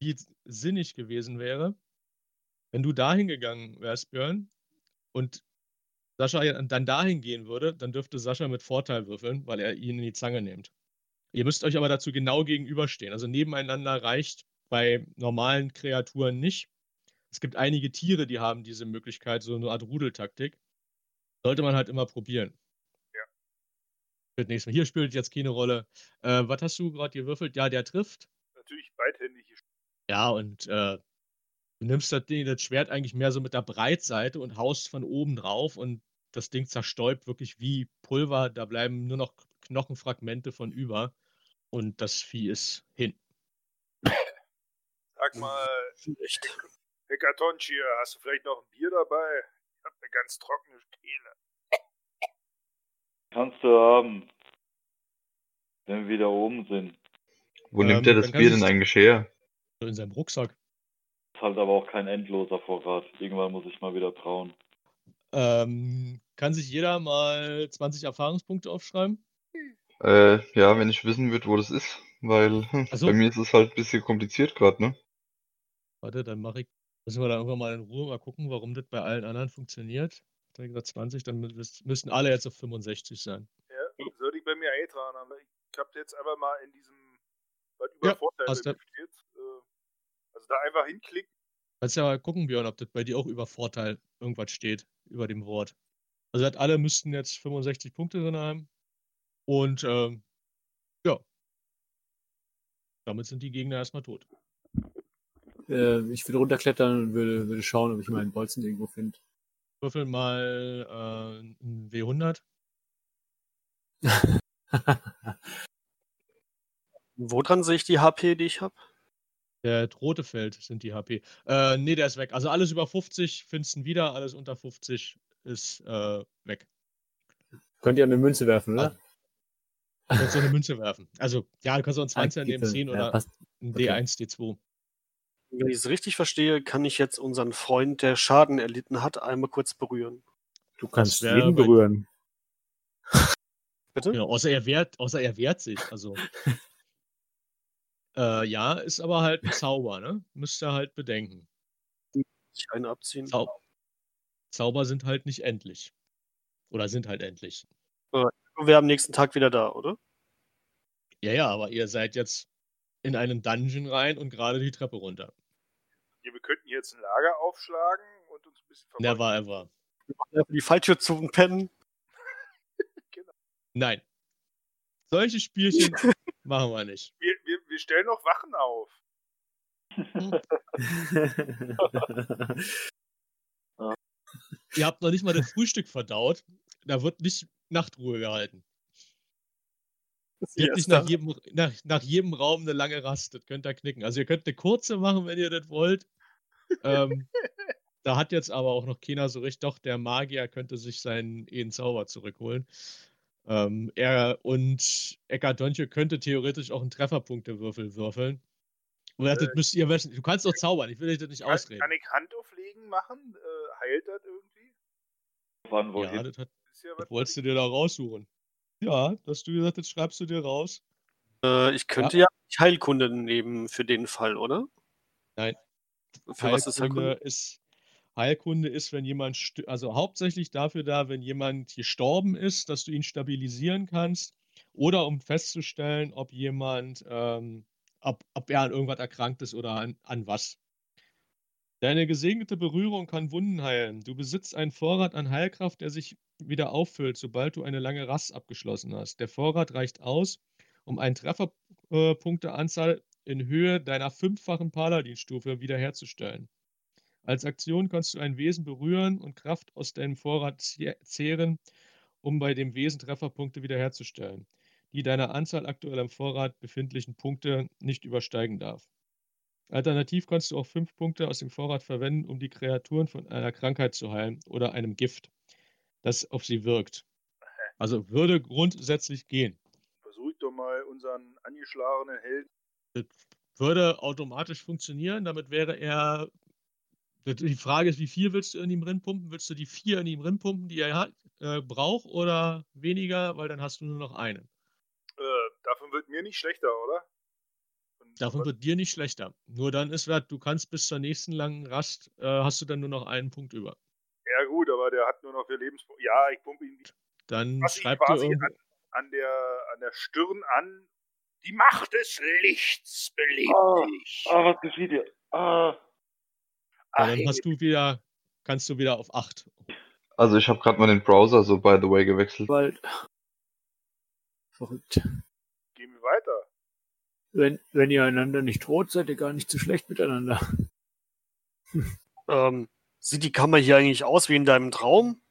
wie sinnig gewesen wäre, wenn du dahin gegangen wärst, Björn, und Sascha dann dahin gehen würde, dann dürfte Sascha mit Vorteil würfeln, weil er ihn in die Zange nimmt. Ihr müsst euch aber dazu genau gegenüberstehen. Also nebeneinander reicht bei normalen Kreaturen nicht. Es gibt einige Tiere, die haben diese Möglichkeit, so eine Art Rudeltaktik. Sollte man halt immer probieren. Ja. Wird nächstes Mal. Hier spielt jetzt keine Rolle. Äh, was hast du gerade gewürfelt? Ja, der trifft. Natürlich beidhändig. Ja, und äh, du nimmst das, Ding, das Schwert eigentlich mehr so mit der Breitseite und haust von oben drauf und das Ding zerstäubt wirklich wie Pulver. Da bleiben nur noch Knochenfragmente von über und das Vieh ist hin. Sag mal. Hekatonchi, hast du vielleicht noch ein Bier dabei? Ich hab eine ganz trockene Kehle. Kannst du haben. Wenn wir wieder oben sind. Wo Ähm, nimmt er das Bier denn eigentlich her? So in seinem Rucksack. Ist halt aber auch kein endloser Vorrat. Irgendwann muss ich mal wieder trauen. Ähm, kann sich jeder mal 20 Erfahrungspunkte aufschreiben? Äh, ja, wenn ich wissen würde, wo das ist. Weil so. bei mir ist es halt ein bisschen kompliziert gerade, ne? Warte, dann mache ich. Müssen wir da irgendwann mal in Ruhe mal gucken, warum das bei allen anderen funktioniert. Ich habe gesagt 20, dann müssten alle jetzt auf 65 sein. Ja, sollte ich bei mir eintragen, aber ich hab jetzt einfach mal in diesem, was Ja, über Vorteile du. steht, äh, also da einfach hinklicken. Kannst ja mal gucken, Björn, ob das bei dir auch über Vorteil irgendwas steht, über dem Wort. Also hat alle müssten jetzt 65 Punkte drin haben. Und ähm, ja. Damit sind die Gegner erstmal tot. Äh, ich würde runterklettern und würde, würde schauen, ob ich meinen Bolzen irgendwo finde. Würfel mal äh, ein W100. [LAUGHS] Woran sehe ich die HP, die ich habe? Der rote Feld sind die HP. Äh, nee, der ist weg. Also alles über 50 findest du wieder, alles unter 50 ist äh, weg. Könnt ihr eine Münze werfen, oder? Du kannst so eine Münze werfen. Also, ja, du kannst auch einen 20er Ah, nehmen, geht 10 dann. oder Ja, passt. ein Okay. D1, D2. Wenn ich es richtig verstehe, kann ich jetzt unseren Freund, der Schaden erlitten hat, einmal kurz berühren. Du kannst wär jeden bei- berühren. [LAUGHS] Bitte? Genau, außer er wehrt, außer er wehrt sich. Also. [LAUGHS] äh, ja, ist aber halt ein Zauber, ne? Müsst ihr halt bedenken. Ich einen abziehen. Zau Zauber sind halt nicht endlich. Oder sind halt endlich. Wir am nächsten Tag wieder da, oder? Ja, ja, aber ihr seid jetzt in einen Dungeon rein und gerade die Treppe runter. Ja, wir könnten jetzt ein Lager aufschlagen und uns ein bisschen verfolgen. Never ever. Wir machen einfach die Falltür zu und pennen. [LAUGHS] Nein. Solche Spielchen [LAUGHS] machen wir nicht. Wir, wir, wir stellen noch Wachen auf. [LAUGHS] Ihr habt noch nicht mal das Frühstück verdaut. Da wird nicht Nachtruhe gehalten. Gibt nicht nach jedem, nach, nach jedem Raum eine lange Rast. Das könnt ihr knicken. Also ihr könnt eine kurze machen, wenn ihr das wollt. ähm, [LAUGHS] da hat jetzt aber auch noch keiner so richtig. Doch, der Magier könnte sich seinen Ehen Zauber zurückholen. Ähm, er und Eckart Donche könnte theoretisch auch einen Trefferpunktewürfel würfeln. Oder das Äh, müsst ihr wissen. Du kannst doch zaubern, ich will dich das nicht Kann, ausreden. kann ich Handauflegen machen? Äh, heilt das irgendwie? Wann Ja, wohin? das, hat, ja das wolltest du dir da raussuchen. Ja, hast du gesagt, das schreibst du dir raus. Äh, ich könnte ja, Heilkunde nehmen für den Fall, oder? Nein. Für was ist Heilkunde Heilkunde? ist Heilkunde ist, wenn jemand, also hauptsächlich dafür da, wenn jemand gestorben ist, dass du ihn stabilisieren kannst oder um festzustellen, ob jemand, ähm, ob, ob er an irgendwas erkrankt ist oder an, an was. Deine gesegnete Berührung kann Wunden heilen. Du besitzt einen Vorrat an Heilkraft, der sich wieder auffüllt, sobald du eine lange Rast abgeschlossen hast. Der Vorrat reicht aus, um eine Trefferpunkteanzahl in Höhe deiner fünffachen Paladinstufe wiederherzustellen. Als Aktion kannst du ein Wesen berühren und Kraft aus deinem Vorrat ze- zehren, um bei dem Wesen Trefferpunkte wiederherzustellen, die deiner Anzahl aktuell im Vorrat befindlichen Punkte nicht übersteigen darf. Alternativ kannst du auch fünf Punkte aus dem Vorrat verwenden, um die Kreaturen von einer Krankheit zu heilen oder einem Gift, das auf sie wirkt. Also würde grundsätzlich gehen. Versuch doch mal unseren angeschlagenen Helden. Das würde automatisch funktionieren. Damit wäre er. Die Frage ist, wie viel willst du in ihm pumpen? Willst du die vier in ihm pumpen, die er hat, äh, braucht, oder weniger? Weil dann hast du nur noch einen. Äh, davon wird mir nicht schlechter, oder? Davon was- wird dir nicht schlechter. Nur dann ist wert, du kannst bis zur nächsten langen Rast, äh, hast du dann nur noch einen Punkt über. Ja gut, aber der hat nur noch vier Lebenspunkte. Ja, ich pumpe ihn Dann fasse ihn schreibt dir quasi irgendwo. an, an, der, an der Stirn an. Die Macht des Lichts belebt Ah, dich. Ah, was geschieht hier? Ah, Ja, dann hast du wieder, kannst du wieder auf 8. Also ich habe gerade mal den Browser so by the way gewechselt. Verrückt. Wenn, wenn ihr einander nicht droht, seid ihr gar nicht so schlecht miteinander. Ähm, sieht die Kammer hier eigentlich aus wie in deinem Traum?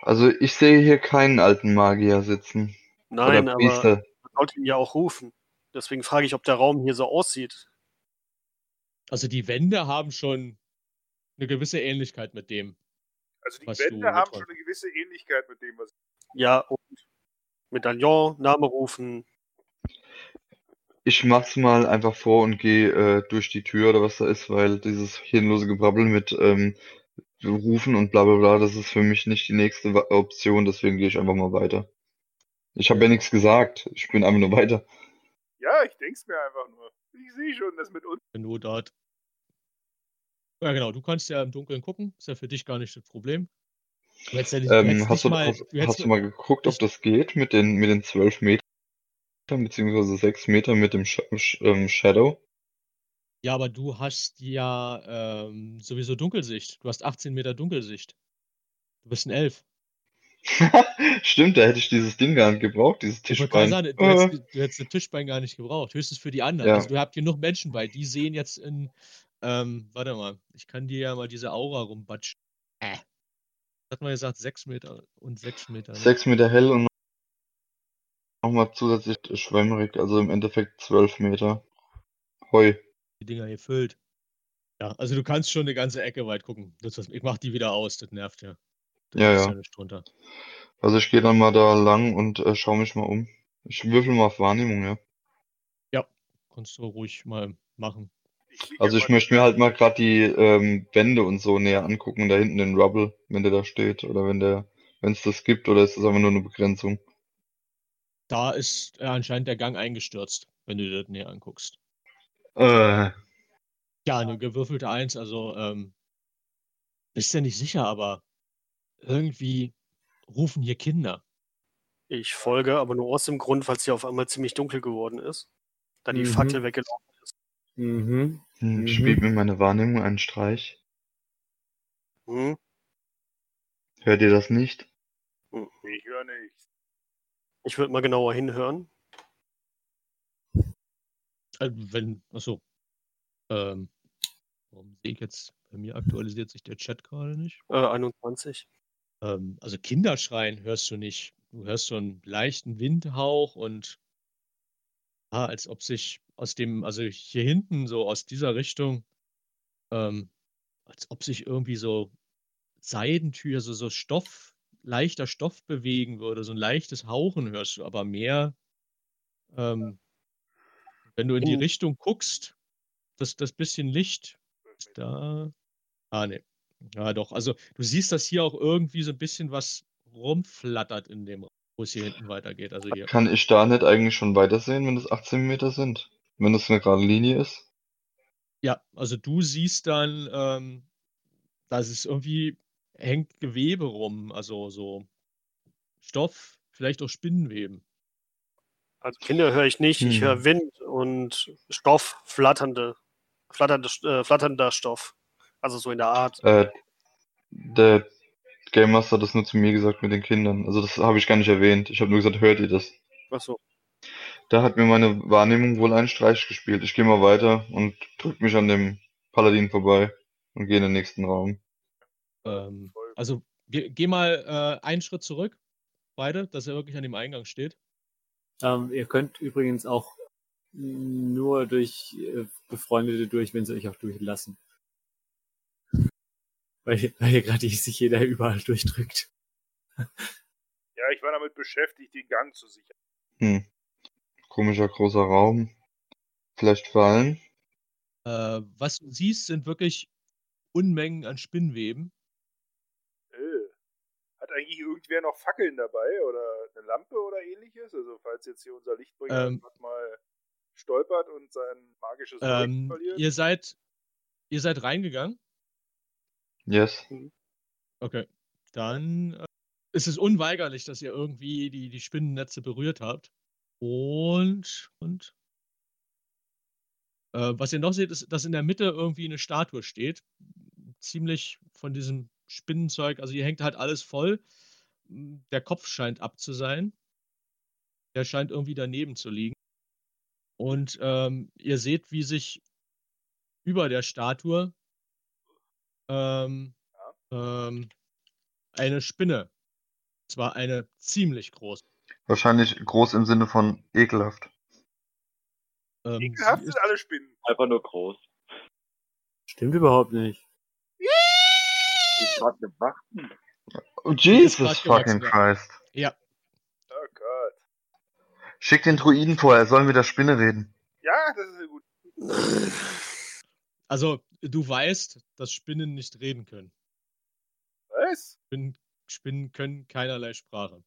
Also ich sehe hier keinen alten Magier sitzen. Nein, aber man sollte ihn ja auch rufen. Deswegen frage ich, ob der Raum hier so aussieht. Also die Wände haben schon eine gewisse Ähnlichkeit mit dem. Also die Was Wände du haben schon eine gewisse Ähnlichkeit mit dem, was Ja, und Medaillon, Name rufen. Ich mach's mal einfach vor und gehe äh, durch die Tür oder was da ist, weil dieses hirnlose Gebrabbel mit ähm, Rufen und bla bla bla, das ist für mich nicht die nächste Option, deswegen gehe ich einfach mal weiter. Ich habe ja nichts gesagt, ich bin einfach nur weiter. Ja, ich denk's mir einfach nur. Ich sehe schon, dass mit uns. wenn du dort. Ja, genau, du kannst ja im Dunkeln gucken, ist ja für dich gar nicht das Problem. Du hättest ja nicht, du Ähm, hättest hast, du, mal, hast, du hättest, hast du mal geguckt, ob das geht mit den mit den zwölf Metern beziehungsweise sechs Meter mit dem Sh Sh ähm, Shadow? ja, aber du hast ja ähm, sowieso Dunkelsicht. Du hast 18 Meter Dunkelsicht. Du bist ein Elf. [LAUGHS] Stimmt, da hätte ich dieses Ding gar nicht gebraucht, dieses Tischbein. sagen, du hättest, [LAUGHS] du hättest das Tischbein gar nicht gebraucht. Höchstens für die anderen. Ja. Also du habt genug Menschen bei. Die sehen jetzt in. Ähm, warte mal, ich kann dir ja mal diese Aura rumbatschen. Äh. Hat man gesagt, 6 Meter und 6 Meter. Ne? Sechs Meter hell und nochmal zusätzlich schwämmerig, also im Endeffekt zwölf Meter. Heu. die Dinger hier füllt. Ja, also du kannst schon eine ganze Ecke weit gucken. Das, ich mach die wieder aus, das nervt ja. Da Ja, ja. nicht drunter. Also ich gehe dann mal da lang und äh, schaue mich mal um. Ich würfel mal auf Wahrnehmung, ja. Kannst du ruhig mal machen. Ich Also ich möchte mir halt mal gerade die ähm, Wände und so näher angucken da hinten den Rubble, wenn der da steht oder wenn der, wenn es das gibt oder ist das einfach nur eine Begrenzung? Da ist äh, anscheinend der Gang eingestürzt, wenn du dir das näher anguckst. Äh, Ja, eine gewürfelte Eins, also ähm, bist ja nicht sicher, aber irgendwie rufen hier Kinder. Ich folge, aber nur aus dem Grund, weil es hier auf einmal ziemlich dunkel geworden ist. Da die Mhm. Fackel weggelaufen ist. Mhm. hm, Mhm. spielt mir meine Wahrnehmung einen Streich? Hm? Hört ihr das nicht? Ich höre nichts. Ich würde mal genauer hinhören. Äh, wenn, achso. Ähm, warum sehe ich jetzt, bei mir aktualisiert sich der Chat gerade nicht? Äh, 21. Ähm, also Kinderschreien hörst du nicht. Du hörst so einen leichten Windhauch und ah, als ob sich aus dem, also hier hinten, so aus dieser Richtung, ähm, als ob sich irgendwie so Seidentür, so, so Stoff, leichter Stoff bewegen würde. So ein leichtes Hauchen hörst du, aber mehr, ähm, wenn du in die In- Richtung guckst, das, das bisschen Licht, da. Ah, ne. Ja, doch. Also, du siehst, dass hier auch irgendwie so ein bisschen was rumflattert in dem Raum, wo es hier hinten weitergeht. Also hier. Kann ich da nicht eigentlich schon weitersehen, wenn es 18 Meter sind? Wenn das eine gerade Linie ist? Ja, also du siehst dann, ähm, dass es irgendwie hängt Gewebe rum, also so Stoff, vielleicht auch Spinnenweben. Also Kinder höre ich nicht, ich Hm. höre Wind und Stoff, flatternde, flatternde, äh, flatternder Stoff. Also so in der Art. Äh, der Game Master hat das nur zu mir gesagt mit den Kindern. Also das habe ich gar nicht erwähnt. Ich habe nur gesagt, hört ihr das? Achso. Da hat mir meine Wahrnehmung wohl einen Streich gespielt. Ich gehe mal weiter und drück mich an dem Paladin vorbei und gehe in den nächsten Raum. Ähm, also geh, geh mal äh, einen Schritt zurück, beide, dass er wirklich an dem Eingang steht. Ähm, ihr könnt übrigens auch nur durch äh, Befreundete durch, wenn sie euch auch durchlassen. Weil, weil hier gerade [LAUGHS] sich jeder überall durchdrückt. [LAUGHS] Ja, ich war damit beschäftigt, den Gang zu sichern. Hm. Komischer großer Raum. Vielleicht fallen. Äh, was du siehst, sind wirklich Unmengen an Spinnweben. Eigentlich irgendwer noch Fackeln dabei oder eine Lampe oder ähnliches? Also falls jetzt hier unser Lichtbringer Ähm. mal stolpert und sein magisches Ähm, verliert. ihr seid, ihr seid reingegangen. Yes. Okay. Dann äh, ist es unweigerlich, dass ihr irgendwie die, die Spinnennetze berührt habt. Und, und äh, was ihr noch seht, ist, dass in der Mitte irgendwie eine Statue steht. Ziemlich von diesem Spinnenzeug. Also hier hängt halt alles voll. M, Der Kopf scheint ab zu sein. Der scheint irgendwie daneben zu liegen. Und ähm, ihr seht, wie sich über der Statue ähm, ähm, eine Spinne, zwar eine ziemlich große. Wahrscheinlich groß im Sinne von ekelhaft. Ähm, Ekelhaft sind alle Spinnen. Einfach nur groß. Stimmt überhaupt nicht. Ich gerade gewachsen. Oh, ist Jesus fucking. Christ. ja, Oh Gott. Schick den Druiden vor, er soll mit der Spinne reden. Ja, das ist ja gut. also du weißt, dass Spinnen nicht reden können. Was? Spinnen, Spinnen können keinerlei Sprache.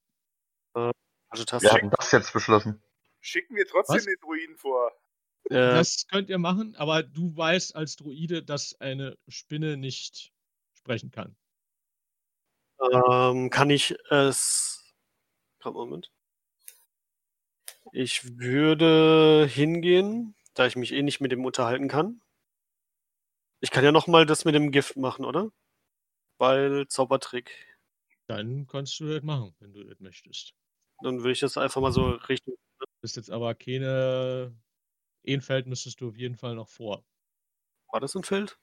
Also das, Wir hatten das jetzt beschlossen. Schicken wir trotzdem Was? den Druiden vor. äh, Das könnt ihr machen, aber du weißt als Druide, dass eine Spinne nicht sprechen kann. ähm, kann ich es. Komm, Moment. Ich würde hingehen, da ich mich eh nicht mit dem unterhalten kann. Ich kann ja noch mal das mit dem Gift machen, oder? Weil Zaubertrick. Dann kannst du das machen, wenn du das möchtest. Dann würde ich das einfach mal so Richtung. Bist jetzt aber keine. Ehrenfeld müsstest du auf jeden Fall noch vor. War das ein Feld?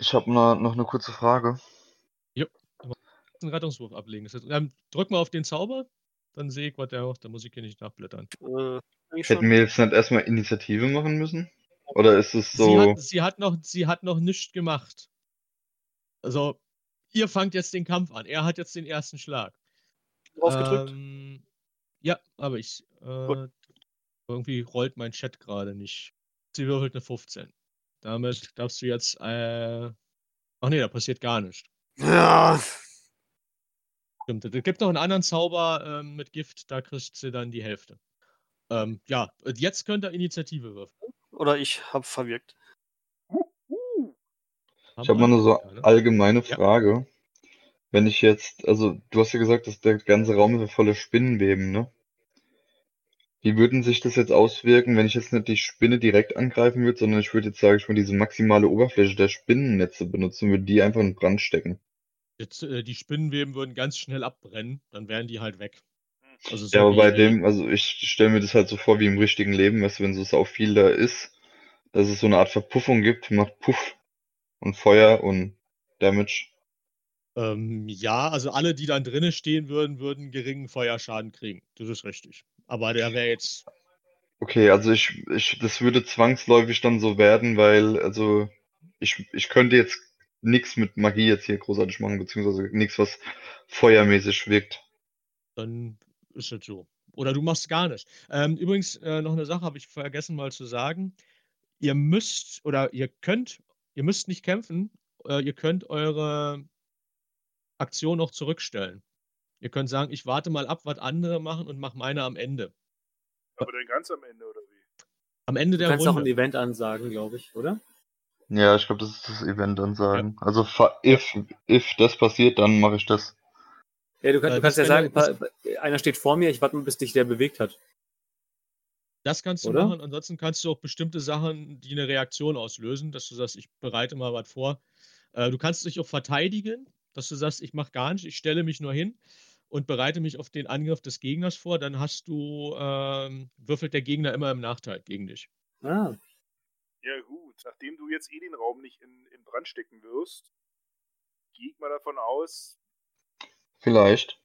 Ich habe noch eine kurze Frage. einen Rettungswurf ablegen. Das heißt, ähm, drück mal auf den Zauber, dann sehe ich, was der macht. Da muss ich hier nicht nachblättern. Äh, Hätten wir jetzt nicht erstmal Initiative machen müssen? Oder ist es Sie, so. hat, sie, hat noch, sie hat noch nichts gemacht. Also, ihr fangt jetzt den Kampf an. Er hat jetzt den ersten Schlag. Drauf gedrückt. Ähm, ja, aber ich. Äh, irgendwie rollt mein Chat gerade nicht. Sie würfelt eine 15. Damit darfst du jetzt. Äh, ach nee, da passiert gar nichts. Ja, Stimmt. Es gibt noch einen anderen Zauber ähm, mit Gift, da kriegt sie dann die Hälfte. Ähm, ja, jetzt könnt ihr Initiative würfeln. oder ich habe verwirkt. Ich habe mal eine so Ja, ne? allgemeine Ja. Frage. Wenn ich jetzt, also du hast ja gesagt, dass der ganze Raum ist voller Spinnenweben, ne? Wie würden sich das jetzt auswirken, wenn ich jetzt nicht die Spinne direkt angreifen würde, sondern ich würde jetzt, sage ich mal, diese maximale Oberfläche der Spinnennetze benutzen, würde die einfach in Brand stecken? Jetzt, äh, die Spinnenweben würden ganz schnell abbrennen, dann wären die halt weg. Also so Ja, aber bei dem, also ich stelle mir das halt so vor wie im richtigen Leben, weißt du, wenn so sau viel da ist, dass es so eine Art Verpuffung gibt, macht Puff und Feuer und Damage. Ähm, ja, also alle, die dann drinnen stehen würden, würden geringen Feuerschaden kriegen. Das ist richtig. Aber der wäre jetzt. Okay, also ich, ich, das würde zwangsläufig dann so werden, weil, also ich, ich könnte jetzt nichts mit Magie jetzt hier großartig machen, beziehungsweise nichts, was feuermäßig wirkt. Dann ist es so. Oder du machst gar nicht. Ähm, übrigens, äh, noch eine Sache habe ich vergessen mal zu sagen. Ihr müsst oder ihr könnt, ihr müsst nicht kämpfen, äh, ihr könnt eure Aktion noch zurückstellen. Ihr könnt sagen, ich warte mal ab, was andere machen und mache meine am Ende. Aber dann ganz am Ende, oder wie? Am Ende Du der kannst auch ein Runde. Event ansagen, glaube ich, oder? Ja, ich glaube, das ist das Event dann sagen. Also if, if das passiert, dann mache ich das. Ja, du, kann, Äh, du kannst ja sagen, einer steht vor mir, ich warte mal, bis dich der bewegt hat. Das kannst du Oder? machen. Ansonsten kannst du auch bestimmte Sachen, die eine Reaktion auslösen, dass du sagst, ich bereite mal was vor. Äh, du kannst dich auch verteidigen, dass du sagst, ich mache gar nicht, ich stelle mich nur hin und bereite mich auf den Angriff des Gegners vor. Dann hast du, ähm, würfelt der Gegner immer im Nachteil gegen dich. Ah, Ja, gut. Nachdem du jetzt eh den Raum nicht in, in Brand stecken wirst, gehe ich mal davon aus, Vielleicht.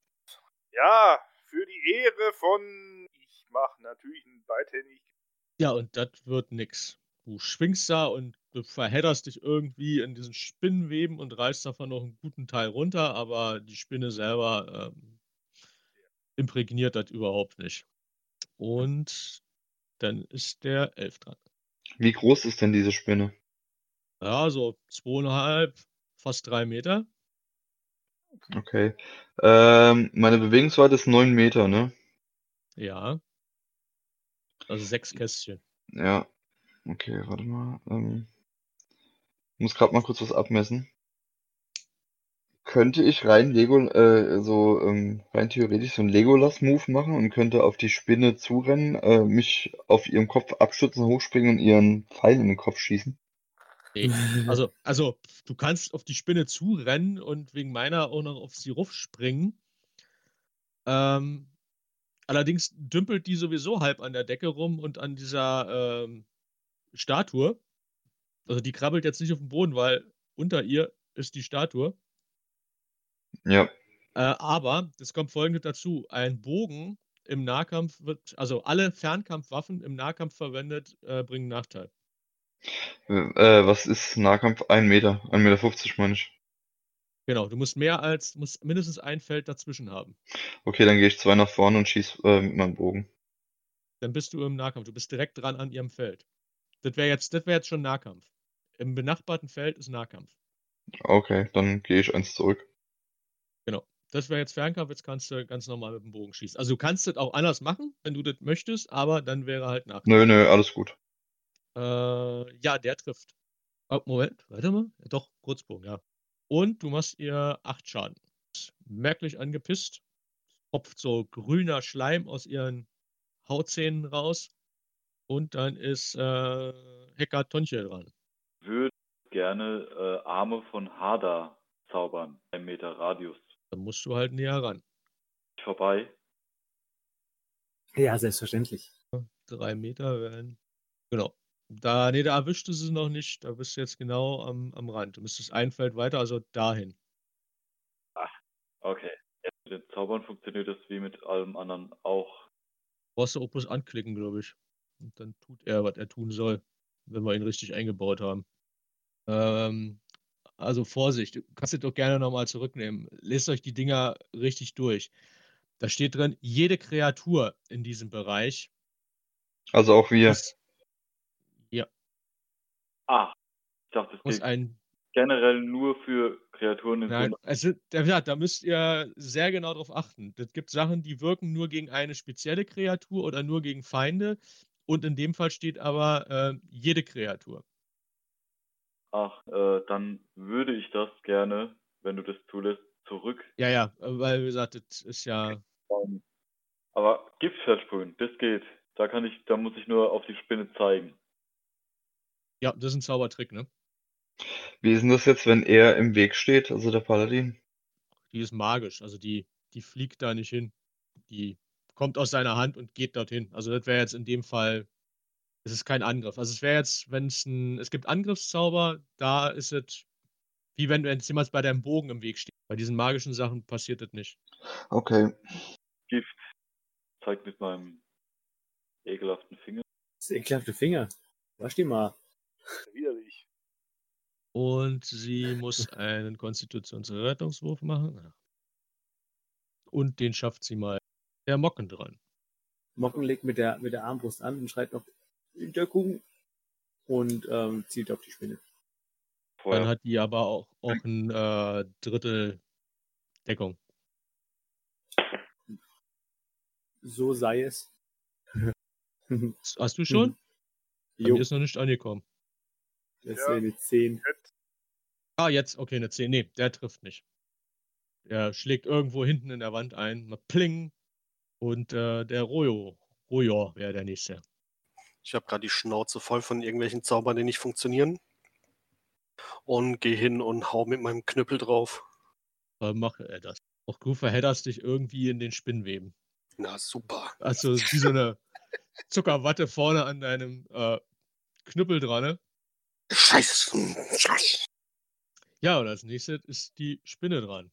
ja, für die Ehre von. Ich mache natürlich ein beidhändig. Ja, und das wird nix. Du schwingst da und du verhedderst dich irgendwie in diesen Spinnenweben und reißt davon noch einen guten Teil runter, aber die Spinne selber ähm, imprägniert das überhaupt nicht. Und dann ist der Elf dran. Wie groß ist denn diese Spinne? Ja, so zweieinhalb, fast drei Meter. Okay. Ähm, meine Bewegungsweite ist 9 Meter, ne? Ja. Also sechs Kästchen. Ja. Okay, warte mal. Ähm, ich muss gerade mal kurz was abmessen. Könnte ich rein Lego, äh, so ähm, rein theoretisch so einen Legolas-Move machen und könnte auf die Spinne zurennen, äh, mich auf ihrem Kopf abstützen, hochspringen und ihren Pfeil in den Kopf schießen? Nee. Also, also, du kannst auf die Spinne zurennen und wegen meiner auch noch auf sie raufspringen. Ähm, allerdings dümpelt die sowieso halb an der Decke rum und an dieser ähm, Statue. Also die krabbelt jetzt nicht auf den Boden, weil unter ihr ist die Statue. Ja. Äh, aber es kommt folgendes dazu: Ein Bogen im Nahkampf wird, also alle Fernkampfwaffen im Nahkampf verwendet, äh, bringen Nachteil. Äh, was ist Nahkampf? Ein Meter. 1,50 Meter fünfzig meine ich. Genau, du musst mehr als, musst mindestens ein Feld dazwischen haben. Okay, dann gehe ich zwei nach vorne und schieß äh, mit meinem Bogen. Dann bist du im Nahkampf. Du bist direkt dran an ihrem Feld. Das wäre jetzt, das wäre jetzt schon Nahkampf. Im benachbarten Feld ist Nahkampf. Okay, dann gehe ich eins zurück. Das wäre jetzt Fernkampf, jetzt kannst du ganz normal mit dem Bogen schießen. Also du kannst das auch anders machen, wenn du das möchtest, aber dann wäre halt Nahkampf. Nö, nö, alles gut. Äh, ja, der trifft. Oh, Moment, warte mal. Doch, Kurzbogen, ja. Und du machst ihr acht Schaden. Merklich angepisst. Hopft so grüner Schleim aus ihren Hautzähnen raus. Und dann ist äh, Hacker Tonche dran. Würde gerne äh, Arme von Hada zaubern. Ein Meter Radius. Dann musst du halt näher ran. Vorbei. ja, selbstverständlich. Drei Meter wären. Genau. Da, nee, da erwischt es noch nicht. Da bist du jetzt genau am, am Rand. Du müsstest ein Feld weiter, also dahin. Okay. Jetzt mit den Zaubern funktioniert das wie mit allem anderen auch. Brauchst du auch bloß anklicken, glaube ich. Und dann tut er, was er tun soll, wenn wir ihn richtig eingebaut haben. Ähm, also Vorsicht, du kannst es doch gerne nochmal zurücknehmen. Lest euch die Dinger richtig durch. Da steht drin, jede Kreatur in diesem Bereich Also auch wir. muss, ja, Ah, ich dachte, es muss ein generell nur für Kreaturen in Nein, so also, da, ja, da müsst ihr sehr genau drauf achten. Es gibt Sachen, die wirken nur gegen eine spezielle Kreatur oder nur gegen Feinde. Und in dem Fall steht aber äh, jede Kreatur. Ach, äh, dann würde ich das gerne, wenn du das zulässt, zurück. Ja, ja, weil wie gesagt, das ist ja. Aber Gift versprühen, das geht. Da kann ich, da muss ich nur auf die Spinne zeigen. Ja, das ist ein Zaubertrick, ne? Wie ist denn das jetzt, wenn er im Weg steht, also der Paladin? Die ist magisch, also die, die fliegt da nicht hin. Die kommt aus seiner Hand und geht dorthin. Also das wäre jetzt in dem Fall, es ist kein Angriff. Also es wäre jetzt, wenn es ein, es gibt Angriffszauber, da ist es wie wenn du jetzt jemand bei deinem Bogen im Weg steht. Bei diesen magischen Sachen passiert das nicht. Okay. Gift. Zeigt mit meinem ekelhaften Finger. Das ist ekelhafte Finger. Wasch die mal. Widerlich. Und sie muss einen Konstitutionsrettungswurf machen. Und den schafft sie mal der Mocken dran. Mocken legt mit der, mit der Armbrust an und schreit noch Hinterkuchen und ähm, zielt auf die Spinne. Dann Vorher. hat die aber auch, auch ein äh, Drittel Deckung. So sei es. [LAUGHS] Hast du schon? Bei jo, ist noch nicht angekommen. das Ja. wäre eine 10. Ah, jetzt, okay, eine 10. Nee, der trifft nicht. Der schlägt irgendwo hinten in der Wand ein, mal pling. Und äh, der Rojo, Rojo wäre der nächste. Ich habe gerade die Schnauze voll von irgendwelchen Zaubern, die nicht funktionieren. Und gehe hin und hau mit meinem Knüppel drauf. Äh, mache er das. Auch du verhedderst dich irgendwie in den Spinnweben. Na super. Also wie so eine Zuckerwatte vorne an deinem äh, Knüppel dran. Ne? Scheiße. Ja, und als nächstes ist die Spinne dran.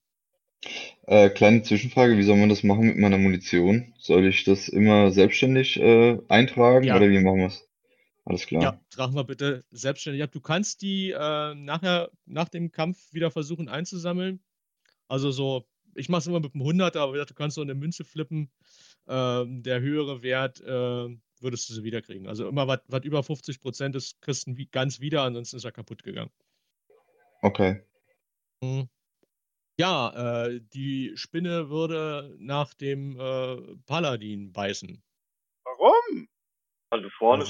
Äh, kleine Zwischenfrage, wie soll man das machen mit meiner Munition? Soll ich das immer selbstständig äh, eintragen Ja. oder wie machen wir es? Alles klar. Ja, trag mal bitte selbstständig ab. Du kannst die äh, nachher, nach dem Kampf wieder versuchen einzusammeln. Also so, ich mache es immer mit einem 100er, aber wie gesagt, du kannst so eine Münze flippen. Ähm, der höhere Wert äh, würdest du sie wiederkriegen. Also immer was was über 50 Prozent ist, kriegst du wie- ganz wieder, ansonsten ist er kaputt gegangen. Okay. Mhm. Ja, äh, die Spinne würde nach dem äh, Paladin beißen. Warum? Also vorne.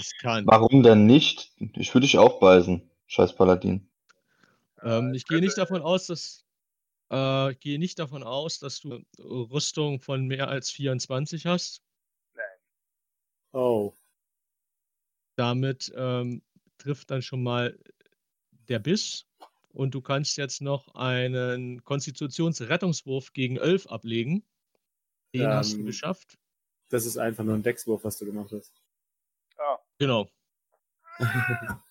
Warum denn nicht? Ich würde dich auch beißen. Scheiß Paladin. Ähm, ich gehe nicht davon aus, dass äh, ich gehe nicht davon aus, dass du Rüstung von mehr als 24 hast. Nein. Oh. Damit ähm, trifft dann schon mal der Biss und du kannst jetzt noch einen Konstitutionsrettungswurf gegen 11 ablegen. Den hast du Ähm, geschafft. Das ist einfach nur ein Deckswurf, was du gemacht hast. Ah, Genau. [LAUGHS]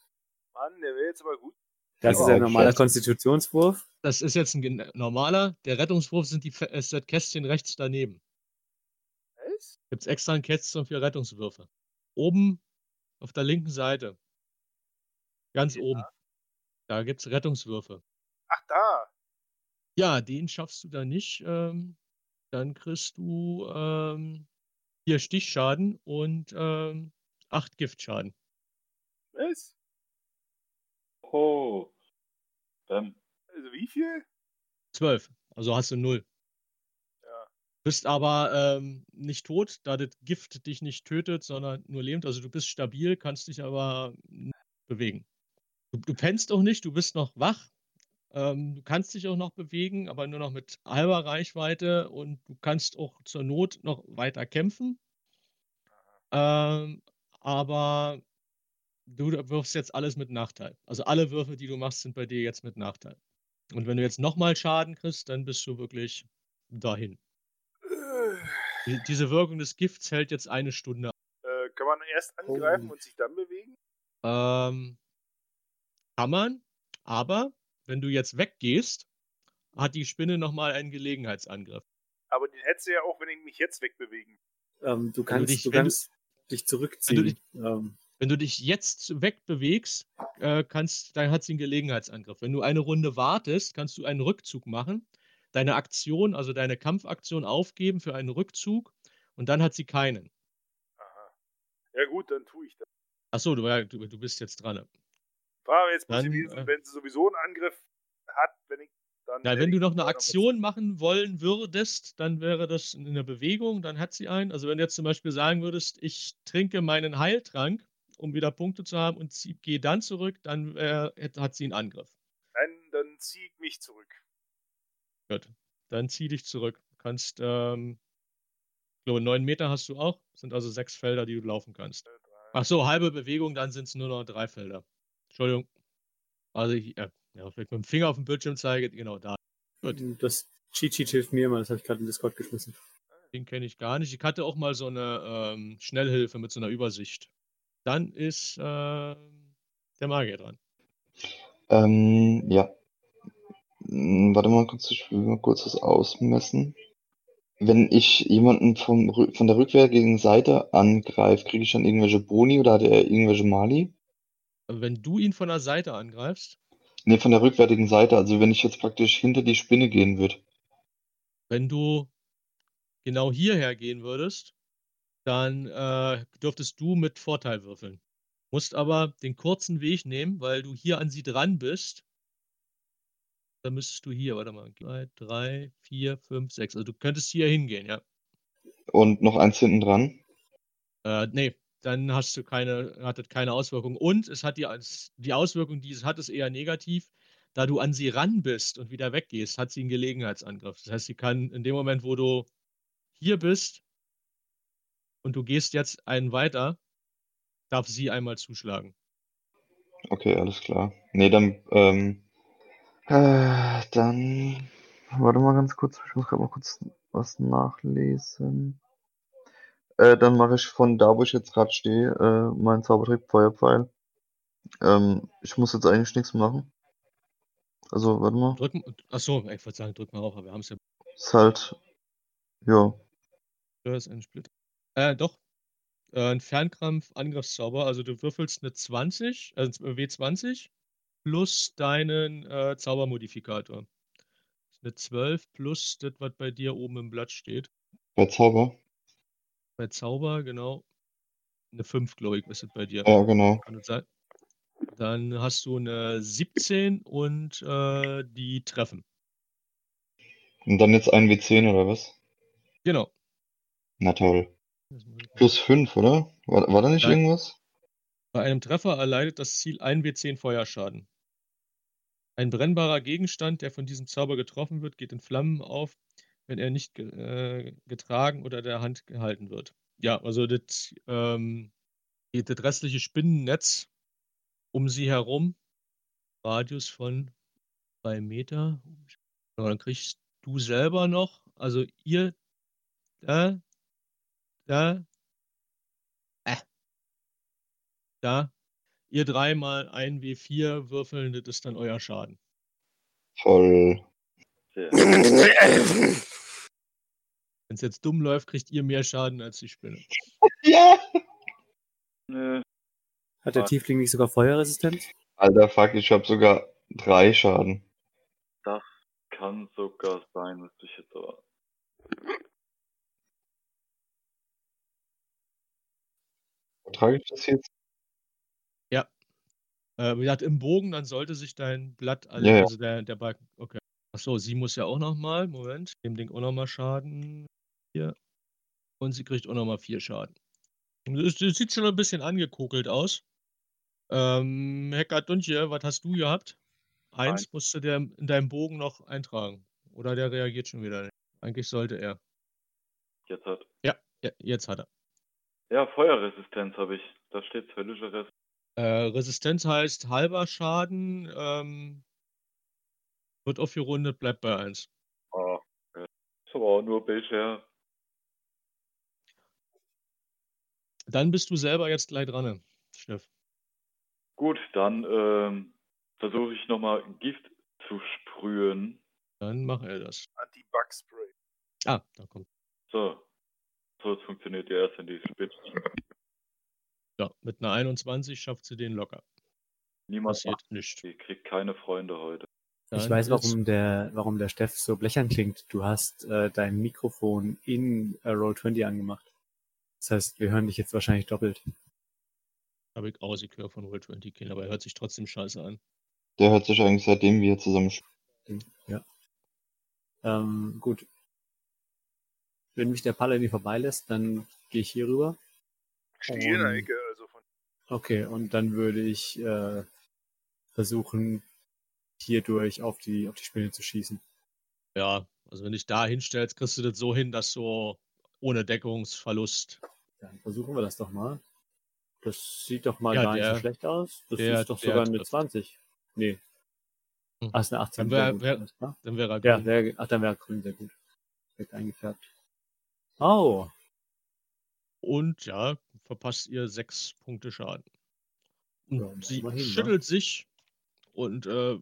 Mann, der wäre jetzt aber gut. Das Ja, ist ein normaler schlecht. Konstitutionswurf. Das ist jetzt ein normaler. Der Rettungswurf sind die, ist das Kästchen rechts daneben. Was? Gibt es extra ein Kästchen für Rettungswürfe. Oben auf der linken Seite. Ganz Ja. oben. Da gibt es Rettungswürfe. Ach, da. Ja, den schaffst du da nicht. Ähm, dann kriegst du ähm, vier Stichschaden und ähm, acht Giftschaden. Was? Oh. Bam. Also wie viel? Zwölf. Also hast du null. Ja. Bist aber ähm, nicht tot, da das Gift dich nicht tötet, sondern nur lähmt. Also du bist stabil, kannst dich aber nicht bewegen. Du, du pennst auch nicht, du bist noch wach. Ähm, du kannst dich auch noch bewegen, aber nur noch mit halber Reichweite und du kannst auch zur Not noch weiter kämpfen. Ähm, aber du wirfst jetzt alles mit Nachteil. Also alle Würfe, die du machst, sind bei dir jetzt mit Nachteil. Und wenn du jetzt nochmal Schaden kriegst, dann bist du wirklich dahin. Die, diese Wirkung des Gifts hält jetzt eine Stunde. Äh, kann man erst angreifen Oh. und sich dann bewegen? Ähm, kann man, aber wenn du jetzt weggehst, hat die Spinne nochmal einen Gelegenheitsangriff. Aber den hättest du ja auch, wenn ich mich jetzt wegbewegen. Ähm, du Wenn du kannst, dich- du wenn du- kannst dich zurückziehen. dich- ähm, Wenn du dich jetzt wegbewegst, äh, kannst, dann hat sie einen Gelegenheitsangriff. Wenn du eine Runde wartest, kannst du einen Rückzug machen, deine Aktion, also deine Kampfaktion aufgeben für einen Rückzug und dann hat sie keinen. Aha. Ja gut, dann tue ich das. Achso, du, ja, du, du bist jetzt dran. War jetzt Dann, äh, wenn sie sowieso einen Angriff hat, wenn ich dann. Ja, wenn du noch eine Aktion machen wollen würdest, dann wäre das in der Bewegung, dann hat sie einen. Also wenn du jetzt zum Beispiel sagen würdest, ich trinke meinen Heiltrank, um wieder Punkte zu haben und zieh- gehe dann zurück, dann hätt- hat sie einen Angriff. Nein, dann ziehe ich mich zurück. Gut, dann zieh dich zurück. Du kannst, ähm, ich glaube, neun Meter hast du auch, sind also sechs Felder, die du laufen kannst. Äh. Ach so, halbe Bewegung, dann sind es nur noch drei Felder. Entschuldigung. Also, ich, äh, ja, ich mit dem Finger auf den Bildschirm zeige, genau da. Gut. das, Cheat Sheet hilft mir immer, das habe ich gerade in Discord geschmissen. Den kenne ich gar nicht. Ich hatte auch mal so eine ähm, Schnellhilfe mit so einer Übersicht. Dann ist äh, der Magier dran. Ähm, ja. Hm, Warte mal kurz, ich will mal kurz was ausmessen. Wenn ich jemanden vom, von der rückwärtigen Seite angreife, kriege ich dann irgendwelche Boni oder hat er irgendwelche Mali? Wenn du ihn von der Seite angreifst, Ne, von der rückwärtigen Seite, also wenn ich jetzt praktisch hinter die Spinne gehen würde. wenn du genau hierher gehen würdest, dann äh, dürftest du mit Vorteil würfeln. Musst aber den kurzen Weg nehmen, weil du hier an sie dran bist. Dann müsstest du hier, warte mal, zwei, drei, vier, fünf, sechs. Also du könntest hier hingehen, ja. Und noch eins hinten dran. Äh, nee, dann hast du keine, hat das keine Auswirkung. Und es hat die, die Auswirkung, die es hat, ist eher negativ. Da du an sie ran bist und wieder weggehst, hat sie einen Gelegenheitsangriff. Das heißt, sie kann in dem Moment, wo du hier bist und du gehst jetzt einen weiter, darf sie einmal zuschlagen. Okay, alles klar. Nee, dann, ähm, äh, dann, warte mal ganz kurz, ich muss gerade mal kurz was nachlesen. Äh, dann mache ich von da, wo ich jetzt gerade stehe, äh, meinen Zaubertrick Feuerpfeil. Ähm, ich muss jetzt eigentlich nichts machen. Also, warte mal. Drück, achso, ich wollte sagen, drück mal auf, aber wir haben es ja. Ist halt, ja, Das ist ein Split. Äh, doch. Äh, ein Fernkampf-Angriffszauber. Also du würfelst eine 20, also W20 plus deinen äh, Zaubermodifikator. Eine 12 plus das, was bei dir oben im Blatt steht. bei Zauber. Bei Zauber, genau. Eine 5, glaube ich, ist das bei dir. Ja, genau. Kann das sein? Dann hast du eine 17 und äh, die Treffen. Und dann jetzt ein W10 oder was? Genau. Na toll. Plus 5, oder? War, war da nicht Nein. irgendwas? Bei einem Treffer erleidet das Ziel 1 W10 Feuerschaden. Ein brennbarer Gegenstand, der von diesem Zauber getroffen wird, geht in Flammen auf, wenn er nicht äh, getragen oder der Hand gehalten wird. Ja, also das, ähm, das restliche Spinnennetz um sie herum, Radius von drei Meter. Ja, dann kriegst du selber noch, also ihr, da, da, äh, da, ihr dreimal ein W4 würfeln, das ist dann euer Schaden. Voll. [LAUGHS] Wenn es jetzt dumm läuft, kriegt ihr mehr Schaden als die Spinne. Ja! Nö. Hat der. Tiefling nicht sogar Feuerresistenz? Alter, fuck, ich hab sogar drei Schaden. Das kann sogar sein, müsste ich jetzt aber. Trage ich das jetzt? Äh, wie gesagt, im Bogen, dann sollte sich dein Blatt, also, Ja, ja. also der, der Balken, okay. Achso, sie muss ja auch nochmal, Moment, dem Ding auch nochmal Schaden. Hier. Und sie kriegt auch nochmal vier Schaden. Das, das sieht schon ein bisschen angekokelt aus. Ähm, Hecker Duntje, was hast du gehabt? Eins musst du der in deinem Bogen noch eintragen. Oder der reagiert schon wieder nicht. Eigentlich sollte er. Jetzt hat. Ja, ja jetzt hat er. Ja, Feuerresistenz habe ich. Da steht höllische Resistenz. Äh, Resistenz heißt halber Schaden, ähm, wird aufgerundet, bleibt bei 1. Ah, ja. Ist aber auch nur bisher. Dann bist du selber jetzt gleich dran, Steff. Gut, dann ähm, versuche ich nochmal Gift zu sprühen. Dann mach er das. Anti-Bug-Spray. Ah, da kommt. So. So, funktioniert ja erst, wenn die spitzt. Ja, mit einer 21 schafft sie den locker. Niemand Passiert nichts. Die kriegt keine Freunde heute. Ich weiß, warum der, warum der Steff so blechern klingt. Du hast äh, dein Mikrofon in äh, Roll20 angemacht. Das heißt, wir hören dich jetzt wahrscheinlich doppelt. Habe ich aus, ich höre von World 20 Kill, aber er hört sich trotzdem scheiße an. Der hört sich eigentlich seitdem wir zusammen spielen. Ja. Ähm, gut. Wenn mich der Paladin vorbeilässt, dann gehe ich hier rüber. Ich stehe in der Ecke, also von. Okay, und dann würde ich äh, versuchen, hierdurch auf die, auf die Spinne zu schießen. Ja, also wenn du dich da hinstellst, kriegst du das so hin, dass du ohne Deckungsverlust. Dann versuchen wir das doch mal. Das sieht doch mal Ja, gar nicht der- so schlecht aus. Das der- ist doch sogar eine trifft. 20. Nee. Ach, ist eine 18. Dann wär- gut, wär-. Dann wäre er Ja, grün. wär, ach, dann wäre grün sehr gut. Direkt eingefärbt. Oh, Und ja, verpasst ihr sechs Punkte Schaden. Ja, sie immerhin, ne? schüttelt sich und äh,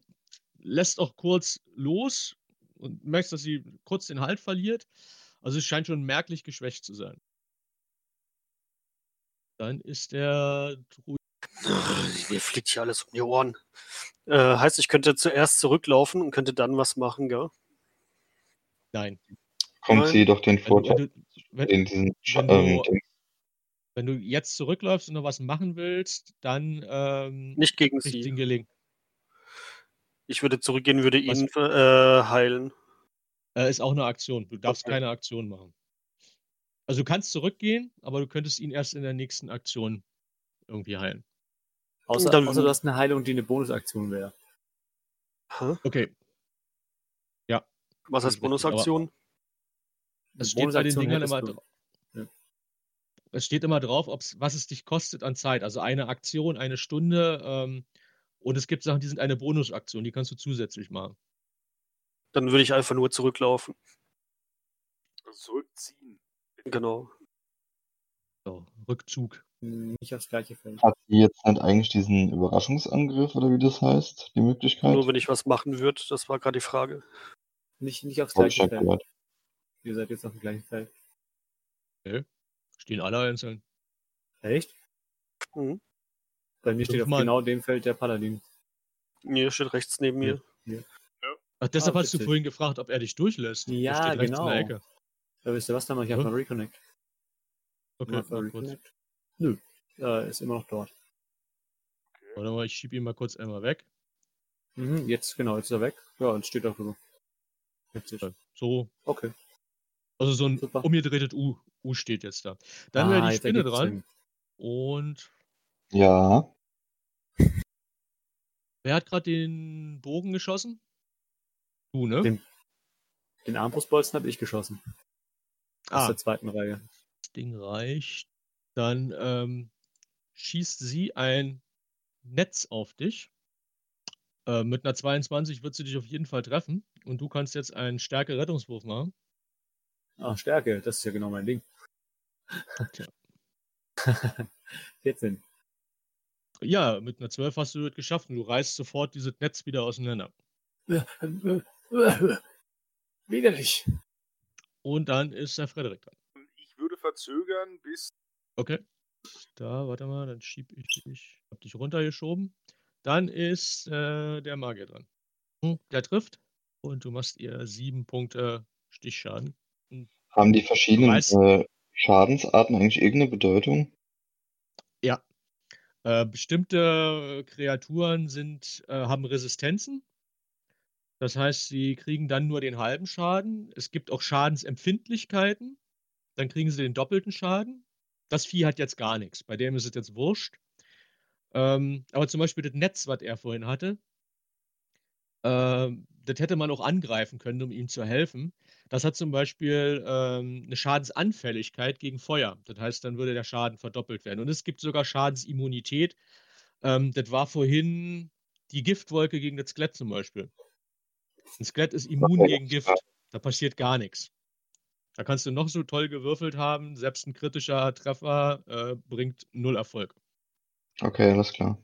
lässt auch kurz los und merkst, dass sie kurz den Halt verliert. Also es scheint schon merklich geschwächt zu sein. Dann ist der Druid. Mir fliegt hier alles um die Ohren. Äh, heißt, ich könnte zuerst zurücklaufen und könnte dann was machen, gell? Nein. Kommt Nein. sie doch den Wenn, Vorteil wenn, du, wenn, in diesen Scha- wenn ähm, du- wenn du jetzt zurückläufst und noch was machen willst, dann ähm, Nicht gegen kriegt sie. den gelingen. Ich würde zurückgehen, würde Was? ihn äh, heilen. Äh, ist auch eine Aktion. Du darfst Okay. keine Aktion machen. Also du kannst zurückgehen, aber du könntest ihn erst in der nächsten Aktion irgendwie heilen. außer, Dann- außer du hast eine Heilung, die eine Bonusaktion wäre. Hä? Okay. Was Das heißt Bonusaktion? Es steht bei den Dingern immer drauf. Ja. Es steht immer drauf, was es dich kostet an Zeit. Also eine Aktion, eine Stunde. Ähm, und es gibt Sachen, die sind eine Bonusaktion, die kannst du zusätzlich machen. Dann würde ich einfach nur zurücklaufen. Also zurückziehen. Genau. So, Rückzug. Nicht aufs gleiche Feld. Hat sie jetzt nicht eigentlich diesen Überraschungsangriff oder wie das heißt, die Möglichkeit? Nur wenn ich was machen würde, das war gerade die Frage. Nicht, nicht aufs gleiche Feld. gehört. Ihr seid jetzt auf dem gleichen Feld. Stehen alle einzeln. Echt? Mhm. Bei mir steht Fünf auf genau dem Feld der Paladin. Mir steht rechts neben mir. Ach, deshalb Ah, hast du vorhin gefragt, ob er dich durchlässt. Der Ja, steht rechts genau. in der Ecke. Ja, wisst ihr was, dann mach ich Ja. einfach Reconnect. Okay, mal. Reconnect. Nö, äh, ist immer noch dort. Warte mal, ich schieb ihn mal kurz einmal weg. Mhm, jetzt, genau, jetzt ist er weg. Ja, und steht auch so. Witzig. So, Okay. also so ein Super. umgedrehtes U. U steht jetzt da. Dann wäre Ah, die jetzt Spinne dran. Sinn. Und Ja, wer hat gerade den Bogen geschossen? Du, ne? Den- Den Armbrustbolzen habe ich geschossen. Aus ah, der zweiten Reihe. das Ding reicht. Dann ähm, schießt sie ein Netz auf dich. Äh, mit einer 22 wird sie dich auf jeden Fall treffen. Und du kannst jetzt einen Stärke-Rettungswurf machen. Ah, Stärke, das ist ja genau mein Ding. Tja. [LAUGHS] 14. Ja, mit einer 12 hast du das geschafft und du reißt sofort dieses Netz wieder auseinander. [LAUGHS] Widerlich. Und dann ist der Frederik dran. Ich würde verzögern, bis Okay. Da, warte mal, dann schieb ich dich. Hab dich runtergeschoben. Dann ist äh, der Magier dran. Hm, Der trifft. Und du machst ihr sieben Punkte Stichschaden. haben die verschiedenen äh, Schadensarten eigentlich irgendeine Bedeutung? Äh, bestimmte Kreaturen sind, äh, haben Resistenzen. Das heißt, sie kriegen dann nur den halben Schaden. Es gibt auch Schadensempfindlichkeiten. Dann kriegen sie den doppelten Schaden. Das Vieh hat jetzt gar nichts. Bei dem ist es jetzt wurscht. Ähm, aber zum Beispiel das Netz, was er vorhin hatte, ähm, das hätte man auch angreifen können, um ihm zu helfen. Das hat zum Beispiel ähm, eine Schadensanfälligkeit gegen Feuer. Das heißt, dann würde der Schaden verdoppelt werden. Und es gibt sogar Schadensimmunität. Ähm, das war vorhin die Giftwolke gegen das Skelett zum Beispiel. Ein Skelett ist immun gegen Gift. Da passiert gar nichts. Da kannst du noch so toll gewürfelt haben. Selbst ein kritischer Treffer äh, bringt null Erfolg. Okay, alles klar.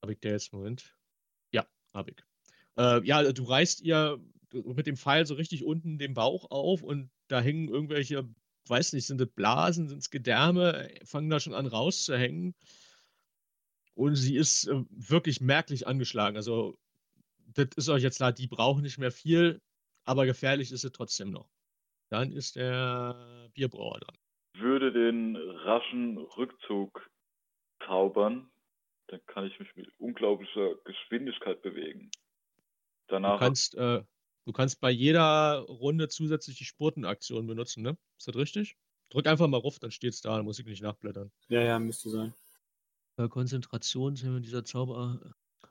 Habe ich der jetzt? Moment. Ja, habe ich. Äh, ja, du reißt ihr mit dem Pfeil so richtig unten den Bauch auf und da hängen irgendwelche, weiß nicht, sind das Blasen, sind es Gedärme, fangen da schon an rauszuhängen. Und sie ist äh, wirklich merklich angeschlagen. Also, das ist euch jetzt klar, die brauchen nicht mehr viel, aber gefährlich ist sie trotzdem noch. Dann ist der Bierbrauer dran. würde den raschen Rückzug zaubern, dann kann ich mich mit unglaublicher Geschwindigkeit bewegen. Du Danach kannst, äh, du kannst bei jeder Runde zusätzlich die Spurtenaktion benutzen, ne? Ist das richtig? Drück einfach mal ruf, dann steht's da, dann muss ich nicht nachblättern. Ja, ja, müsste sein. Äh, Konzentration, dieser Zauber.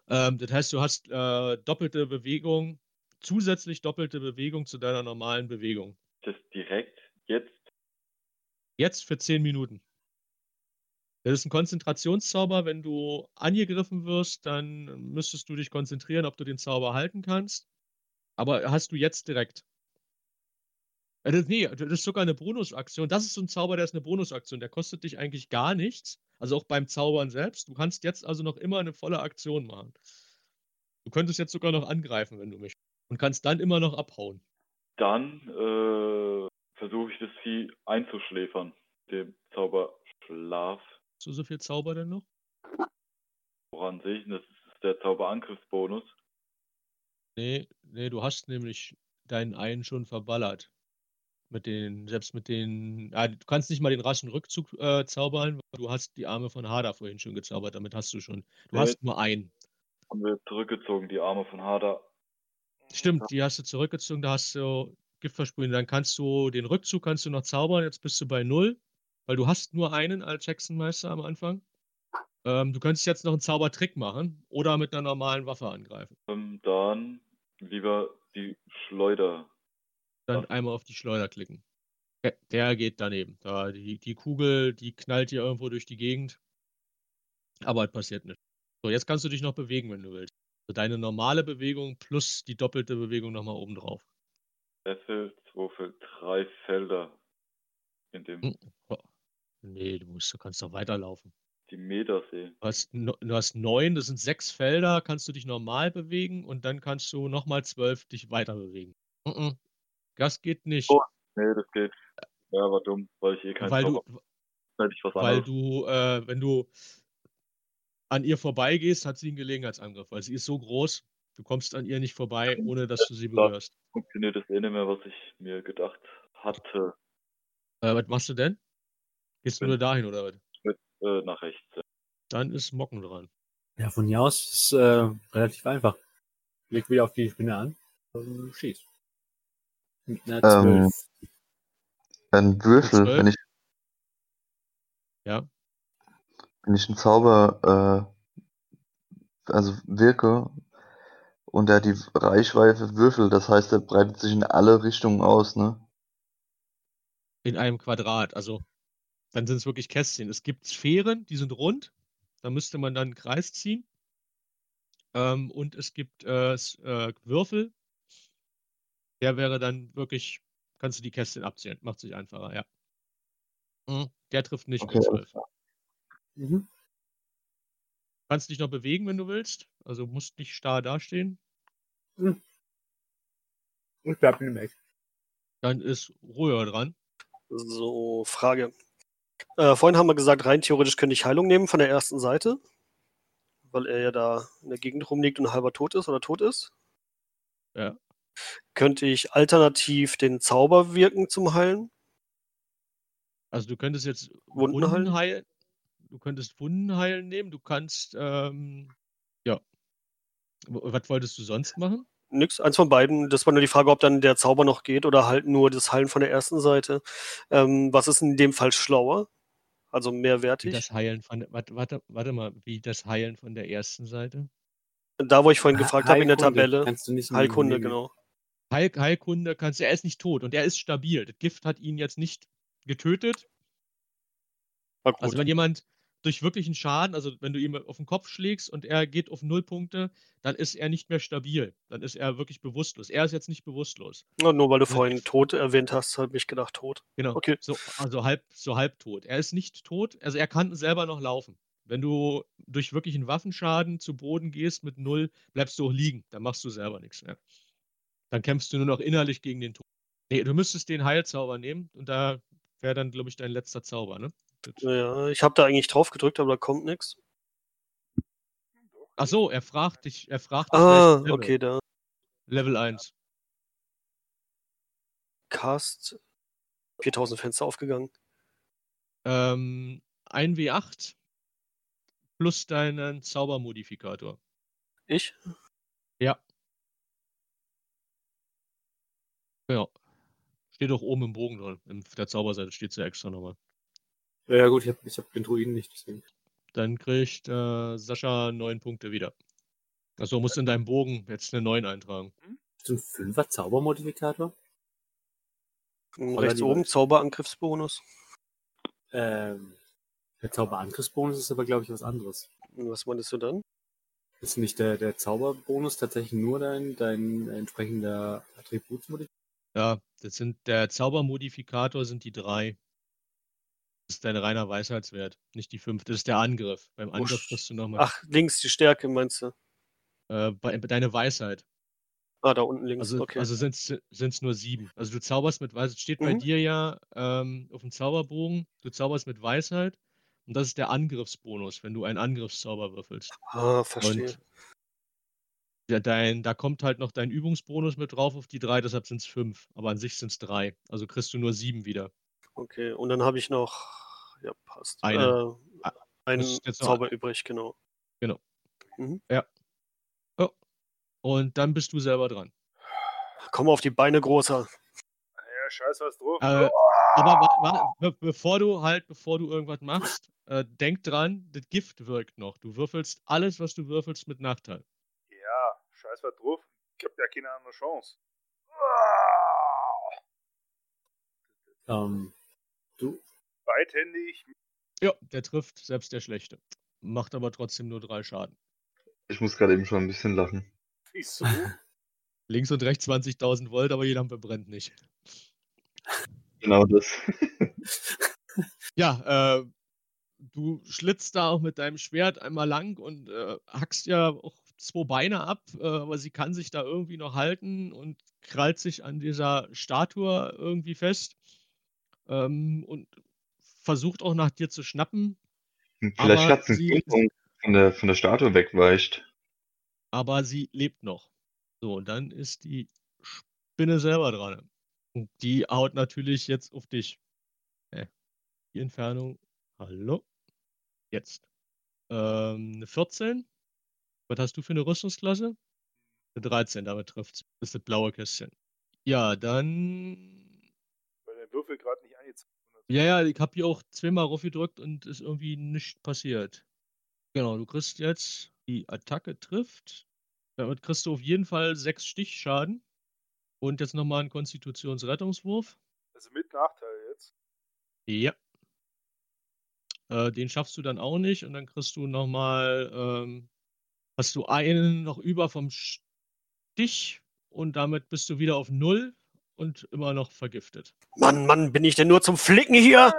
Ähm, das heißt, du hast äh, doppelte Bewegung, zusätzlich doppelte Bewegung zu deiner normalen Bewegung. das direkt jetzt Jetzt für 10 Minuten. Das ist ein Konzentrationszauber. Wenn du angegriffen wirst, dann müsstest du dich konzentrieren, ob du den Zauber halten kannst. Aber hast du jetzt direkt. Äh, das, nee, das ist sogar eine Bonusaktion. Das ist so ein Zauber, der ist eine Bonusaktion. Der kostet dich eigentlich gar nichts. Also auch beim Zaubern selbst. Du kannst jetzt also noch immer eine volle Aktion machen. Du könntest jetzt sogar noch angreifen, wenn du mich. Und kannst dann immer noch abhauen. Dann äh, versuche ich das Vieh einzuschläfern. Dem Zauber Schlaf. Hast du so viel Zauber denn noch? Woran sehe ich denn? Das ist der Zauberangriffsbonus. Nee, nee, du hast nämlich deinen einen schon verballert. Mit den, selbst mit den, ja, du kannst nicht mal den raschen Rückzug äh, zaubern, weil du hast die Arme von Hada vorhin schon gezaubert, damit hast du schon. Du Nee. hast nur einen. Haben wir zurückgezogen, die Arme von Hada. Stimmt, die hast du zurückgezogen, da hast du Gift versprühen. Dann kannst du den Rückzug kannst du noch zaubern, jetzt bist du bei null, weil du hast nur einen als Hexenmeister am Anfang. Ähm, du könntest jetzt noch einen Zaubertrick machen oder mit einer normalen Waffe angreifen. Ähm, dann lieber die Schleuder. Dann Ja. einmal auf die Schleuder klicken. Der, der geht daneben. Da, die, die Kugel, die knallt dir irgendwo durch die Gegend. Aber es passiert nicht. So, jetzt kannst du dich noch bewegen, wenn du willst. Also deine normale Bewegung plus die doppelte Bewegung nochmal oben drauf. Würfel, Würfel, drei Felder. In dem Hm. Nee, du musst, du kannst doch weiterlaufen. die Metersee. Du hast, du hast neun, das sind sechs Felder, kannst du dich normal bewegen und dann kannst du nochmal zwölf dich weiter bewegen. Mhm. Das geht nicht, Oh, Nee, das geht. Ja, war dumm, weil ich eh keinen weil du, ich was weil anderes. du, äh, wenn du an ihr vorbeigehst, hat sie einen Gelegenheitsangriff, weil sie ist so groß, du kommst an ihr nicht vorbei, ohne dass du sie berührst. Funktioniert das eh nicht mehr, was ich mir gedacht hatte. Äh, was machst du denn? Gehst du nur dahin oder was? Äh, nach rechts. Dann ist Mocken dran. Ja, von hier aus ist äh, relativ einfach. Leg wieder auf die Spinne an und schieß. Mit einer Ähm, 12. Ein Würfel, wenn ich, Ja. wenn ich einen Zauber, äh, also wirke und er die Reichweite würfelt, das heißt, er breitet sich in alle Richtungen aus, ne? in einem Quadrat. Also dann sind es wirklich Kästchen. Es gibt Sphären, die sind rund. Da müsste man dann einen Kreis ziehen. Ähm, und es gibt äh, äh, Würfel. Der wäre dann wirklich, kannst du die Kästchen abzählen. Macht sich einfacher, ja. Mhm. Der trifft nicht Okay, mit alles 12. Mhm. Kannst dich noch bewegen, wenn du willst. Also musst nicht starr dastehen. Ich bleib dem Eck. Dann ist Ruhe dran. So, Frage. Äh, vorhin haben wir gesagt, rein theoretisch könnte ich Heilung nehmen von der ersten Seite, weil er ja da in der Gegend rumliegt und halber tot ist oder tot ist. Ja. Könnte ich alternativ den Zauber wirken zum Heilen? Also du könntest jetzt Wunden Wunden heilen? heilen. Du könntest Wunden heilen nehmen. Du kannst, ähm, ja. Was wolltest du sonst machen? Nix, eins von beiden. Das war nur die Frage, ob dann der Zauber noch geht oder halt nur das Heilen von der ersten Seite. Ähm, was ist in dem Fall schlauer? Also Wie mehrwertig? das Heilen von der, warte, warte, warte mal, wie das Heilen von der ersten Seite? Da, wo ich vorhin gefragt habe in der Tabelle. Kannst du nicht Heilkunde, nehmen. genau. Heil, Heilkunde kannst du, er ist nicht tot und er ist stabil. Das Gift hat ihn jetzt nicht getötet. Also wenn jemand durch wirklichen Schaden, also wenn du ihm auf den Kopf schlägst und er geht auf null Punkte, dann ist er nicht mehr stabil. Dann ist er wirklich bewusstlos. Er ist jetzt nicht bewusstlos. Ja, nur weil du Also vorhin tot erwähnt hast, habe ich gedacht, tot. Genau. Okay. So, also halb, so halbtot. Er ist nicht tot, also er kann selber noch laufen. Wenn du durch wirklichen Waffenschaden zu Boden gehst mit null, bleibst du auch liegen. Dann machst du selber nichts mehr. Dann kämpfst du nur noch innerlich gegen den Tod. Nee, du müsstest den Heilzauber nehmen und da wäre dann, glaube ich, dein letzter Zauber, ne? Das- Ja, ich habe da eigentlich drauf gedrückt, aber da kommt nichts. Ach so, er fragt dich, er fragt dich, Ah, okay, da. Level 1. Cast 4000 Fenster aufgegangen. Ähm, 1W8 plus deinen Zaubermodifikator. Ich? Ja. Ja. Steht doch oben im Bogen drin. In der Zauberseite steht es ja extra nochmal. Ja, ja gut, ich habe ich hab den Druiden nicht, deswegen. Dann kriegt äh, Sascha neun Punkte wieder. Achso, musst in deinem Bogen jetzt eine 9 eintragen. Hast du einen Fünfer Zaubermodifikator? Oder Rechts oben. Zauberangriffsbonus. Ähm, Der Zauberangriffsbonus ist aber, glaube ich, was anderes. Und was meinst du dann? Ist nicht der, der Zauberbonus tatsächlich nur dein, dein entsprechender Attributsmodifikator? Ja, das sind der Zaubermodifikator sind die drei. Das ist dein reiner Weisheitswert, nicht die fünf. Das ist der Angriff. Beim Angriff sch- kriegst du nochmal Ach, links die Stärke, meinst du? äh, bei, deine Weisheit. Ah, da unten links, Also, okay. also sind es nur sieben. Also du zauberst mit Weisheit. Steht bei Mhm. dir ja ähm, auf dem Zauberbogen, du zauberst mit Weisheit. Und das ist der Angriffsbonus, wenn du einen Angriffszauber würfelst. ah, verstehe. Und ja, dein, da kommt halt noch dein Übungsbonus mit drauf auf die drei, deshalb sind es fünf. Aber an sich sind es drei. Also kriegst du nur sieben wieder. Okay, und dann habe ich noch, ja, passt. Eine. Äh, Ah, einen jetzt noch- Zauber übrig, genau. Und dann bist du selber dran. Komm auf die Beine, Großer. Ja, scheiß was drauf. Äh, aber wa- wa- be bevor du halt, bevor du irgendwas machst, äh, denk dran, das Gift wirkt noch. Du würfelst alles, was du würfelst, mit Nachteil. Ja, scheiß was drauf. Ich hab ja keine andere Chance. Ähm, du, Beidhändig. Ja, der trifft selbst der Schlechte. Macht aber trotzdem nur drei Schaden. Ich muss gerade eben schon ein bisschen lachen. Wieso? [LAUGHS] Links und rechts 20.000 Volt, aber die Lampe brennt nicht. Genau das. [LAUGHS] Ja, äh, du schlitzt da auch mit deinem Schwert einmal lang und äh, hackst ja auch zwei Beine ab, äh, aber sie kann sich da irgendwie noch halten und krallt sich an dieser Statue irgendwie fest ähm, und versucht auch nach dir zu schnappen, Vielleicht Aber hat es sie- einen von der, von der Statue wegweicht. aber sie lebt noch. So, und dann ist die Spinne selber dran. Und die haut natürlich jetzt auf dich. Äh, die Entfernung. Hallo? Jetzt. Ähm, eine 14. Was hast du für eine Rüstungsklasse? Eine 13, damit trifft Das ist das blaue Kästchen. Ja, dann. Würfel gerade nicht angezeigt. Ja, ja, ich habe hier auch zweimal raufgedrückt und ist irgendwie nichts passiert. Genau, du kriegst jetzt die Attacke trifft. Damit kriegst du auf jeden Fall sechs Stichschaden. Und jetzt nochmal einen Konstitutionsrettungswurf. Also mit Nachteil jetzt. Ja. Äh, den schaffst du dann auch nicht und dann kriegst du nochmal, ähm, hast du einen noch über vom Stich und damit bist du wieder auf Null und immer noch vergiftet. Mann, Mann, bin ich denn nur zum Flicken hier?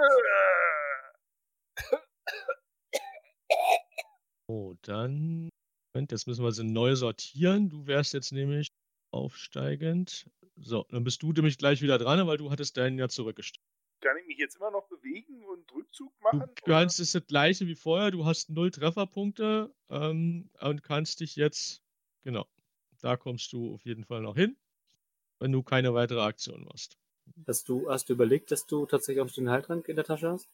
Oh, dann. Moment, jetzt müssen wir sie neu sortieren. Du wärst jetzt nämlich aufsteigend. So, dann bist du nämlich gleich wieder dran, weil du hattest deinen ja zurückgestellt. Kann ich mich jetzt immer noch bewegen und Rückzug Du machen? kannst es das gleiche wie vorher. Du hast null Trefferpunkte ähm, und kannst dich jetzt. Genau. Da kommst du auf jeden Fall noch hin, wenn du keine weitere Aktion machst. hast du, hast du überlegt, dass du tatsächlich auch den Heiltrank in der Tasche hast?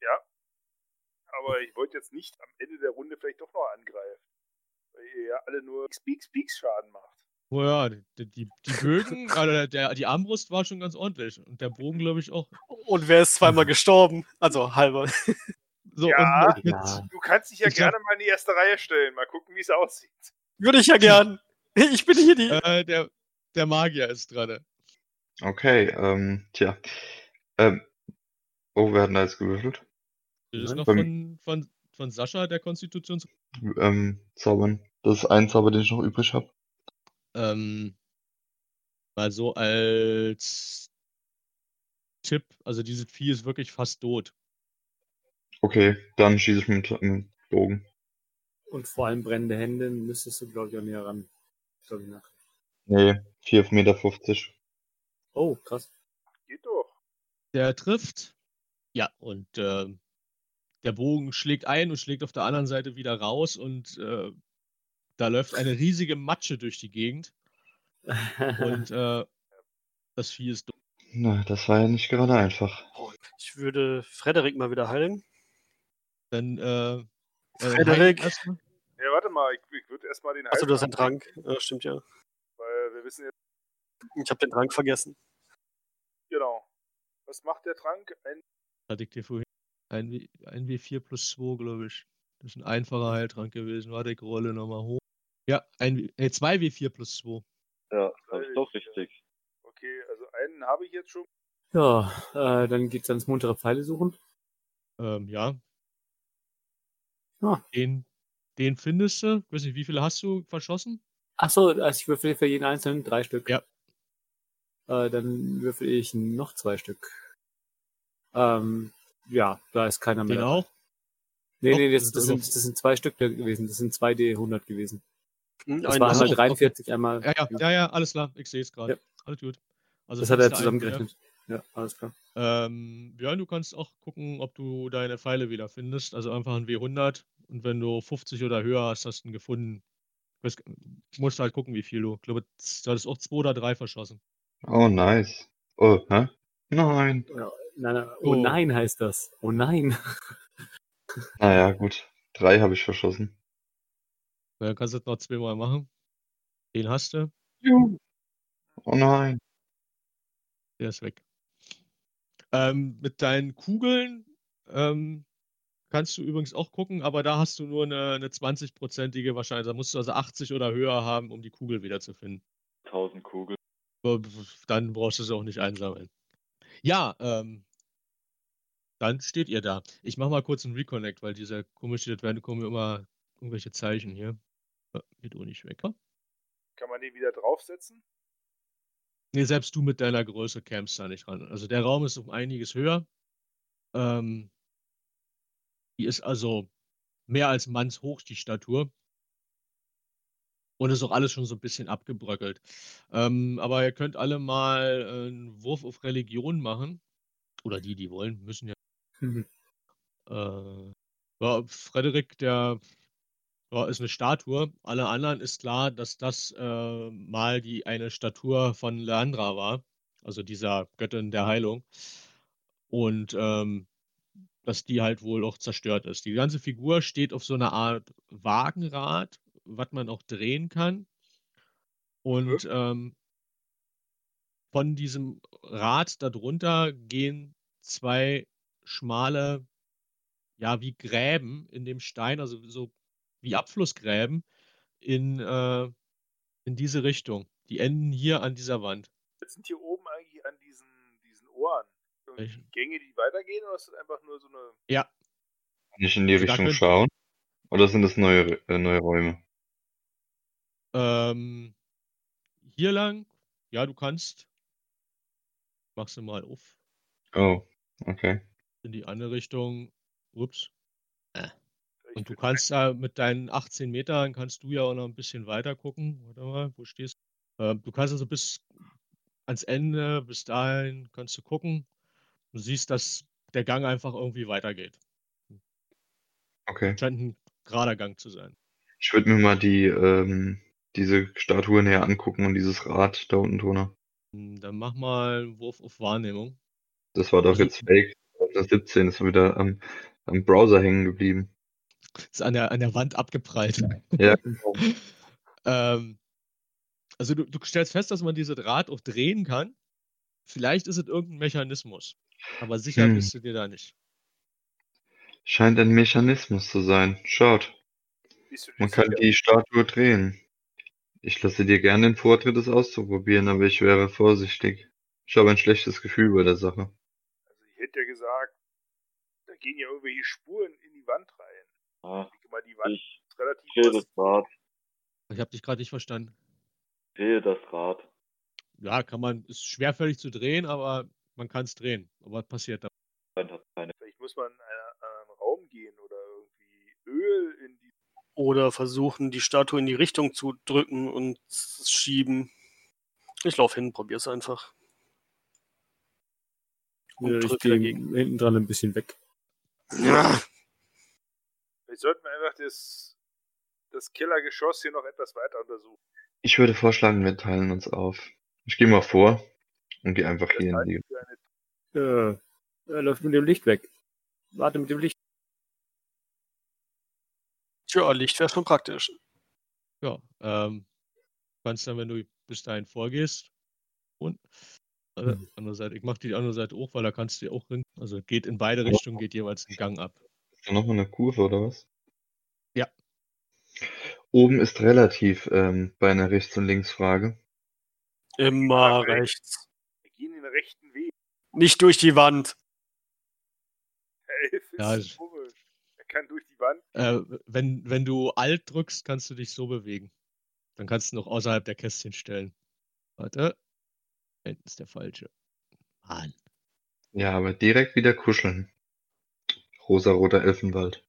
Ja. Aber ich wollte jetzt nicht am Ende der Runde vielleicht doch noch angreifen. Weil ihr ja alle nur Speaks, Speaks Schaden macht. Oh ja, die, die, die Bögen, [LAUGHS] also der, die Armbrust war schon ganz ordentlich. Und der Bogen, glaube ich, auch. Und wer ist zweimal gestorben? Also halber. So, Ja. und Ja. Du kannst dich ja Ich gerne mal in die erste Reihe stellen. Mal gucken, wie es aussieht. Würde ich ja gern. Ich bin hier die. äh, der, der Magier ist dran. Okay, ähm, tja. Ähm, oh, wer hat denn da jetzt gewürfelt? Das ist noch von, von, von Sascha, der Konstitutions. Ähm, Zaubern. Das ist ein Zauber, den ich noch übrig habe. Ähm, mal so als Tipp, also dieses Vieh ist wirklich fast tot. Okay, dann schieße ich mit dem Bogen. Und vor allem brennende Hände müsstest du, glaube ich, auch näher ran. Glaub ich nach. Nee, 4,50 Meter. Oh, krass. Geht doch. Der trifft. Ja, und äh, der Bogen schlägt ein und schlägt auf der anderen Seite wieder raus und äh, da läuft eine riesige Matsche durch die Gegend [LAUGHS] und äh, das Vieh ist tot. Na, das war ja nicht gerade einfach. Ich würde Frederik mal wieder heilen. Dann äh, äh, Frederik. Ja, warte mal. Ich, ich würde erstmal den Achso, du hast einen Trank. Ja, stimmt ja. Wissen jetzt, Ich habe den Trank vergessen. genau. Was macht der Trank? Ein Hatte ich dir vorhin. Ein, W- ein W4 plus 2, glaube ich. Das ist ein einfacher Heiltrank gewesen. Warte, ich rolle nochmal hoch. Ja, ein, W- äh, zwei W4 plus 2. Ja, das ist doch richtig. Okay, also einen habe ich jetzt schon. ja, äh, dann geht's ans muntere Pfeile suchen. Ähm, ja, Ah. Den, den findest du. Ich weiß nicht, wie viele hast du verschossen? Ach so, also ich würfel für jeden einzelnen drei Stück. Ja. Äh, dann würfel ich noch zwei Stück. Ähm, ja, da ist keiner mehr. Auch? Nee, nee, das, das sind, das sind zwei Stück gewesen. Das sind zwei D100 gewesen. Hm, Das ein- war Ach einmal so, 43, einmal. Ja, ja, ja, ja, alles klar. Ich sehe es gerade. Ja. Alles gut. Also Das hat er zusammengerechnet. Ja, alles klar. Ähm, Björn, du kannst auch gucken, ob du deine Pfeile wieder findest. Also einfach ein W100. Und wenn du 50 oder höher hast, hast du ihn gefunden. Du musst halt gucken, wie viel du. Ich glaube, du hattest auch zwei oder drei verschossen. Oh, nice. Oh, hä? Nein. Ja, nein, nein, oh Oh. nein heißt das. Oh nein. [LAUGHS] Naja, gut. Drei habe ich verschossen. Dann kannst du das noch zweimal machen. Den hast du. Oh nein. Der ist weg. Ähm, mit deinen Kugeln ähm, kannst du übrigens auch gucken, aber da hast du nur eine, eine 20-prozentige Wahrscheinlichkeit. Da musst du also 80 oder höher haben, um die Kugel wiederzufinden. 1000 Kugeln. Dann brauchst du sie auch nicht einsammeln. Ja, ähm, dann steht ihr da. Ich mache mal kurz einen Reconnect, weil dieser komische, das werden kommen immer irgendwelche Zeichen hier. Geht auch nicht weg. Kann man den wieder draufsetzen? Nee, selbst du mit deiner Größe kämst da nicht ran. Also der Raum ist um einiges höher. Ähm, die ist also mehr als mannshoch, die Statur. Und ist auch alles schon so ein bisschen abgebröckelt. Ähm, aber ihr könnt alle mal äh, einen Wurf auf Religion machen. Oder die, die wollen, müssen ja. Mhm. Äh, ja, Frederik, der ja, ist eine Statue. Alle anderen ist klar, dass das äh, mal die eine Statur von Leandra war, also dieser Göttin der Heilung. Und ähm, dass die halt wohl auch zerstört ist. Die ganze Figur steht auf so einer Art Wagenrad, was man auch drehen kann. Und ähm, von diesem Rad darunter gehen zwei schmale, ja, wie Gräben in dem Stein, also so wie Abflussgräben in, äh, in diese Richtung. Die enden hier an dieser Wand. Jetzt sind hier oben eigentlich an diesen, diesen Ohren? Gänge, die weitergehen, oder ist das einfach nur so eine. Ja, Kann ich in die Also Richtung könnt- schauen? Oder sind das neue, äh, neue Räume? ähm, hier lang, ja, du kannst. Machst du mal auf. Oh, okay. In die andere Richtung. Ups. vielleicht Und du kannst da mit deinen 18 Metern kannst du ja auch noch ein bisschen weiter gucken. Warte mal, wo stehst du? Ähm, du kannst also bis ans Ende, bis dahin kannst du gucken. Du siehst, dass der Gang einfach irgendwie weitergeht. Okay. Scheint ein gerader Gang zu sein. Ich würde mir mal die, ähm, diese Statue näher angucken und dieses Rad da unten drunter. Hm, Dann mach mal einen Wurf auf Wahrnehmung. Das war doch Also- jetzt fake. Das 17 ist wieder am, am Browser hängen geblieben. Ist an der, an der Wand abgeprallt. Ja. [LAUGHS] ähm, also du, du stellst fest, dass man diese Draht auch drehen kann. Vielleicht ist es irgendein Mechanismus. Aber sicher Hm. bist du dir da nicht. Scheint ein Mechanismus zu sein. Schaut, man kann sicher? die Statue drehen. Ich lasse dir gerne den Vortritt, es auszuprobieren, aber ich wäre vorsichtig. Ich habe ein schlechtes Gefühl bei der Sache. Also ich hätte ja gesagt, da gehen ja irgendwelche Spuren in die Wand rein. Ah, Ich denke mal, die Wand ich ist relativ sehe das. Rad. Ich habe dich gerade nicht verstanden. Ich sehe das Rad. Ja, kann man, ist schwerfällig zu drehen, aber man kann es drehen. Aber was passiert da? Vielleicht muss man in einen, einen Raum gehen oder irgendwie Öl in die. Oder versuchen, die Statue in die Richtung zu drücken und schieben. Ich laufe hin, probier's einfach. Und Ja, ich drücke gehe dagegen. hinten dran ein bisschen weg. Ja. Vielleicht sollten wir einfach das, das Killergeschoss hier noch etwas weiter untersuchen. Ich würde vorschlagen, wir teilen uns auf. Ich gehe mal vor und gehe einfach hier in die. Äh, er läuft mit dem Licht weg. Warte mit dem Licht. Tja, Licht wäre schon praktisch. Ja, ähm, kannst dann, wenn du bis dahin vorgehst, und äh, Mhm. andere Seite, ich mache die andere Seite auch, weil da kannst du ja auch hin. Also geht in beide Richtungen, geht jeweils ein Gang ab. Ist da nochmal eine Kurve oder was? Ja. Oben ist relativ ähm, bei einer Rechts- und Linksfrage. Immer Ja, rechts. Wir gehen den rechten Weg. Nicht durch die Wand. Elf ist Ja, komisch. kann durch die Wand. Äh, wenn, wenn du Alt drückst, kannst du dich so bewegen. Dann kannst du noch außerhalb der Kästchen stellen. Warte. Hinten ist der falsche. Mann. Ja, aber direkt wieder kuscheln. Rosaroter Elfenwald.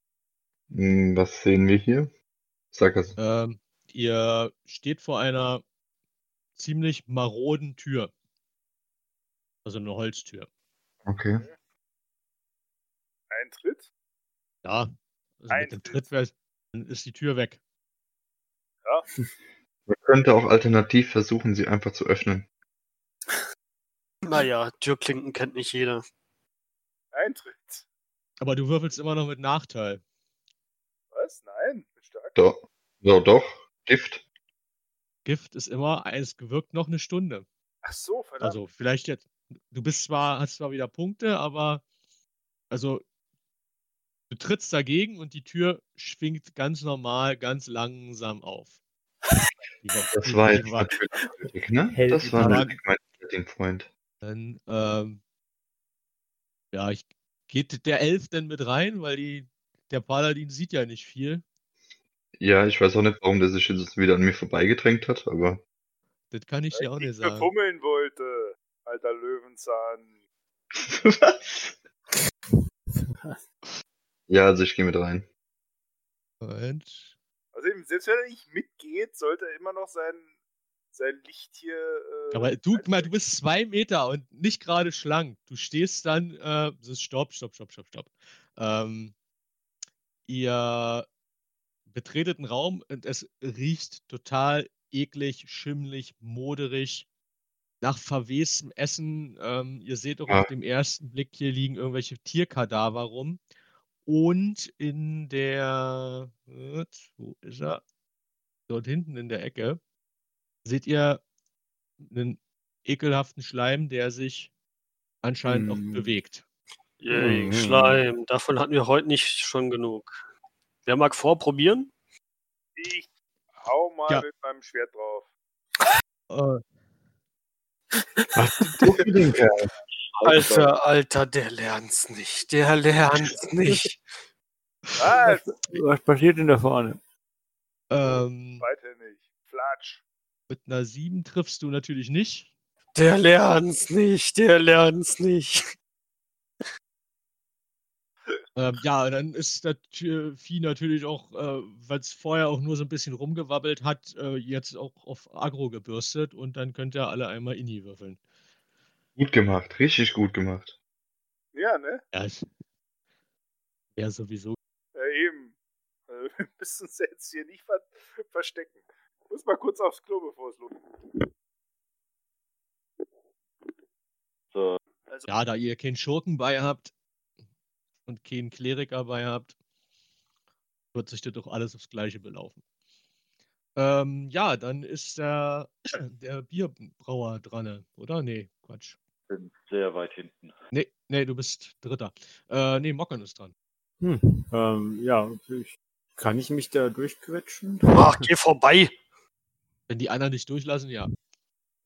Hm, Was sehen wir hier? Sag es. Ähm, ihr steht vor einer ziemlich maroden Tür. Also eine Holztür. Okay. Eintritt. Ja. Also mit dem Eintritt. Tritt dann ist die Tür weg. Ja. Man könnte auch alternativ versuchen, sie einfach zu öffnen. Naja, Türklinken kennt nicht jeder. Eintritt. Aber du würfelst immer noch mit Nachteil. Was? Nein, bin stark. Doch. So, doch. Gift. Gift ist immer, es gewirkt noch eine Stunde. Ach so, verdammt. Also vielleicht jetzt, du bist zwar, hast zwar wieder Punkte, aber also du trittst dagegen und die Tür schwingt ganz normal, ganz langsam auf. [LAUGHS] Das war jetzt war- natürlich ne? Hält Das war mein Floating Point. Dann, ähm, ja, ich, geht der Elf denn mit rein, weil die, der Paladin sieht ja nicht viel. Ja, ich weiß auch nicht, warum der sich jetzt wieder an mir vorbeigedrängt hat, aber Das kann ich dir auch Weil nicht sagen. fummeln wollte, alter Löwenzahn. was? [LAUGHS] Ja, also ich gehe mit rein. Moment. Außerdem, selbst wenn er nicht mitgeht, sollte er immer noch sein, sein Licht hier. Äh, Aber du, mal, du bist zwei Meter und nicht gerade schlank. Du stehst dann, äh, das ist stopp, stopp, stopp, stopp, stopp. Ähm, ihr betretet einen Raum und es riecht total eklig, schimmlig, moderig, nach verwestem Essen. Ähm, ihr seht auch Ah. auf dem ersten Blick, hier liegen irgendwelche Tierkadaver rum. Und in der, wo ist er? Dort hinten in der Ecke seht ihr einen ekelhaften Schleim, der sich anscheinend auch Mm. bewegt. Yay, Mhm. Schleim. Davon hatten wir heute nicht schon genug. Wer mag vorprobieren? Ich hau mal Ja. mit meinem Schwert drauf. Äh. Alter, Alter, der lernt's nicht. Der lernt's nicht. Was? Was passiert denn da vorne? ähm, Weiter nicht. Flatsch. mit einer 7 triffst du natürlich nicht. Der lernt's nicht. Der lernt's nicht. Ähm, ja, dann ist das Vieh natürlich auch, äh, weil es vorher auch nur so ein bisschen rumgewabbelt hat, äh, jetzt auch auf Agro gebürstet und dann könnt ihr alle einmal Inni würfeln. Gut gemacht, richtig gut gemacht. Ja, ne? Ja, ich, ja sowieso. Ja, eben. Also, [LAUGHS] wir müssen uns jetzt hier nicht ver verstecken. Ich muss mal kurz aufs Klo, bevor es losgeht. So, Also, Ja, da ihr keinen Schurken bei habt und keinen Kleriker bei habt, wird sich das doch alles aufs Gleiche belaufen. Ähm, ja, dann ist der, [CLEARS THROAT] der Bierbrauer dran, oder? Nee, Quatsch. bin sehr weit hinten. Nee, nee, du bist Dritter. Äh, nee, Mockern ist dran. Hm. Ähm, ja, ich, kann ich mich da durchquetschen? Ach, geh vorbei. Wenn die anderen nicht durchlassen, ja.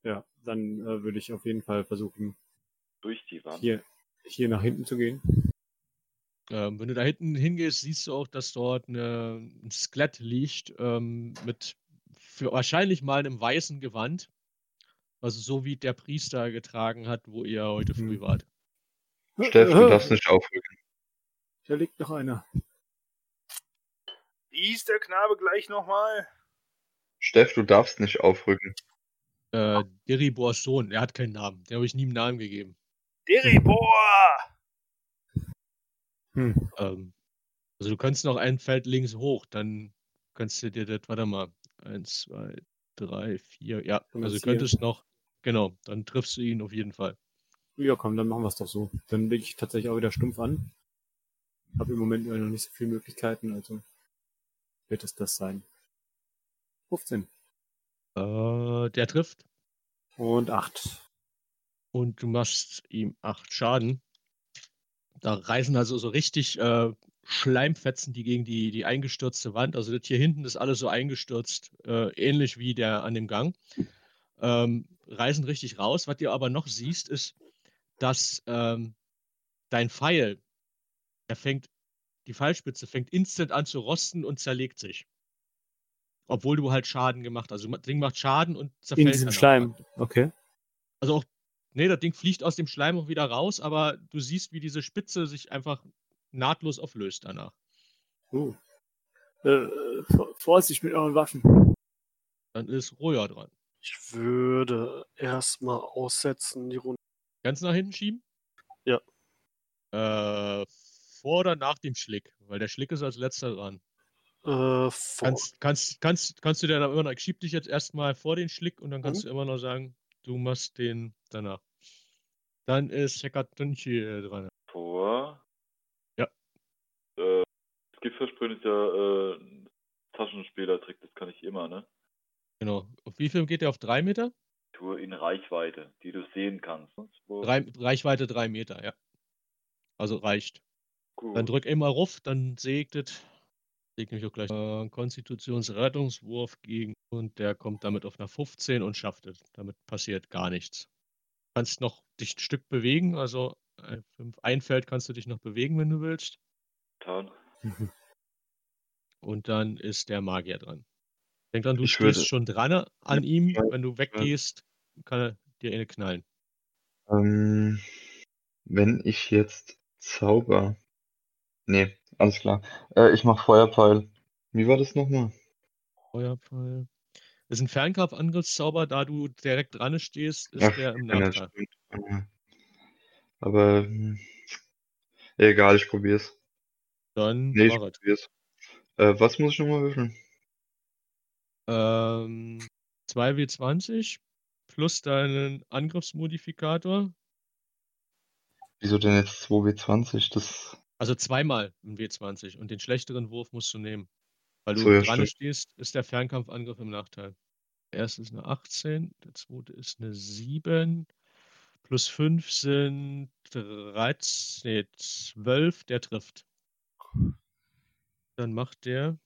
Ja, dann äh, würde ich auf jeden Fall versuchen, Durch die Wand. hier, hier nach hinten zu gehen. Ähm, wenn du da hinten hingehst, siehst du auch, dass dort eine, ein Skelett liegt ähm, mit für wahrscheinlich mal einem weißen Gewand. Also so wie der Priester getragen hat, wo ihr heute früh Mhm. wart. Steff, du darfst nicht aufrücken. Da liegt noch einer. wie hieß der Knabe gleich nochmal? Steff, du darfst nicht aufrücken. Äh, Deribors Sohn, er hat keinen Namen. Der habe ich nie einen Namen gegeben. Deribor! Hm. Ähm, also du kannst noch ein Feld links hoch, dann kannst du dir das, warte mal, eins, zwei, drei, vier, ja, also du könntest noch, genau, dann triffst du ihn auf jeden Fall. Ja, komm, dann machen wir es doch so. Dann leg ich tatsächlich auch wieder stumpf an. Habe im Moment noch nicht so viele Möglichkeiten, also wird es das sein. 15 Äh, der trifft und 8. und du machst ihm acht Schaden. Da reißen also so richtig äh, Schleimfetzen, die gegen die, die eingestürzte Wand, also das hier hinten ist alles so eingestürzt, äh, ähnlich wie der an dem Gang, ähm, reißen richtig raus. Was du aber noch siehst, ist, dass ähm, dein Pfeil, der fängt die Pfeilspitze fängt instant an zu rosten und zerlegt sich. Obwohl du halt Schaden gemacht hast. Also das Ding macht Schaden und In zerfällt diesem danach. Schleim. Okay. Also auch, nee, das Ding fliegt aus dem Schleim auch wieder raus, aber du siehst, wie diese Spitze sich einfach nahtlos auflöst danach. Uh. Äh, Vor- Vorsicht mit euren Waffen. Dann ist Roja dran. Ich würde erstmal aussetzen, die Runde. Ganz nach hinten schieben? Ja. Äh, vor oder nach dem Schlick? Weil der Schlick ist als letzter dran. Äh, vor. Kannst, kannst, kannst, kannst du dir dann immer noch, ich schieb dich jetzt erstmal vor den Schlick und dann kannst Mhm. du immer noch sagen, du machst den danach. Dann ist Hekatunchi dran. Vor. Ja. Äh, das Giftversprühen ist ja äh, Taschenspielertrick, das kann ich immer, ne? Genau. Auf wie viel geht der auf drei Meter? Tour in Reichweite, die du sehen kannst. Drei, Reichweite drei Meter, ja. Also reicht. Gut. Dann drück immer ruf, dann segnet. Sägt nämlich auch gleich. Äh, Konstitutionsrettungswurf gegen. Und der kommt damit auf einer 15 und schafft es. Damit passiert gar nichts. Du kannst noch dich ein Stück bewegen, also äh, ein Feld kannst du dich noch bewegen, wenn du willst. Getan. Und dann ist der Magier dran. Denk dran, du Ich stehst würde- schon dran an ihm. Wenn du weggehst, kann er dir eine knallen. Ähm, wenn ich jetzt Zauber. Nee, alles klar. Äh, ich mach Feuerpfeil. Wie war das nochmal? Feuerpfeil. Das ist ein Fernkampfangriffszauber, da du direkt dran stehst, ist Ach, der im Nachteil. Aber hm, egal, ich probier's. Dann Nee, ich probier's. Äh, was muss ich nochmal würfeln? Ähm, 2W20 plus deinen Angriffsmodifikator. Wieso denn jetzt 2W20? Das. Also zweimal ein W20 und den schlechteren Wurf musst du nehmen. Weil du So, ja, dran stimmt. stehst, ist der Fernkampfangriff im Nachteil. Der erste ist eine 18, der zweite ist eine 7, plus 5 sind 13, nee, 12, der trifft. Dann macht der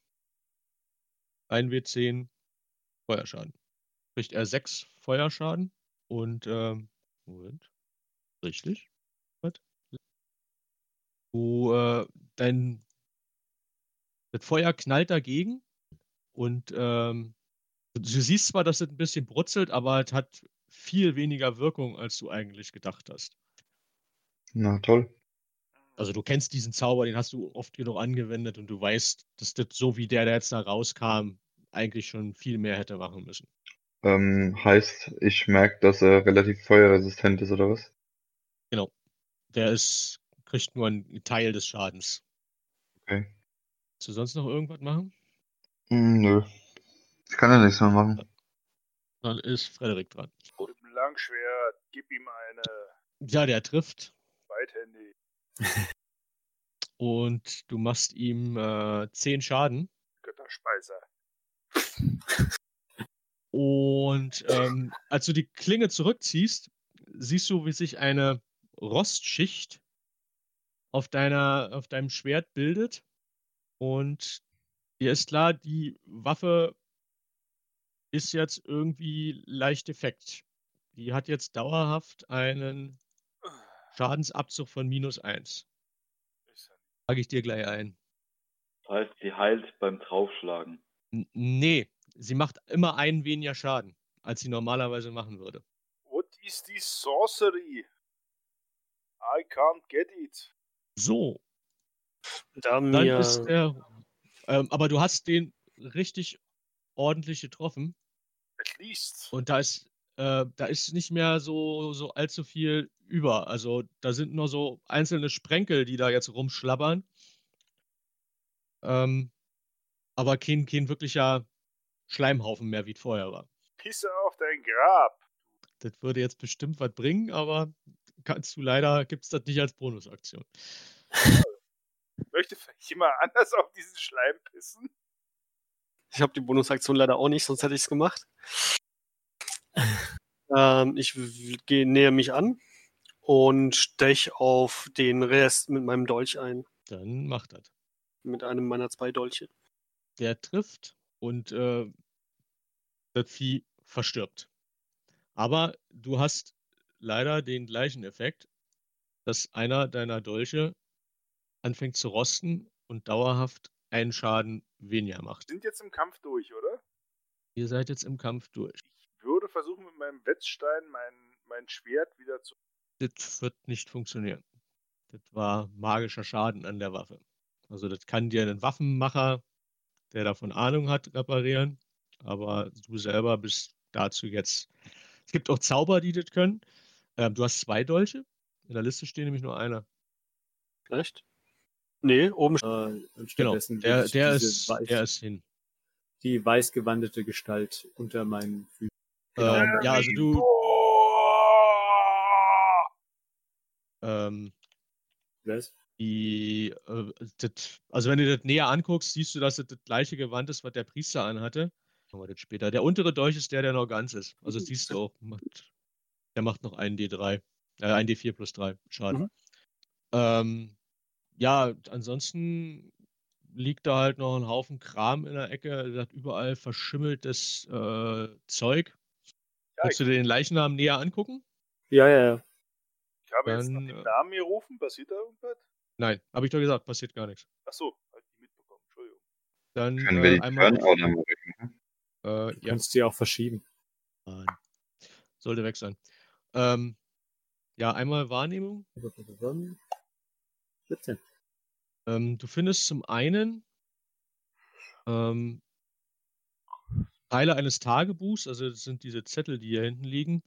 1W10 Feuerschaden. Kriegt er 6 Feuerschaden und, ähm, Moment, richtig? Du, äh, dein das Feuer knallt dagegen und ähm, du siehst zwar, dass es ein bisschen brutzelt, aber es hat viel weniger Wirkung, als du eigentlich gedacht hast. Na toll. Also du kennst diesen Zauber, den hast du oft genug angewendet und du weißt, dass das so wie der, der jetzt da rauskam, eigentlich schon viel mehr hätte machen müssen. Ähm, heißt, ich merke, dass er relativ feuerresistent ist, oder was? Genau. Der ist, kriegt nur einen Teil des Schadens. Okay. Willst du sonst noch irgendwas machen? Hm, nö. Ich kann ja nichts mehr machen. Dann ist Frederik dran. Mit dem Langschwert, gib ihm eine Ja, der trifft beidhändig. [LAUGHS] und du machst ihm äh, 10 Schaden. Götterspeiser. [LAUGHS] Und ähm, als du die Klinge zurückziehst, siehst du, wie sich eine Rostschicht auf, deiner, auf deinem Schwert bildet. Und dir ist klar, die Waffe ist jetzt irgendwie leicht defekt. Die hat jetzt dauerhaft einen Schadensabzug von minus 1. Ist ja Trage ich dir gleich ein. Das heißt, sie heilt beim Draufschlagen. N nee, sie macht immer einen weniger Schaden, als sie normalerweise machen würde. What is this sorcery? I can't get it. So, Da Dann ist der. Ähm, aber du hast den richtig ordentlich getroffen. At least. Und da ist, äh, da ist nicht mehr so, so allzu viel über. Also da sind nur so einzelne Sprenkel, die da jetzt rumschlabbern. Ähm, aber kein, kein wirklicher Schleimhaufen mehr, wie es vorher war. Pisse auf dein Grab. Das würde jetzt bestimmt was bringen, aber kannst du leider, gibt es das nicht als Bonusaktion. [LAUGHS] Möchte vielleicht jemand anders auf diesen Schleim pissen? Ich habe die Bonusaktion leider auch nicht, sonst hätte ich es gemacht. Ähm, ich näher mich an und stech auf den Rest mit meinem Dolch ein. Dann macht das. Mit einem meiner zwei Dolche. der trifft und äh, das Vieh verstirbt. Aber du hast leider den gleichen Effekt, dass einer deiner Dolche anfängt zu rosten und dauerhaft einen Schaden weniger macht. Wir sind jetzt im Kampf durch, oder? Ihr seid jetzt im Kampf durch. Ich würde versuchen, mit meinem Wetzstein mein, mein Schwert wieder zu. Das wird nicht funktionieren. Das war magischer Schaden an der Waffe. Also das kann dir ein Waffenmacher, der davon Ahnung hat, reparieren. Aber du selber bist dazu jetzt. Es gibt auch Zauber, die das können. Ähm, du hast zwei Dolche. In der Liste steht nämlich nur einer. Echt? Nee, oben Äh, Genau. stattdessen Der, der, ist, weiß, der ist hin. die weißgewandete Gestalt unter meinen Füßen. Ähm, ja, also du, ähm, Was? die, äh, das, also wenn du das näher anguckst, siehst du, dass das das gleiche Gewand ist, was der Priester anhatte. Machen wir das später. Der untere Dolch ist der, der noch ganz ist. Also siehst du auch, macht, der macht noch einen D3, äh, ein D4 plus 3 Schaden. Mhm. Ähm, ja, ansonsten liegt da halt noch ein Haufen Kram in der Ecke, da hat überall verschimmeltes äh, Zeug. Ja, Kannst du dir den Leichnam näher angucken? Ja, ja, ja. ich habe jetzt nach dann, dem äh, Namen gerufen. Passiert da irgendwas? Nein, habe ich doch gesagt, passiert gar nichts. Achso, hab ich nicht mitbekommen. Entschuldigung. Dann Können wir äh, die einmal. Mal wegmachen? Äh, Du ja, kannst sie auch verschieben. Mann. sollte weg sein. Ähm, ja, einmal Wahrnehmung. 17. Ähm, du findest zum einen ähm, Teile eines Tagebuchs, also das sind diese Zettel, die hier hinten liegen,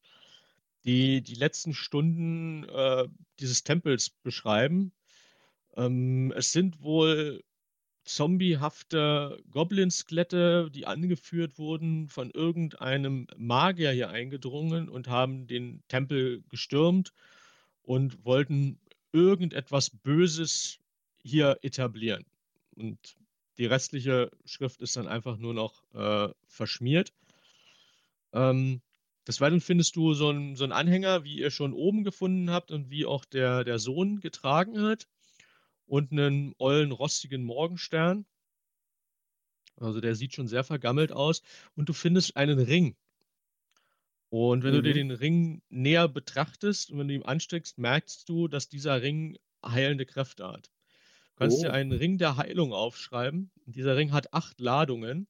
die die letzten Stunden äh, dieses Tempels beschreiben. Ähm, es sind wohl zombiehafte Goblin-Skelette, die angeführt wurden von irgendeinem Magier hier eingedrungen und haben den Tempel gestürmt und wollten irgendetwas Böses hier etablieren. Und die restliche Schrift ist dann einfach nur noch äh, verschmiert. Ähm, des Weiteren findest du so einen so Anhänger, wie ihr schon oben gefunden habt und wie auch der, der Sohn getragen hat. Und einen ollen, rostigen Morgenstern. Also der sieht schon sehr vergammelt aus. Und du findest einen Ring. Und wenn du dir Mhm. den Ring näher betrachtest und wenn du ihn ansteckst, merkst du, dass dieser Ring heilende Kräfte hat. Du kannst dir Oh. einen Ring der Heilung aufschreiben. Dieser Ring hat acht Ladungen.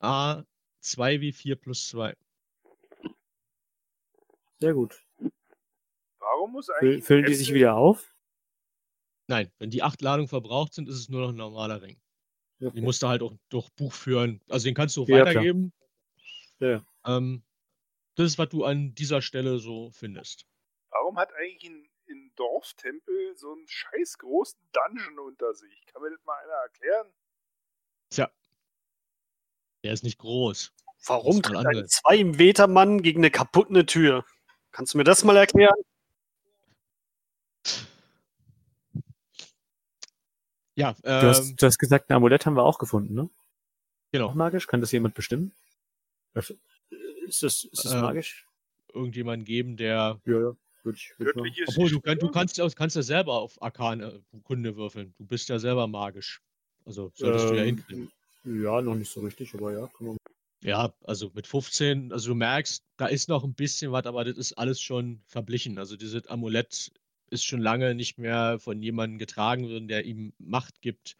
A 2 wie 4 plus 2. Sehr gut. Warum muss eigentlich. Füllen die sich wieder auf? Nein, wenn die acht Ladungen verbraucht sind, ist es nur noch ein normaler Ring. Die Okay. musst du halt auch durch Buch führen. Also den kannst du auch Ja, weitergeben. Ja. Ähm, das ist, was du an dieser Stelle so findest. Warum hat eigentlich ein, ein Dorftempel so einen scheiß großen Dungeon unter sich? Kann mir das mal einer erklären? Tja. Der ist nicht groß. Warum tritt ein andere- zwei Meter Mann gegen eine kaputte Tür? Kannst du mir das mal erklären? Ja, Du, ähm, hast, du hast gesagt, ein Amulett haben wir auch gefunden, ne? Auch genau. magisch? Kann das jemand bestimmen? Was- Ist das, ist das Ähm, magisch? Irgendjemanden geben, der. Ja, ja. Würde ich. Göttliches Obwohl, du, kann, du kannst, ja- kannst ja selber auf Arkane Kunde würfeln. Du bist ja selber magisch. Also solltest du ja Ähm, hinkriegen. Ja, noch nicht so richtig, aber ja, kann man. Ja, also mit 15, also du merkst, da ist noch ein bisschen was, aber das ist alles schon verblichen. Also dieses Amulett ist schon lange nicht mehr von jemandem getragen worden, der ihm Macht gibt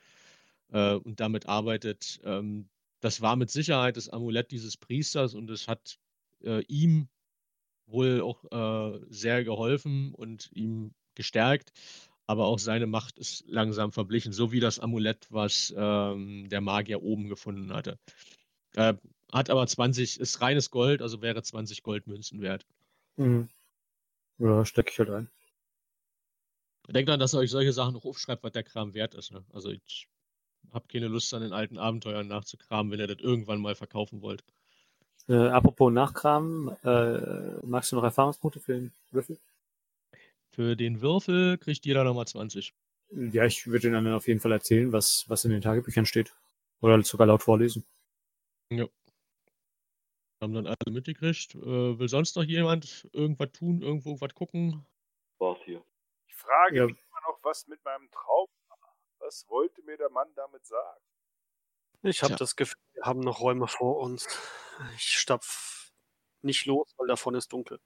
äh, und damit arbeitet. Ähm, das war mit Sicherheit das Amulett dieses Priesters und es hat äh, ihm wohl auch äh, sehr geholfen und ihm gestärkt. Aber auch seine Macht ist langsam verblichen, so wie das Amulett, was ähm, der Magier oben gefunden hatte. Äh, hat aber 20, ist reines Gold, also wäre 20 Goldmünzen wert. Mhm. Ja, stecke ich halt ein. Denkt dran, dass ihr euch solche Sachen noch aufschreibt, was der Kram wert ist. Ne? Also ich habe keine Lust an den alten Abenteuern nachzukramen, wenn ihr das irgendwann mal verkaufen wollt. Äh, apropos Nachkramen, äh, magst du noch Erfahrungspunkte für den Würfel? Für den Würfel kriegt jeder nochmal 20. Ja, ich würde den anderen auf jeden Fall erzählen, was, was in den Tagebüchern steht. Oder sogar laut vorlesen. Ja. Haben dann alle mitgekriegt. Äh, will sonst noch jemand irgendwas tun, irgendwo was gucken? War's hier. Ich frage Ja. mich immer noch, was mit meinem Traum war. Was wollte mir der Mann damit sagen? Ich habe das Gefühl, wir haben noch Räume vor uns. Ich stapf nicht los, weil davon ist dunkel.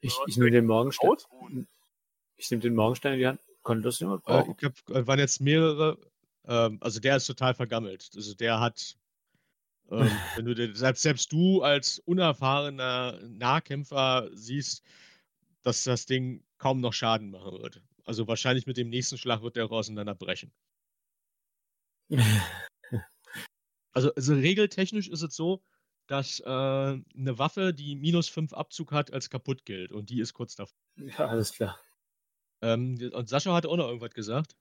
Ich, ich nehme den Morgenstein. Ausruhen. Ich nehme den Morgenstein in die Hand. Kann das jemand Äh, brauchen? ich hab, äh, waren jetzt mehrere, ähm, also der ist total vergammelt. Also der hat, ähm, [LAUGHS] wenn du dir, selbst, selbst du als unerfahrener Nahkämpfer siehst, dass das Ding kaum noch Schaden machen wird. Also wahrscheinlich mit dem nächsten Schlag wird der auch auseinanderbrechen. [LAUGHS] Also, also regeltechnisch ist es so, dass äh, eine Waffe, die minus 5 Abzug hat, als kaputt gilt. Und die ist kurz davor. Ja, alles klar. Ähm, und Sascha hatte auch noch irgendwas gesagt.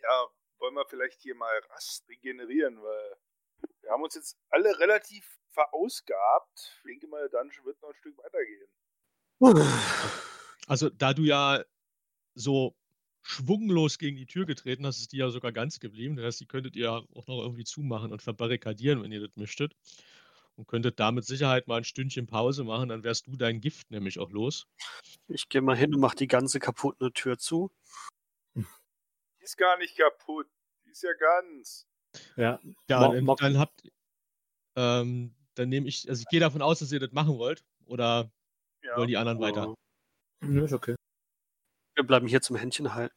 Ja, wollen wir vielleicht hier mal Rast regenerieren, weil wir haben uns jetzt alle relativ verausgabt. Ich denke mal, der Dungeon wird noch ein Stück weitergehen. [LAUGHS] Also, da du ja so schwunglos gegen die Tür getreten hast, ist die ja sogar ganz geblieben. Das heißt, die könntet ihr auch noch irgendwie zumachen und verbarrikadieren, wenn ihr das möchtet. Und könntet da mit Sicherheit mal ein Stündchen Pause machen, dann wärst du dein Gift nämlich auch los. Ich gehe mal hin und mache die ganze kaputte Tür zu. Die ist gar nicht kaputt. Die ist ja ganz. Ja, Ja, dann, dann habt ähm, dann nehme ich, also ich gehe davon aus, dass ihr das machen wollt. Oder Ja. wollen die anderen weiter? Nö, ist okay. Wir bleiben hier zum Händchen halten.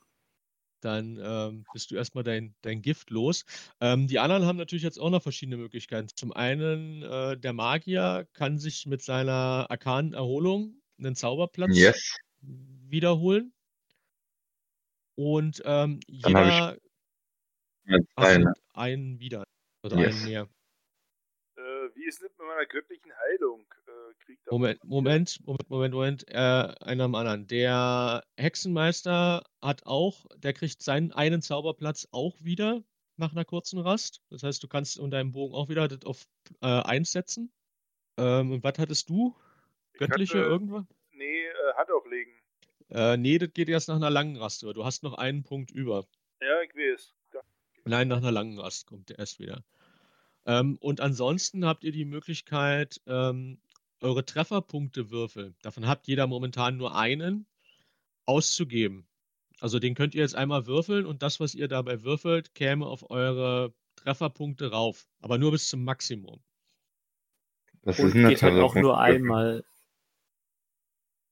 Dann ähm, bist du erstmal dein, dein Gift los. Ähm, die anderen haben natürlich jetzt auch noch verschiedene Möglichkeiten. Zum einen, äh, der Magier kann sich mit seiner arkanen Erholung einen Zauberplatz Yes. wiederholen. Und ähm, jeder einer. einen wieder. Oder Yes. einen mehr. Wie ist es mit meiner göttlichen Heilung? Äh, Moment, Moment, Moment, Moment, Moment, äh, einer am anderen. Der Hexenmeister hat auch, der kriegt seinen einen Zauberplatz auch wieder nach einer kurzen Rast. Das heißt, du kannst in deinem Bogen auch wieder das auf äh, 1 setzen. Ähm, und was hattest du? Ich Göttliche hatte- irgendwas? Nee, äh, Hand auflegen. Äh, nee, das geht erst nach einer langen Rast. aber Du hast noch einen Punkt über. Ja, ich weiß. Ja. Nein, nach einer langen Rast kommt der erst wieder. Ähm, und ansonsten habt ihr die Möglichkeit, ähm, eure Trefferpunkte Würfel, davon habt jeder momentan nur einen, auszugeben. Also den könnt ihr jetzt einmal würfeln und das, was ihr dabei würfelt, käme auf eure Trefferpunkte rauf. Aber nur bis zum Maximum. Das Und geht halt auch nur einmal.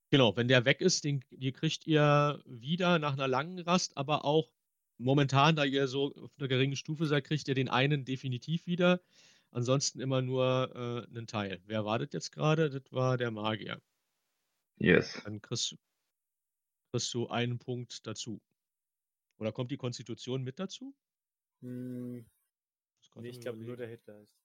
Genau, wenn der weg ist, den, die kriegt ihr wieder nach einer langen Rast, aber auch momentan, da ihr so auf einer geringen Stufe seid, kriegt ihr den einen definitiv wieder. Ansonsten immer nur äh, einen Teil. Wer wartet jetzt gerade? Das war der Magier. Yes. Dann kriegst, kriegst du einen Punkt dazu. Oder kommt die Konstitution mit dazu? Hm, nee, ich glaube nur der Hitler ist.